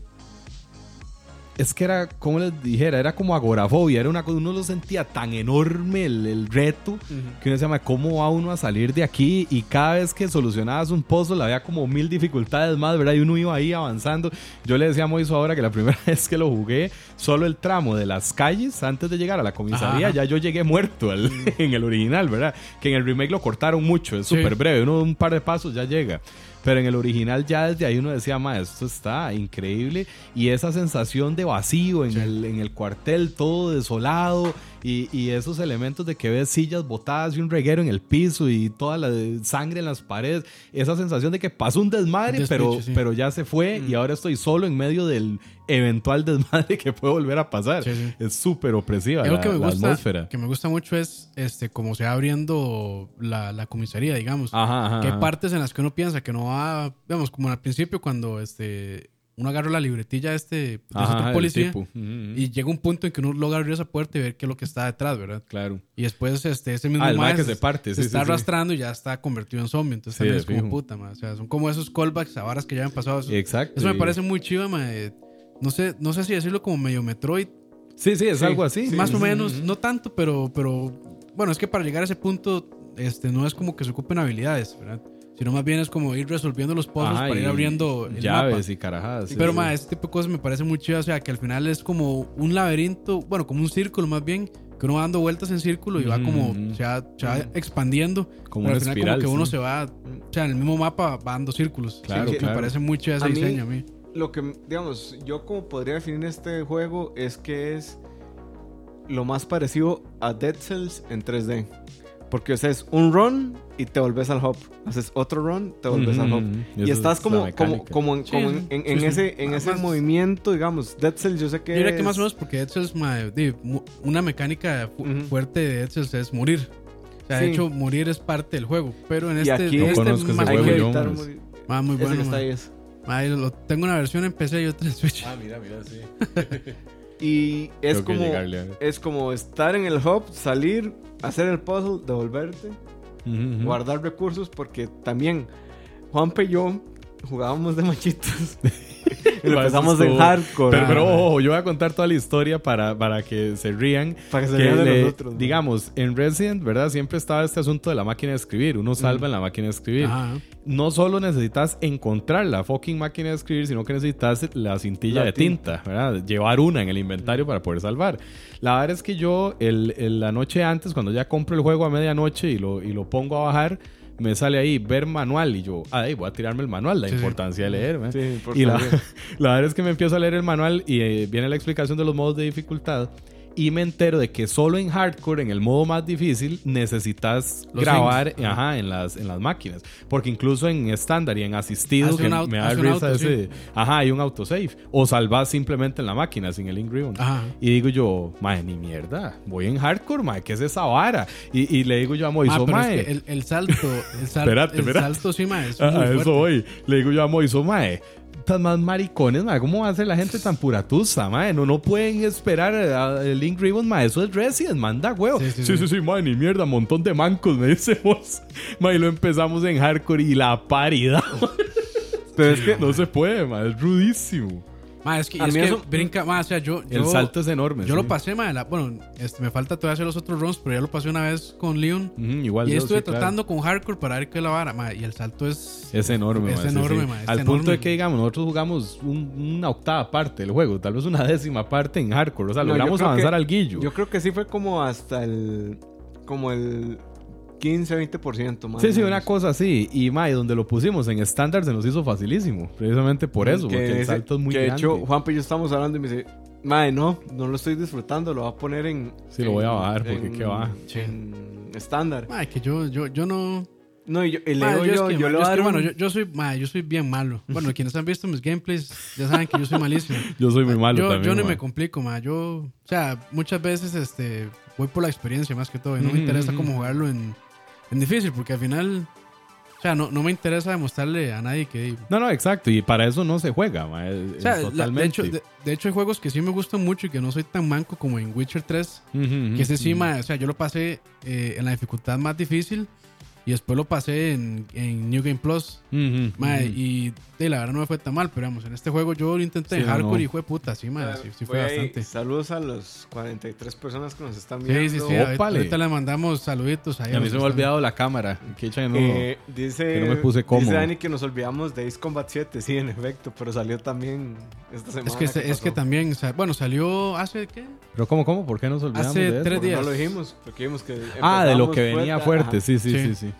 es que era, como les dijera, era como agorafobia. Era una cosa, uno lo sentía tan enorme el, el reto que uno se llama, ¿cómo va uno a salir de aquí? Y cada vez que solucionabas un puzzle había como mil dificultades más, ¿verdad? Y uno iba ahí avanzando. Yo le decía a Moiso ahora que la primera vez que lo jugué, solo el tramo de las calles antes de llegar a la comisaría, Ajá. ya yo llegué muerto al- en el original, ¿verdad? Que en el remake lo cortaron mucho, es Sí. súper breve, uno un par de pasos ya llega. Pero en el original ya desde ahí uno decía, ma, esto está increíble. Y esa sensación de vacío en, Sí. el, en el cuartel, todo desolado. Y, y esos elementos de que ves sillas botadas y un reguero en el piso y toda la sangre en las paredes. Esa sensación de que pasó un desmadre, pero, sí. pero ya se fue y ahora estoy solo en medio del eventual desmadre que puede volver a pasar. Sí, sí. Es súper opresiva la, que me la atmósfera. que me gusta mucho es este como se va abriendo la, la comisaría, digamos. Ajá, ajá, que hay ajá. partes en las que uno piensa que no va, digamos, como al principio cuando este uno agarra la libretilla este de este Ajá, otro policía y llega un punto en que uno logra abrir esa puerta y ver qué es lo que está detrás, ¿verdad? Claro. Y después este ese mismo Ah, que se parte, se sí, está sí, sí. arrastrando y ya está convertido en zombie, entonces también es como fijo. puta, mae. o sea, son como esos callbacks a varas que ya han pasado. Eso, Exacto. eso me parece muy chido, mae. No sé, no sé si decirlo como medio Metroid, Sí, sí, es algo así. sí, más o menos, no tanto, pero, pero bueno, es que para llegar a ese punto, este, no es como que se ocupen habilidades, ¿verdad? Sino más bien es como ir resolviendo los puzzles Ajá, para ir abriendo el llaves mapa. y carajadas. sí, Pero, sí. ma, este tipo de cosas me parece muy chido. O sea, que al final es como un laberinto, bueno, como un círculo más bien, que uno va dando vueltas en círculo y va como, se va, se va expandiendo. como al final espiral. como que uno sí. se va, o sea, en el mismo mapa va dando círculos. Claro, Sí, que claro. Me parece muy chido ese A mí- diseño a mí. Lo que, digamos, yo como podría definir este juego es que es lo más parecido a Dead Cells en 3D. Porque haces un run y te volvés al hub. Haces otro run, te volvés al. Ujú, Y estás es como, como, como, en, Sí, como sí, en, en- sí, en sí. ese, en ese movimiento, digamos. Dead Cells yo sé que Yo diría que es- más o menos porque Dead Cells, una mecánica fu- fuerte de Dead Cells es morir. O sea, de hecho, morir es parte del juego. Pero en Y este, aquí- No este hay que evitar morir. muy bueno. está ahí es. Ma, lo- tengo una versión en PC y otra en Switch. Ah, mira, mira, sí. Y es como, es como estar en el hub, salir, hacer el puzzle, devolverte, guardar recursos, porque también Juanpe y yo jugábamos de machitos. y lo empezamos en hardcore. Pero, pero ojo, yo voy a contar toda la historia para, para que se rían. para que se vean de le- nosotros. ¿no? digamos, en Resident, ¿verdad? Siempre estaba este asunto de la máquina de escribir. Uno salva en la máquina de escribir. Ajá. No solo necesitas encontrar la fucking máquina de escribir, sino que necesitas la cintilla La de tinta, ¿verdad? Llevar una en el inventario para poder salvar. La verdad es que yo, el, el- la noche antes, cuando ya compro el juego a medianoche y lo, y lo pongo a bajar, me sale ahí ver manual y yo, ay, voy a tirarme el manual, la Sí, sí. importancia de leer, Y la, la verdad es que me empiezo a leer el manual y eh, viene la explicación de los modos de dificultad. Y me entero de que solo en hardcore, en el modo más difícil, necesitas Los grabar ajá, en, las, en las máquinas. Porque incluso en estándar y en asistido, que me da risa ese. Ajá, hay un autosave. O salvas simplemente en la máquina sin el. Ajá. Y digo yo, mae, ni mierda. Voy en hardcore, mae, ¿qué es esa vara? Y, y le digo yo a Ah, Moiso, es mae. que el, el salto, el, sal- Espérate, el espérate. salto sí, ma, es A, muy a eso voy. Le digo yo a Moiso, mae. Tan más maricones. ¿Cómo va a ser la gente tan puratusa, mae? No, no pueden esperar a- el Link Ribbon, mae. Eso es Resident, manda huevo. Sí, Sí, sí, sí, sí, ni mierda. Montón de mancos, me dice vos. Mae, y lo empezamos en hardcore y la paridad. Pero es que no se puede, mae. Es rudísimo. Ma, es que, A es mí que eso- brinca, ma, o sea, yo, El yo- salto es enorme. Yo sí. lo pasé, ma, la- bueno, este, me falta todavía hacer los otros runs, pero ya lo pasé una vez con Leon. Ujú, igual Y yo, estuve sí, claro. tratando con hardcore para ver qué la vara, ma, y el salto es... Es enorme, Es enorme, sí. ma, es Al enorme. punto de que, digamos, nosotros jugamos un- una octava parte del juego, tal vez una décima parte en hardcore. O sea, No, logramos avanzar que- al guillo. Yo creo que sí fue como hasta el. Como el 15-20% más. Sí, sí, una cosa así. Y, ma, y donde lo pusimos en estándar se nos hizo facilísimo. Precisamente por eso, Que porque el ese- salto es muy que de grande. hecho, Juanpa y yo estamos hablando y me dice. Madre, no, no lo estoy disfrutando, lo voy a poner en. Sí, lo voy a bajar, porque en- qué va. Sí. En estándar. Ma, que yo, yo, yo no... No, y, yo, y le Ma, digo yo, yo, es que, yo yo es que, bueno, yo, yo soy, ma, yo soy bien malo. Bueno, quienes han visto mis gameplays ya saben que yo soy malísimo. Yo soy muy malo yo, también. yo no ma. me complico, ma. Yo, o sea, muchas veces este, voy por la experiencia más que todo. Y no me interesa cómo jugarlo en, en difícil, porque al final, o sea, no, no me interesa demostrarle a nadie que. No, no, exacto. Y para eso no se juega, ma, es- O sea, es la- totalmente. de, hecho, de, de hecho, hay juegos que sí me gustan mucho y que no soy tan manco como en Witcher 3. Ujú, ujú, Que ese sí, ma, o sea, yo lo pasé eh, en la dificultad más difícil y después lo pasé en, en New Game Plus. Ujú, Ma, ujú. y de la verdad no me fue tan mal, pero vamos, en este juego yo lo intenté Sí, en no, hardcore no. y fue puta, sí, ma, sí, sí fue bastante. Saludos a los 43 personas que nos están Sí, viendo. sí, sí. Ahorita, Ópale. ahorita le mandamos saluditos ahí. Y a mí se me ha olvidado la cámara. Que nuevo. Eh, dice, que no me puse cómodo. dice Dani que nos olvidamos de Ace Combat 7, sí, en efecto, pero salió también esta semana. Es que, ¿qué es que también, o sea, bueno, salió hace, ¿qué? Pero ¿cómo, cómo? ¿Por qué nos olvidamos Hace de eso? tres días. no lo dijimos, porque vimos que Ah, de lo que venía fuerte, fuerte. Sí, sí, Sí. sí,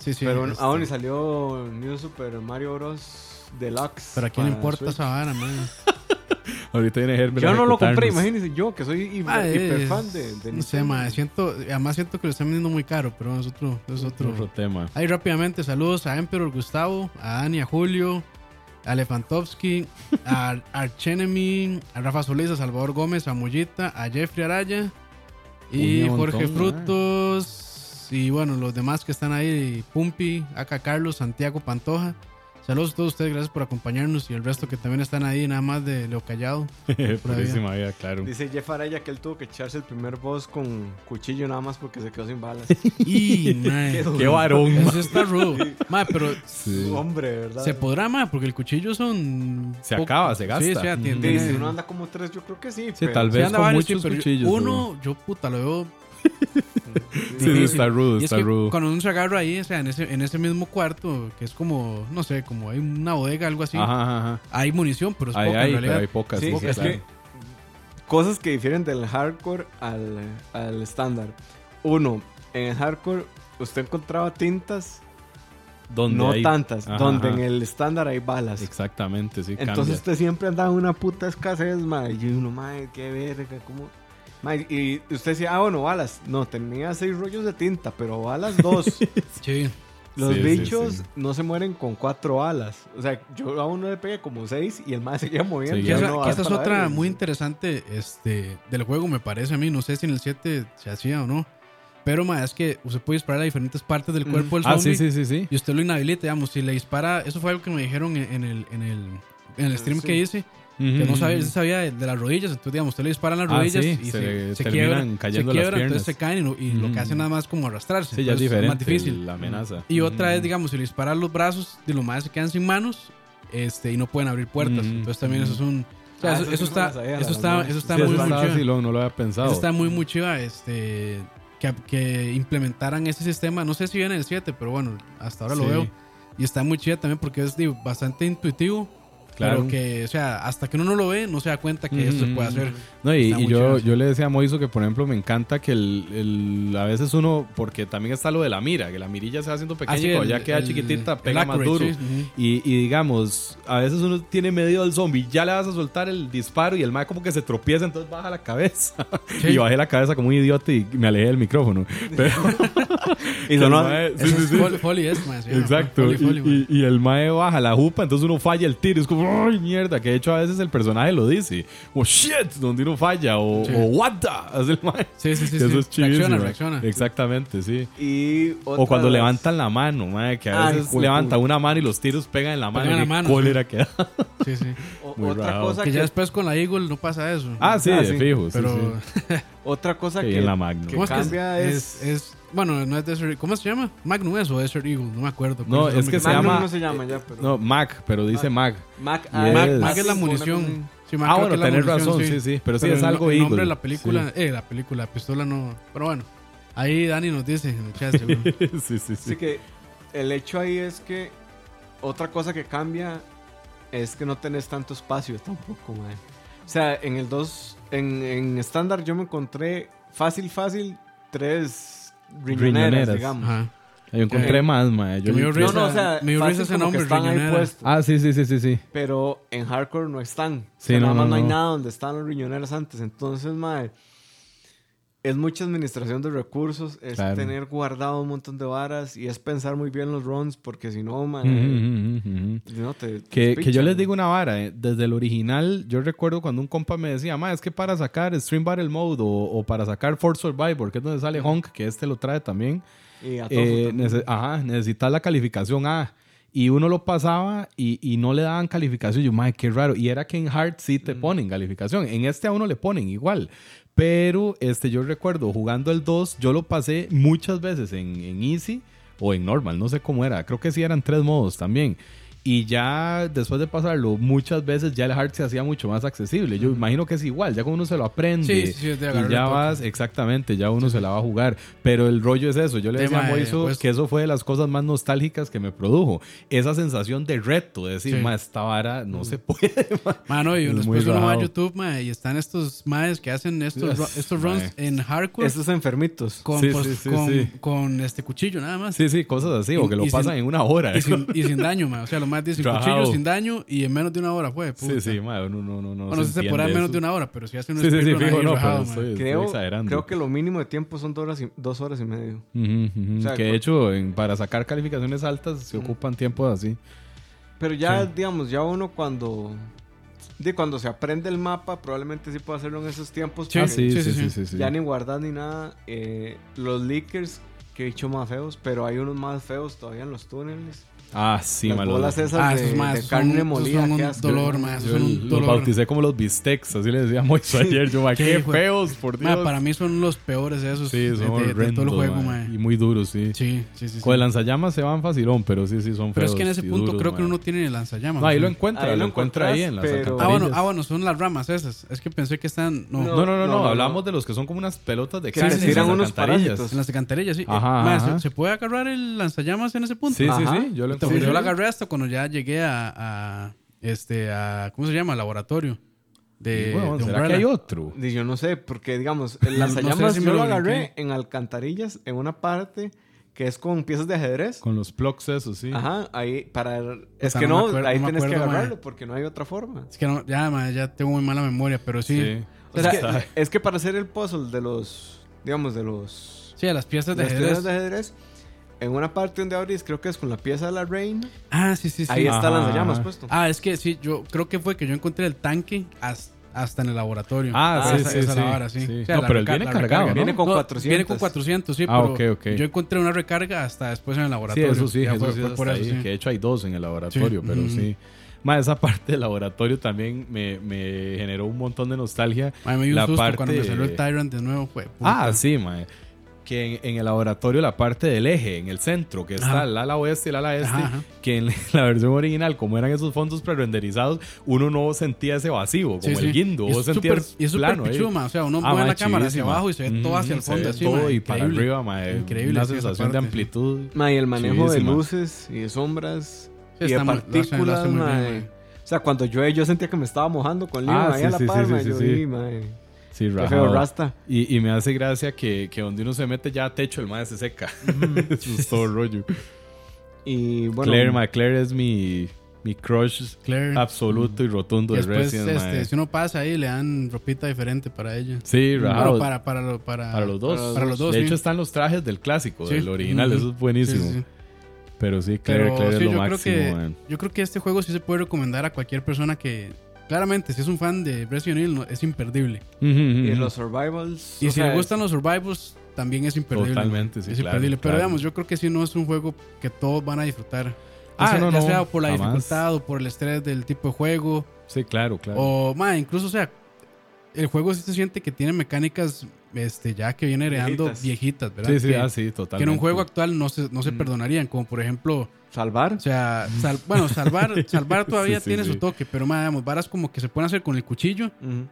sí. Sí. Pero este, aún y salió New Super Mario Bros. Deluxe. pero a quién importa Switch. esa vara, man. Ahorita viene Herbert. Yo no lo compré, imagínense yo, que soy hiper, Ah, hiper es- fan de, de No sé, ma, siento, además siento que lo están vendiendo muy caro, pero es otro, es otro. Otro tema. Ahí rápidamente, saludos a Emperor Gustavo, a Dani, a Julio, a Lefantovsky, a Archenemy, a Rafa Solís, a Salvador Gómez, a Mollita, a Jeffrey Araya y Jorge montón, Frutos. Y bueno, los demás que están ahí, Pumpi, acá Carlos, Santiago Pantoja. Saludos a todos ustedes, gracias por acompañarnos y el resto que también están ahí, nada más de Leo Callado. Purísima vida, claro. Dice Jeff Araya que él tuvo que echarse el primer boss con cuchillo nada más porque se quedó sin balas. Y, mae, Qué varón. eso está rudo. Mae, pero Sí. Hombre, ¿verdad? se podrá, mae, porque el cuchillo son. Se acaba, se gasta. Sí. Sí, tiene- si uno anda como tres, yo creo que sí. Sí, pero- tal Sí, vez anda con varios, sí, muchos cuchillos. uno, yo puta, lo veo. Sí, está rudo, Y es está que rudo. cuando uno se agarra ahí, o sea, en ese, en ese mismo cuarto, que es como, no sé, como hay una bodega, algo así, Ajá, ajá, ajá. hay munición, pero es Hay, poca hay, en pero realidad. hay pocas. Sí, sí, es claro. que cosas que difieren del hardcore al, al estándar. Uno, en el hardcore usted encontraba tintas, Donde no hay- tantas, Ajá, donde ajá. en el estándar hay balas. Exactamente, sí, Entonces cambia. usted siempre andaba en una puta escasez, madre. Y uno, madre, qué verga, cómo... Mae, y usted decía, ah, bueno, balas. No, tenía seis rollos de tinta, pero balas dos. Sí. Los Sí, bichos sí. no se mueren con cuatro balas. O sea, yo a uno le pegué como seis y el más seguía moviendo. Sí, Que esa, que esa es otra muy interesante este, del juego, me parece a mí. No sé si en el 7 se hacía o no. Pero ma, es que usted puede disparar a diferentes partes del Mm. cuerpo del Ah, zombie. sí, sí, sí, sí. Y usted lo inhabilita, digamos. Si le dispara, eso fue algo que me dijeron en, en el, en, el, en el stream Sí. que hice. Que no sabía, se sabía de, de las rodillas. Entonces, digamos, usted le dispara en las Ah, rodillas sí, y se se, se quiebran, cayendo se las quiebran, entonces piernas. se caen y, no- y lo que hacen nada más es como arrastrarse. Sí, ya es Entonces, diferente más difícil. la amenaza. Y otra vez, digamos, si le disparan los brazos, de los más se quedan sin manos este, y no pueden abrir puertas. Entonces también eso es un... o sea, Ah, eso, eso no está, sabía, eso está, eso está Sí, muy, muy chiva. no lo había pensado. Eso está muy, muy chiva, este, que, que implementaran ese sistema. No sé si viene en el 7, pero bueno, hasta ahora lo veo. Y está muy chiva también porque es digo, bastante intuitivo. Claro. Pero que, o sea, hasta que uno no lo ve, no se da cuenta que eso se puede Ujú. hacer. No, y, yo, yo le decía a Moiso que, por ejemplo, me encanta que el, el- a veces uno, porque también está lo de la mira, que la mirilla se va haciendo pequeña y el- ya queda el- chiquitita, pega más duro. sí. Y, y digamos, a veces uno tiene medio del zombie, ya le vas a soltar el disparo y el mae como que se tropieza, entonces baja la cabeza. Sí. Y bajé la cabeza como un idiota y me alejé del micrófono. Pero, Y sonó- Exacto. Y- y el mae baja la jupa, entonces uno falla el tiro. Es como, ¡ay, mierda! Que de hecho a veces el personaje lo dice. O shit, donde uno falla. O, Sí. o what the, hace el mae. Sí, sí, sí. Eso sí. es chivísimo. Reacciona, reacciona. Exactamente, sí. Y O cuando levantan la mano, mae, que a Ay, veces levanta una mano y los tiros pegan en la mano. Pegan en la mano, cólera que da. Sí, sí. o- otra cosa Que que, ya después con la Eagle no pasa eso. Ah, sí, Ah, de sí. fijo. Pero, sí. otra cosa Sí, que, en la que ¿cómo es que cambia es, es- Bueno, no es Desert ¿Cómo se llama? Magnum es o Desert Eagle, no me acuerdo. No, ¿Cuál es el que nombre? se Magnum llama- no se llama ya, pero No, Mac, pero dice Ah. Mac. Mac, Yes. ah, Mac- Mac es la munición. Sí, ma, Ah, bueno, que es tenés razón, sí, sí. Pero, sí Pero es el, algo el nombre Eagle. de la película, eh, la película, la pistola no. Pero bueno, ahí Dani nos dice en el chat, seguro. Sí, sí, sí. Así que el hecho ahí es que otra cosa que cambia es que no tenés tanto espacio tampoco, mae. O sea, en el 2, en, en estándar yo me encontré fácil, fácil, tres riñoneras, Riñoneras. digamos. Ajá. Yo encontré Eh, más, mae. Yo yo- No, no, o sea, me ese como nombre, que están ahí riñonera. puestos. Ah, sí, sí, sí, sí, sí. Pero en hardcore no están. Sí, o sea, no, nada más no, no, hay nada donde están los riñoneros antes. Entonces, mae, es mucha administración de recursos, es Claro. tener guardado un montón de varas y es pensar muy bien los runs porque si no, mae, Ujú, ujú, ujú. no te, te Que, que yo les digo una vara, eh, desde el original, yo recuerdo cuando un compa me decía, ma, es que para sacar Stream Battle Mode o, o para sacar Force Survivor, que es donde sale Honk, que este lo trae también, Y a eh, también. nece- ajá, necesitas la calificación A. Y uno lo pasaba y, y no le daban calificación. Yo, madre, qué raro. Y era que en Hard sí te ponen calificación. En este a uno le ponen igual. Pero este, yo recuerdo jugando el 2, yo lo pasé muchas veces en, en Easy o en Normal, no sé cómo era. Creo que sí eran tres modos también. Y ya después de pasarlo muchas veces, ya el hard se hacía mucho más accesible. Yo imagino que es igual, ya cuando uno se lo aprende Sí, sí, y ya vas, exactamente, ya uno se la va a jugar. Pero el rollo es eso. Yo le decía a Moiso pues- que eso fue de las cosas más nostálgicas que me produjo. Esa sensación de reto, de decir, Sí. ma, esta vara no se puede. ma". Mano, y Es después uno va a. YouTube, ma, y están estos maes que hacen estos, ru- estos runs Mae. en hardcore Estos enfermitos. con, Sí, pues, sí, sí, con, sí. con este cuchillo nada más. Sí, sí, cosas así, o Y- que lo pasan sin- en una hora. Y sin, y sin daño, ma. O sea, los más dicen Rajado. cuchillo sin daño y en menos de una hora fue. Sí, sí, ma, uno no, no, no. Bueno, no se en menos eso. de una hora, pero si hace un Sí, sí, sí, fijo, no, rajado, pero ma. estoy, estoy Creo, exagerando. creo que lo mínimo de tiempo son dos horas y, dos horas y medio. O sea, que de hecho, en- para sacar calificaciones altas se ocupan tiempos así. Pero ya, Sí. digamos, ya uno cuando... De cuando se aprende el mapa, probablemente sí pueda hacerlo en esos tiempos. Sí, sí, sí, sí, sí, sí, sí. sí, sí. Ya ni guardar ni nada. eh, los leakers, que he dicho más feos, pero hay unos más feos todavía en los túneles. Ah, sí, Las ma, los- bolas esas Ah, de, esos más de son, carne esos molida. son un asco. dolor. Esos Yo son un los dolor. bauticé como los bistecs, así le decía Moiso ayer. Yo, ma, Qué qué feos, por Dios. Ma, para mí son los peores esos Sí, de, son de- de todo el juego, ma, ma. Y muy duros, sí. Sí, sí, sí. sí. Con el lanzallamas se van facilón, pero sí, sí, son feos. Pero es que en ese punto duros, creo que uno no tiene ni lanzallamas. No, ahí ¿sí? lo encuentra, Ahí lo lo encuentra ahí en las encontrás, pero- Ah, bueno, ah, bueno, son las ramas esas. Es que pensé que están. No, No. No, no, no, no, hablamos de los que son como unas pelotas de Que carne se en tiran las unos en las alcantarillas, sí. Ajá, Eh, ajá. ¿se, puede agarrar el lanzallamas en ese punto? Sí, sí, sí, yo lo Porque yo la agarré hasta cuando ya llegué a, a, este a ¿cómo se llama? laboratorio de, Bueno, de ¿Será Umbrella. que hay otro? Y yo no sé, porque digamos, el No- no lanzallamas sé si me yo lo agarré brinqué. en alcantarillas, en una parte que es con piezas de ajedrez. Con los plugs esos, sí. Ajá, ahí para... Es que no no, acuerdo- ahí no tienes que agarrarlo porque no hay otra forma. Es que no, ya, ya tengo muy mala memoria, pero sí. Sí. Sí, O sea, Sabe. es que para hacer el puzzle de los, digamos, de los... a las piezas de las ajedrez. piezas de ajedrez, en una parte donde abrís, creo que es con la pieza de la reina, Ah, sí, sí, sí. ahí está Ajá, el lanzallamas puesto. Ah, es que sí, yo creo que fue que yo encontré el tanque hasta, hasta en el laboratorio. Ah, Ah, sí, esa- sí, esa sí. la vara, sí. Sí. O sea, No, la pero él viene cargado. Viene con No, 400. Viene con 400, sí, Ah, pero ok, ok. yo encontré una recarga hasta después en el Sí, laboratorio. eso sí, eso fue- sí, fue es por eso, ahí, sí. que de hecho hay dos en el laboratorio, Sí, pero sí. Más esa parte del laboratorio también me, me generó un montón de nostalgia. A mí me dio La un susto parte- cuando me salió el Tyrant de nuevo. Fue, Ah, sí, mae. Que en, en el laboratorio la parte del eje, en el centro, que está Ajá. el ala oeste y el ala este, Ajá, ajá. que en la versión original, como eran esos fondos pre-renderizados, uno no sentía ese vacío, como Sí, el sí. guindo, Y vos es sentías súper- Y es súper plano ahí. pichudo, ma. O sea, uno Ah, mueve la cámara hacia abajo y se ve todo hacia el se fondo, así, todo ma, y para increíble. arriba, mae. Increíble, Una sensación de amplitud. Ma, y el manejo de luces y de sombras Sí, y de partículas, ma. O sea, cuando llueve yo sentía que me estaba mojando con Leon Ah, ahí sí, a la sí, sí, palma. sí, yo sí, rajado. feo rasta. Y, y me hace gracia que, que donde uno se mete ya a techo, el mae se seca. Eso es todo rollo. Y bueno, Claire, Claire es mi, mi crush Claire. absoluto y rotundo Y de después, Resident, este, si uno pasa ahí, le dan ropita diferente para ella. Sí, rajado. para, para, lo- para, Para los dos. Para los dos, de sí. hecho, están los trajes del clásico, Sí. del original. Eso es buenísimo. Sí, sí, sí. Pero sí, Claire, Pero Claire sí, es lo yo creo máximo, que man. yo creo que este juego sí se puede recomendar a cualquier persona que claramente si es un fan de Resident Evil no- es imperdible. Y los survivals. Y si sea, le gustan los survivals también es imperdible. Totalmente, sí, Es claro, imperdible, pero digamos, yo creo que sí no es un juego que todos van a disfrutar. Ya Ah, sea, no, ya no, sea por la jamás. dificultad o por el estrés del tipo de juego Sí, claro, claro. o más incluso o sea el juego sí se siente que tiene mecánicas este, ya que viene heredando Viejitas. viejitas, ¿verdad? Sí, sí, que, ah, sí, que totalmente. en un juego actual no se, no se Mm. perdonarían, como por ejemplo, ¿Salvar? o sea, sal- bueno, salvar, salvar todavía Sí, sí, tiene sí. su toque, pero más, digamos, varas como que se pueden hacer con el cuchillo, Ujú.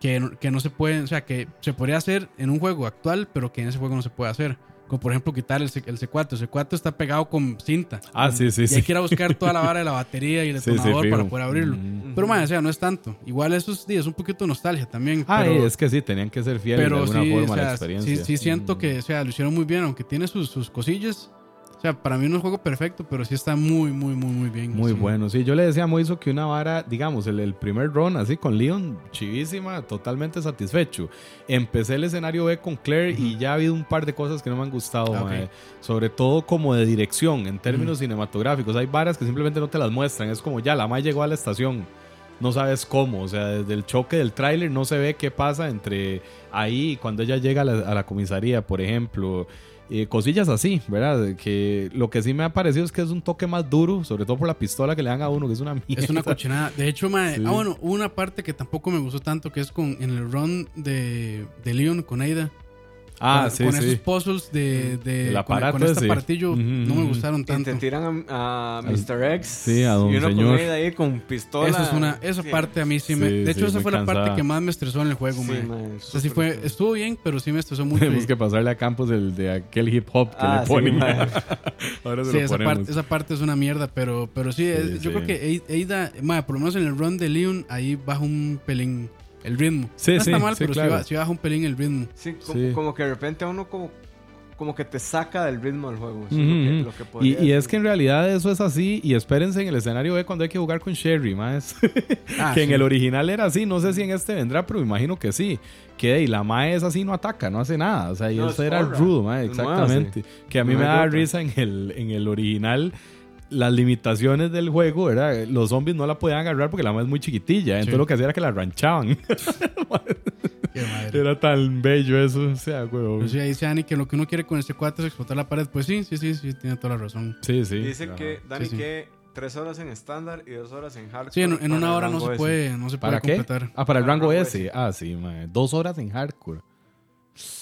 que, no- que no se pueden, o sea, que se podría hacer en un juego actual, pero que en ese juego no se puede hacer. Como por ejemplo quitar el, el C4. El C4 está pegado con cinta. Ah, sí, sí, y hay sí. que ir a buscar toda la vara de la batería y el detonador para poder abrirlo. Pero, man, o sea, no es tanto. Igual eso es, es un poquito de nostalgia también. Ah, pero, es que sí, tenían que ser fieles de pero alguna sí, forma o a la sea, experiencia. sí, sí siento que, o sea, lo hicieron muy bien, aunque tiene sus, sus cosillas. O sea, para mí no es un juego perfecto, pero sí está muy, muy, muy, muy bien. Muy Sí. bueno, sí. Yo le decía a Moiso que una vara, digamos, el, el primer run así con Leon, chivísima, totalmente satisfecho. Empecé el escenario B con Claire y ya ha habido un par de cosas que no me han gustado, Ah, ok. mae. sobre todo como de dirección, en términos cinematográficos. Hay varas que simplemente no te las muestran, es como ya, la mae llegó a la estación. No sabes cómo, o sea, desde el choque del tráiler no se ve qué pasa entre ahí y cuando ella llega a la, a la comisaría, por ejemplo. Eh, cosillas así, ¿verdad? Que lo que sí me ha parecido es que es un toque más duro, sobre todo por la pistola que le dan a uno, que es una mierda. Es una cochinada. De hecho, mae, Sí. ah, bueno, una parte que tampoco me gustó tanto, que es con en el run de, de Leon con Aida. Ah, con, sí, con sí. esos puzzles de, de El con, aparato con este Ujú, no me gustaron Y tanto. te tiran a, a Mr. X. sí, a don y uno señor. con ahí con pistola. Esa es una, esa Sí. parte a mí sí me. Sí, de hecho, sí, esa fue la parte que más me estresó en el juego, Sí, mae. mae, O sea, fue, estuvo bien, pero sí me estresó mucho. Tenemos y- que pasarle a Campos el de aquel hip hop que Ah, le ponen. Ahora se Sí, lo esa ponemos. parte, esa parte es una mierda, pero, pero sí, es- Sí, yo sí. creo que Eida, mae, por lo menos en el run de Leon, ahí baja un pelín el ritmo. Sí, no sí, está mal, sí, pero claro. sí baja un pelín el ritmo. Sí, como, Sí. como que de repente a uno como, como que te saca del ritmo del juego. eso es Ujú, lo que- lo que Y, es que en realidad eso es así. Y espérense en el escenario B cuando hay que jugar con Sherry, más. Ah, que en el original era así. No sé si en este vendrá, pero me imagino que sí. Que y la mae es así, no ataca, no hace nada. O sea, y No, eso es era rudo, mae, exactamente. Que a mí No me da risa en el, en el original. Las limitaciones del juego, ¿verdad? Los zombies no la podían agarrar porque la mae es muy chiquitilla. Entonces Sí. lo que hacía era que la ranchaban. Qué madre. era tan bello eso. O sea. Pero sí, ahí dice Ani que lo que uno quiere con este 4 es explotar la pared. Pues sí, sí, sí, sí, tiene toda la razón. Sí, sí. Dice que, Dani, Sí, sí. que tres horas en estándar y dos horas en hardcore. Sí, en, una hora no rango se puede, no se puede ¿Para qué? completar. Ah, para el rango rango S. Ah, sí, mae. Dos horas en hardcore.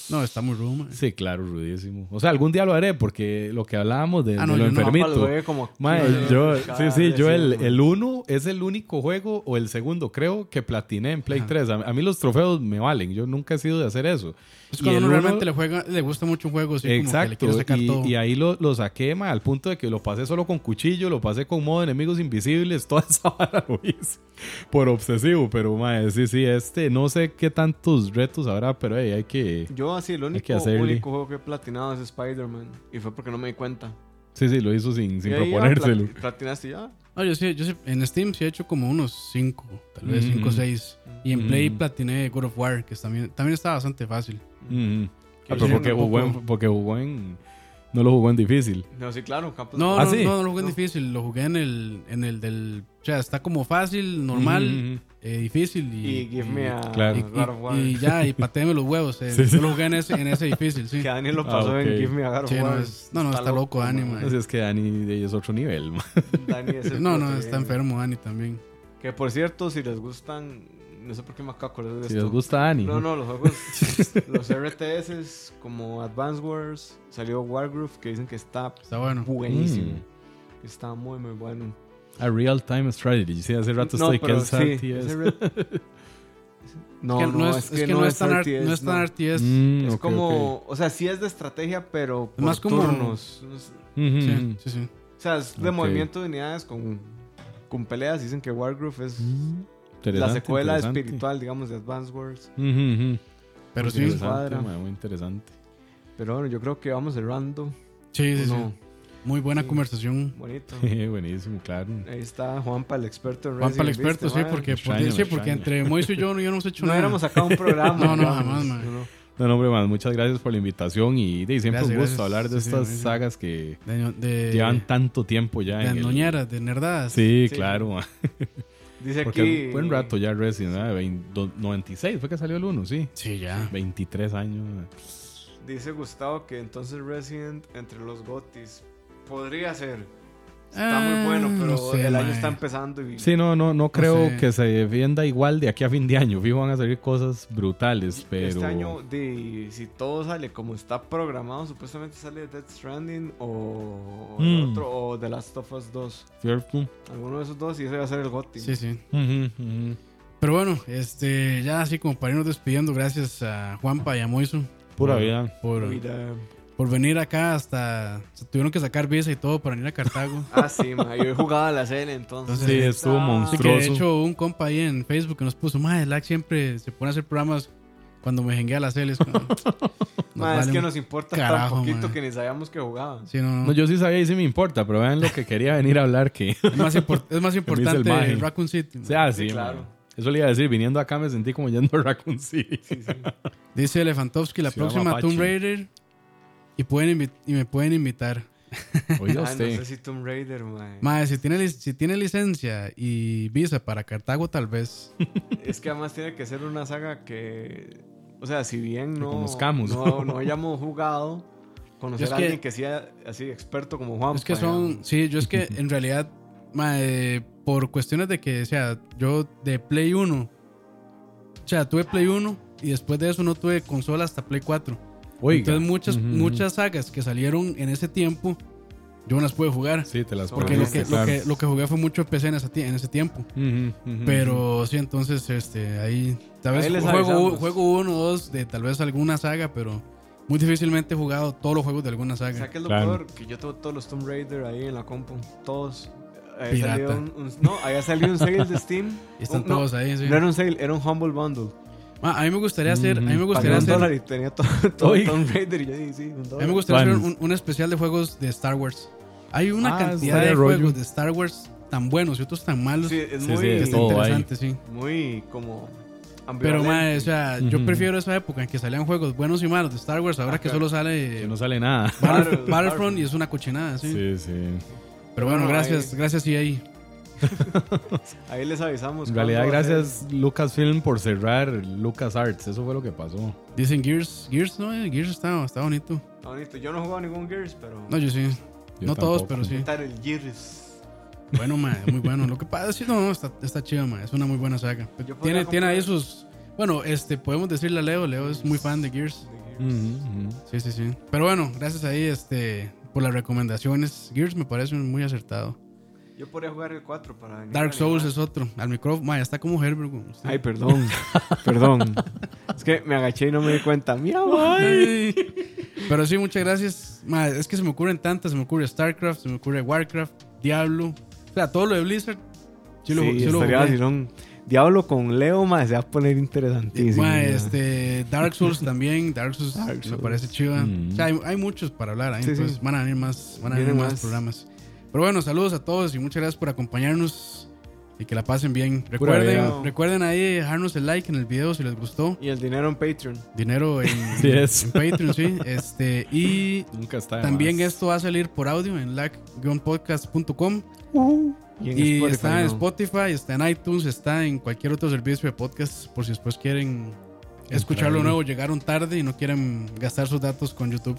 No, está muy rudo, mae. Sí, claro, rudísimo. O sea, algún día lo haré porque lo que hablábamos de, Ah, no, de lo yo no. Lo enfermito. juegue como Mae, 15 yo, veces sí, cada sí, yo el, el 1 es el único juego, o el segundo creo, que platiné en Play Ajá. 3. A, a mí los trofeos me valen, yo nunca he sido de hacer eso. Es Y cuando el uno uno- realmente le juega, le gusta mucho un juego, así como que le Exacto, sacar todo. y, y ahí lo, lo saqué mae, al punto de que lo pasé solo con cuchillo, lo pasé con modo enemigos invisibles, toda esa vara lo hice por obsesivo, pero mae, sí, sí, este, no sé qué tantos retos habrá, pero hey, hay que... Yo así, el único, que hacerle. único juego que he platinado es Spider-Man. Y fue porque no me di cuenta. Sí, sí, lo hizo sin, sin Y ah, proponérselo. plat- platinaste ya. No, yo sí, yo sí, en Steam sí he hecho como unos 5, tal vez Mm. 5 o 6. Y en Mm. Play platiné God of War, que también, también está bastante fácil. Ujú. Ah, pero porque jugó, en, porque jugó en... No lo jugó en difícil. No, sí, claro, Campos No, ¿Ah, no, sí? no, no lo jugué en No. difícil, lo jugué en el, en el del... O sea, está como fácil, normal, Ujú, eh, difícil y... Y Give Me a Claro. y, y- y ya, y pateeme los huevos. eh. Sí, sí. Yo lo jugué en ese, en ese difícil, sí. Que Dani lo Ah, pasó ok. en Give Me a God no, es- no, no, está loco, Dani, man. man. Así es que Dani de- es otro nivel. man. Dani es el No, no, está enfermo Dani también. Que por cierto, si les gustan, no sé por qué me acabo de acordar de Si esto. les gusta Dani. No, no, los juegos, los RTS como Advance Wars, salió Wargroove que dicen que está Está bueno. buenísimo. Mm. Está muy, muy bueno. A real time strategy. Sí, hace rato No, estoy que es RTS. No, no, es, que, no, es tan, RTS, no es tan no. RTS. Mm, Es como, o sea, sí es de estrategia, pero por Más como- turnos. Sí, sí, sí. O sea, es de movimiento de unidades con, con peleas. Dicen que Wargroove es Mm, la secuela espiritual, digamos, de Advance Wars. Ujú, ujú. Pero sí, Interesante. Man, muy interesante. Pero bueno, yo creo que vamos cerrando. sí, sí, sí. No, Muy buena Sí. conversación. bonito. Buenísimo, claro. Ahí está Juanpa, el experto en Juan para el experto, ¿viste, sí, porque, porque, extraña, sí, porque entre Moiso y yo no, yo no hemos hecho No nada. éramos sacado un programa. No, no, jamás, mae. No, no. No, no, hombre, man, muchas gracias por la invitación y, de, siempre Gracias, un gusto gracias. hablar de Sí, sí, estas sí, sí. sagas que De, de, llevan tanto tiempo ya de en el... noñeras, de nerdadas. Sí, Sí. claro. man. Dice Porque aquí. buen rato ya Resident Evil, 20 do- 96 fue que salió el 1, sí. Sí, ya. 23 años. Dice Gustavo que entonces Resident entre los Gotis podría ser. Está muy bueno, Ah, pero no sé, el año mae. está empezando y Sí, no, no, no creo sé. que se defienda igual de aquí a fin de año. Fijo, van a salir cosas brutales, pero. este año, de, si todo sale como está programado, supuestamente sale Death Stranding o, el Mm. otro, o The Last of Us 2. Cierto. Alguno de esos dos y ese va a ser el GOTY. Sí, sí. Pero bueno, este, ya así como para irnos despidiendo, gracias a Juanpa y a Moiso. Pura por- vida. Por, Mira. Por venir acá hasta. Se tuvieron que sacar visa y todo para venir a Cartago. Ah, sí, ma, yo he jugado a la serie entonces. Sí, estuvo Ah, monstruoso. que de hecho, un compa ahí en Facebook que nos puso, madre, Lack siempre se pone a hacer programas cuando me jenguea las celes. como, nos Ma, es vale que nos importa carajo, tan poquito ma. que ni sabíamos que jugaba. Sí, no, no. No, yo sí sabía y sí me importa, pero vean lo que quería venir a hablar que. Es más, impor- es más el importante maje. Raccoon City. O sea, Sí, sí, claro. man. Eso le iba a decir, viniendo acá me sentí como yendo a Raccoon City. Dice Elefantovsky, la próxima Tomb. Raider. Y, pueden y me pueden invitar. Oiga Ah, no usted. sé si Tomb Raider, ma. Madre, si tiene, si tiene licencia y visa para Cartago, tal vez. Es que además tiene que ser una saga que. O sea, si bien no. conozcamos. No, no hayamos jugado, conocer Es a que- alguien que sea así experto como Juan. Es que son, sí, yo es que en realidad, mae, por cuestiones de que, o sea, yo de Play 1, o sea, tuve Play 1 y después de eso no tuve consola hasta Play 4. Oiga. Entonces muchas, Ujú. muchas sagas que salieron en ese tiempo, yo no las pude jugar. Sí, te las Porque lo que, lo, que, lo que jugué fue mucho PC en ese, en ese tiempo. Ujú, ujú. Pero sí, entonces, este, ahí, tal vez Ahí juego, juego uno o dos de tal vez alguna saga, pero muy difícilmente he jugado todos los juegos de alguna O saga. sea, que es lo Claro. peor, que yo tengo todos los Tomb Raider ahí en la compu. Todos. Había un, un- no, había salido un sale de Steam. Y están Un- no, todos ahí, sí. No era un sale, era un Humble Bundle. Ah, a mí me gustaría hacer, a mí me Ujú. gustaría hacer, dólar y tenía todo. Tomb Raider. Y yo dije, sí, un a mí me gustaría hacer un, un especial de juegos de Star Wars. Hay una Ah, cantidad de rollo. juegos de Star Wars tan buenos y otros tan malos Sí, es muy, sí, que es están todo ahí. interesantes, sí. muy como Pero, mae, o sea, yo prefiero esa época en que salían juegos buenos y malos de Star Wars, ahora que Ajá. solo sale Que no sale nada. Battle- Battle- Battlefront Battlefront. y es una cochinada, sí. Sí, sí. Pero bueno, Bueno, gracias, ahí- gracias y ahí. Ahí les avisamos. En realidad, gracias Lucasfilm por cerrar LucasArts. Eso fue lo que pasó. Dicen Gears, Gears, no, eh, Gears está, está bonito. Está bonito. Yo no he jugado ningún Gears, pero. No, yo sí. Yo no todos, tampoco. pero sí. Quitar el Gears. Bueno, mae, muy bueno. Lo que pasa es que no, no, está, está chido, mae. Es una muy buena saga. Tiene, tiene ahí sus. Bueno, este, podemos decirle a Leo. Leo es muy fan de Gears. de Gears. Sí, sí, sí. Pero bueno, gracias ahí, este, por las recomendaciones. Gears me parece muy acertado. Yo podría jugar el 4 para. Dark Souls es otro. Al micrófono, mae, está como Herbert. güey. Ay, perdón. perdón. Es que me agaché y no me di cuenta. Miau. Ay. Pero sí, muchas gracias. Es que se me ocurren tantas. Se me ocurre StarCraft, se me ocurre Warcraft, Diablo. O sea, todo lo de Blizzard. Sí, lo, Sí, sí lo jugué. Diablo con Leo, más se va a poner interesantísimo. Ma. este, Dark Souls también. Dark Souls Dark me parece chiva. Mm. O sea, hay, hay muchos para hablar ahí. Sí, entonces sí. van a venir más, van a venir más. programas. Pero bueno, saludos a todos y muchas gracias por acompañarnos. Y que la pasen bien. Recuerden, recuerden ahí dejarnos el like en el video si les gustó. Y el dinero en Patreon. Dinero en, Patreon, sí. Este, y Nunca está de también más. esto va a salir por audio en lag-podcast.com. Y, en Y Spotify, está en ¿no? Spotify, está en iTunes, está en cualquier otro servicio de podcast. Por si después quieren escuchar lo ahí. nuevo, llegaron tarde y no quieren gastar sus datos con YouTube.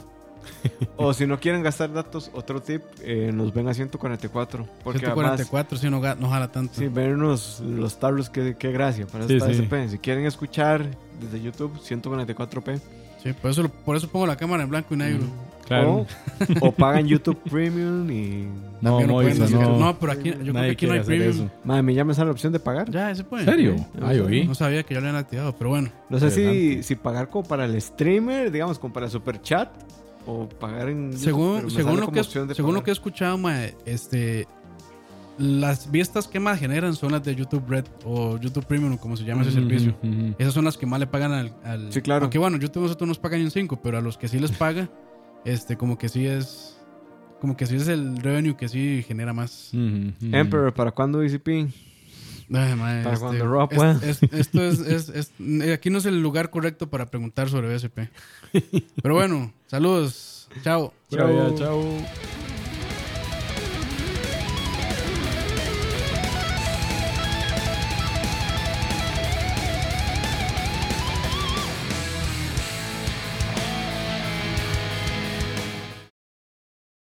O si no quieren gastar datos, otro tip, eh, nos ven a 144. Porque además, 144, sí, no, ga- no jala tanto. sí, vernos los tablos, qué, qué gracia. Para Sí, sí. SP. Si quieren escuchar desde YouTube, 144p. Sí, por, eso, lo- por eso pongo la cámara en blanco y negro. Claro. O, o pagan YouTube Premium y. No, pueden hacer. no. no, pero aquí, yo creo que Nadie aquí no hay premium. eso. Madre, me llama esa la opción de pagar. Ya, ese puede. ¿En serio? Ay, oí. No sabía que ya lo habían activado, pero bueno. No sé si, si pagar como para el streamer, digamos, como para el super chat. O pagar en. YouTube, Según, me según, lo que, opción de según lo que he escuchado, mae, este, las vistas que más generan son las de YouTube Red o YouTube Premium, como se llama ese servicio. Esas son las que más le pagan al. al Sí, claro. Aunque bueno, YouTube nosotros nos pagan en 5, pero a los que sí les paga, este, como que sí es. Como que sí es el revenue que sí genera más. Emperor, ¿para cuándo DCP? Ay, mae, Para este, cuando Rob es- pueda. es- esto es, es- es- eh, Aquí no es el lugar correcto para preguntar sobre BSP. Pero bueno, saludos. Chao. Vida, chao.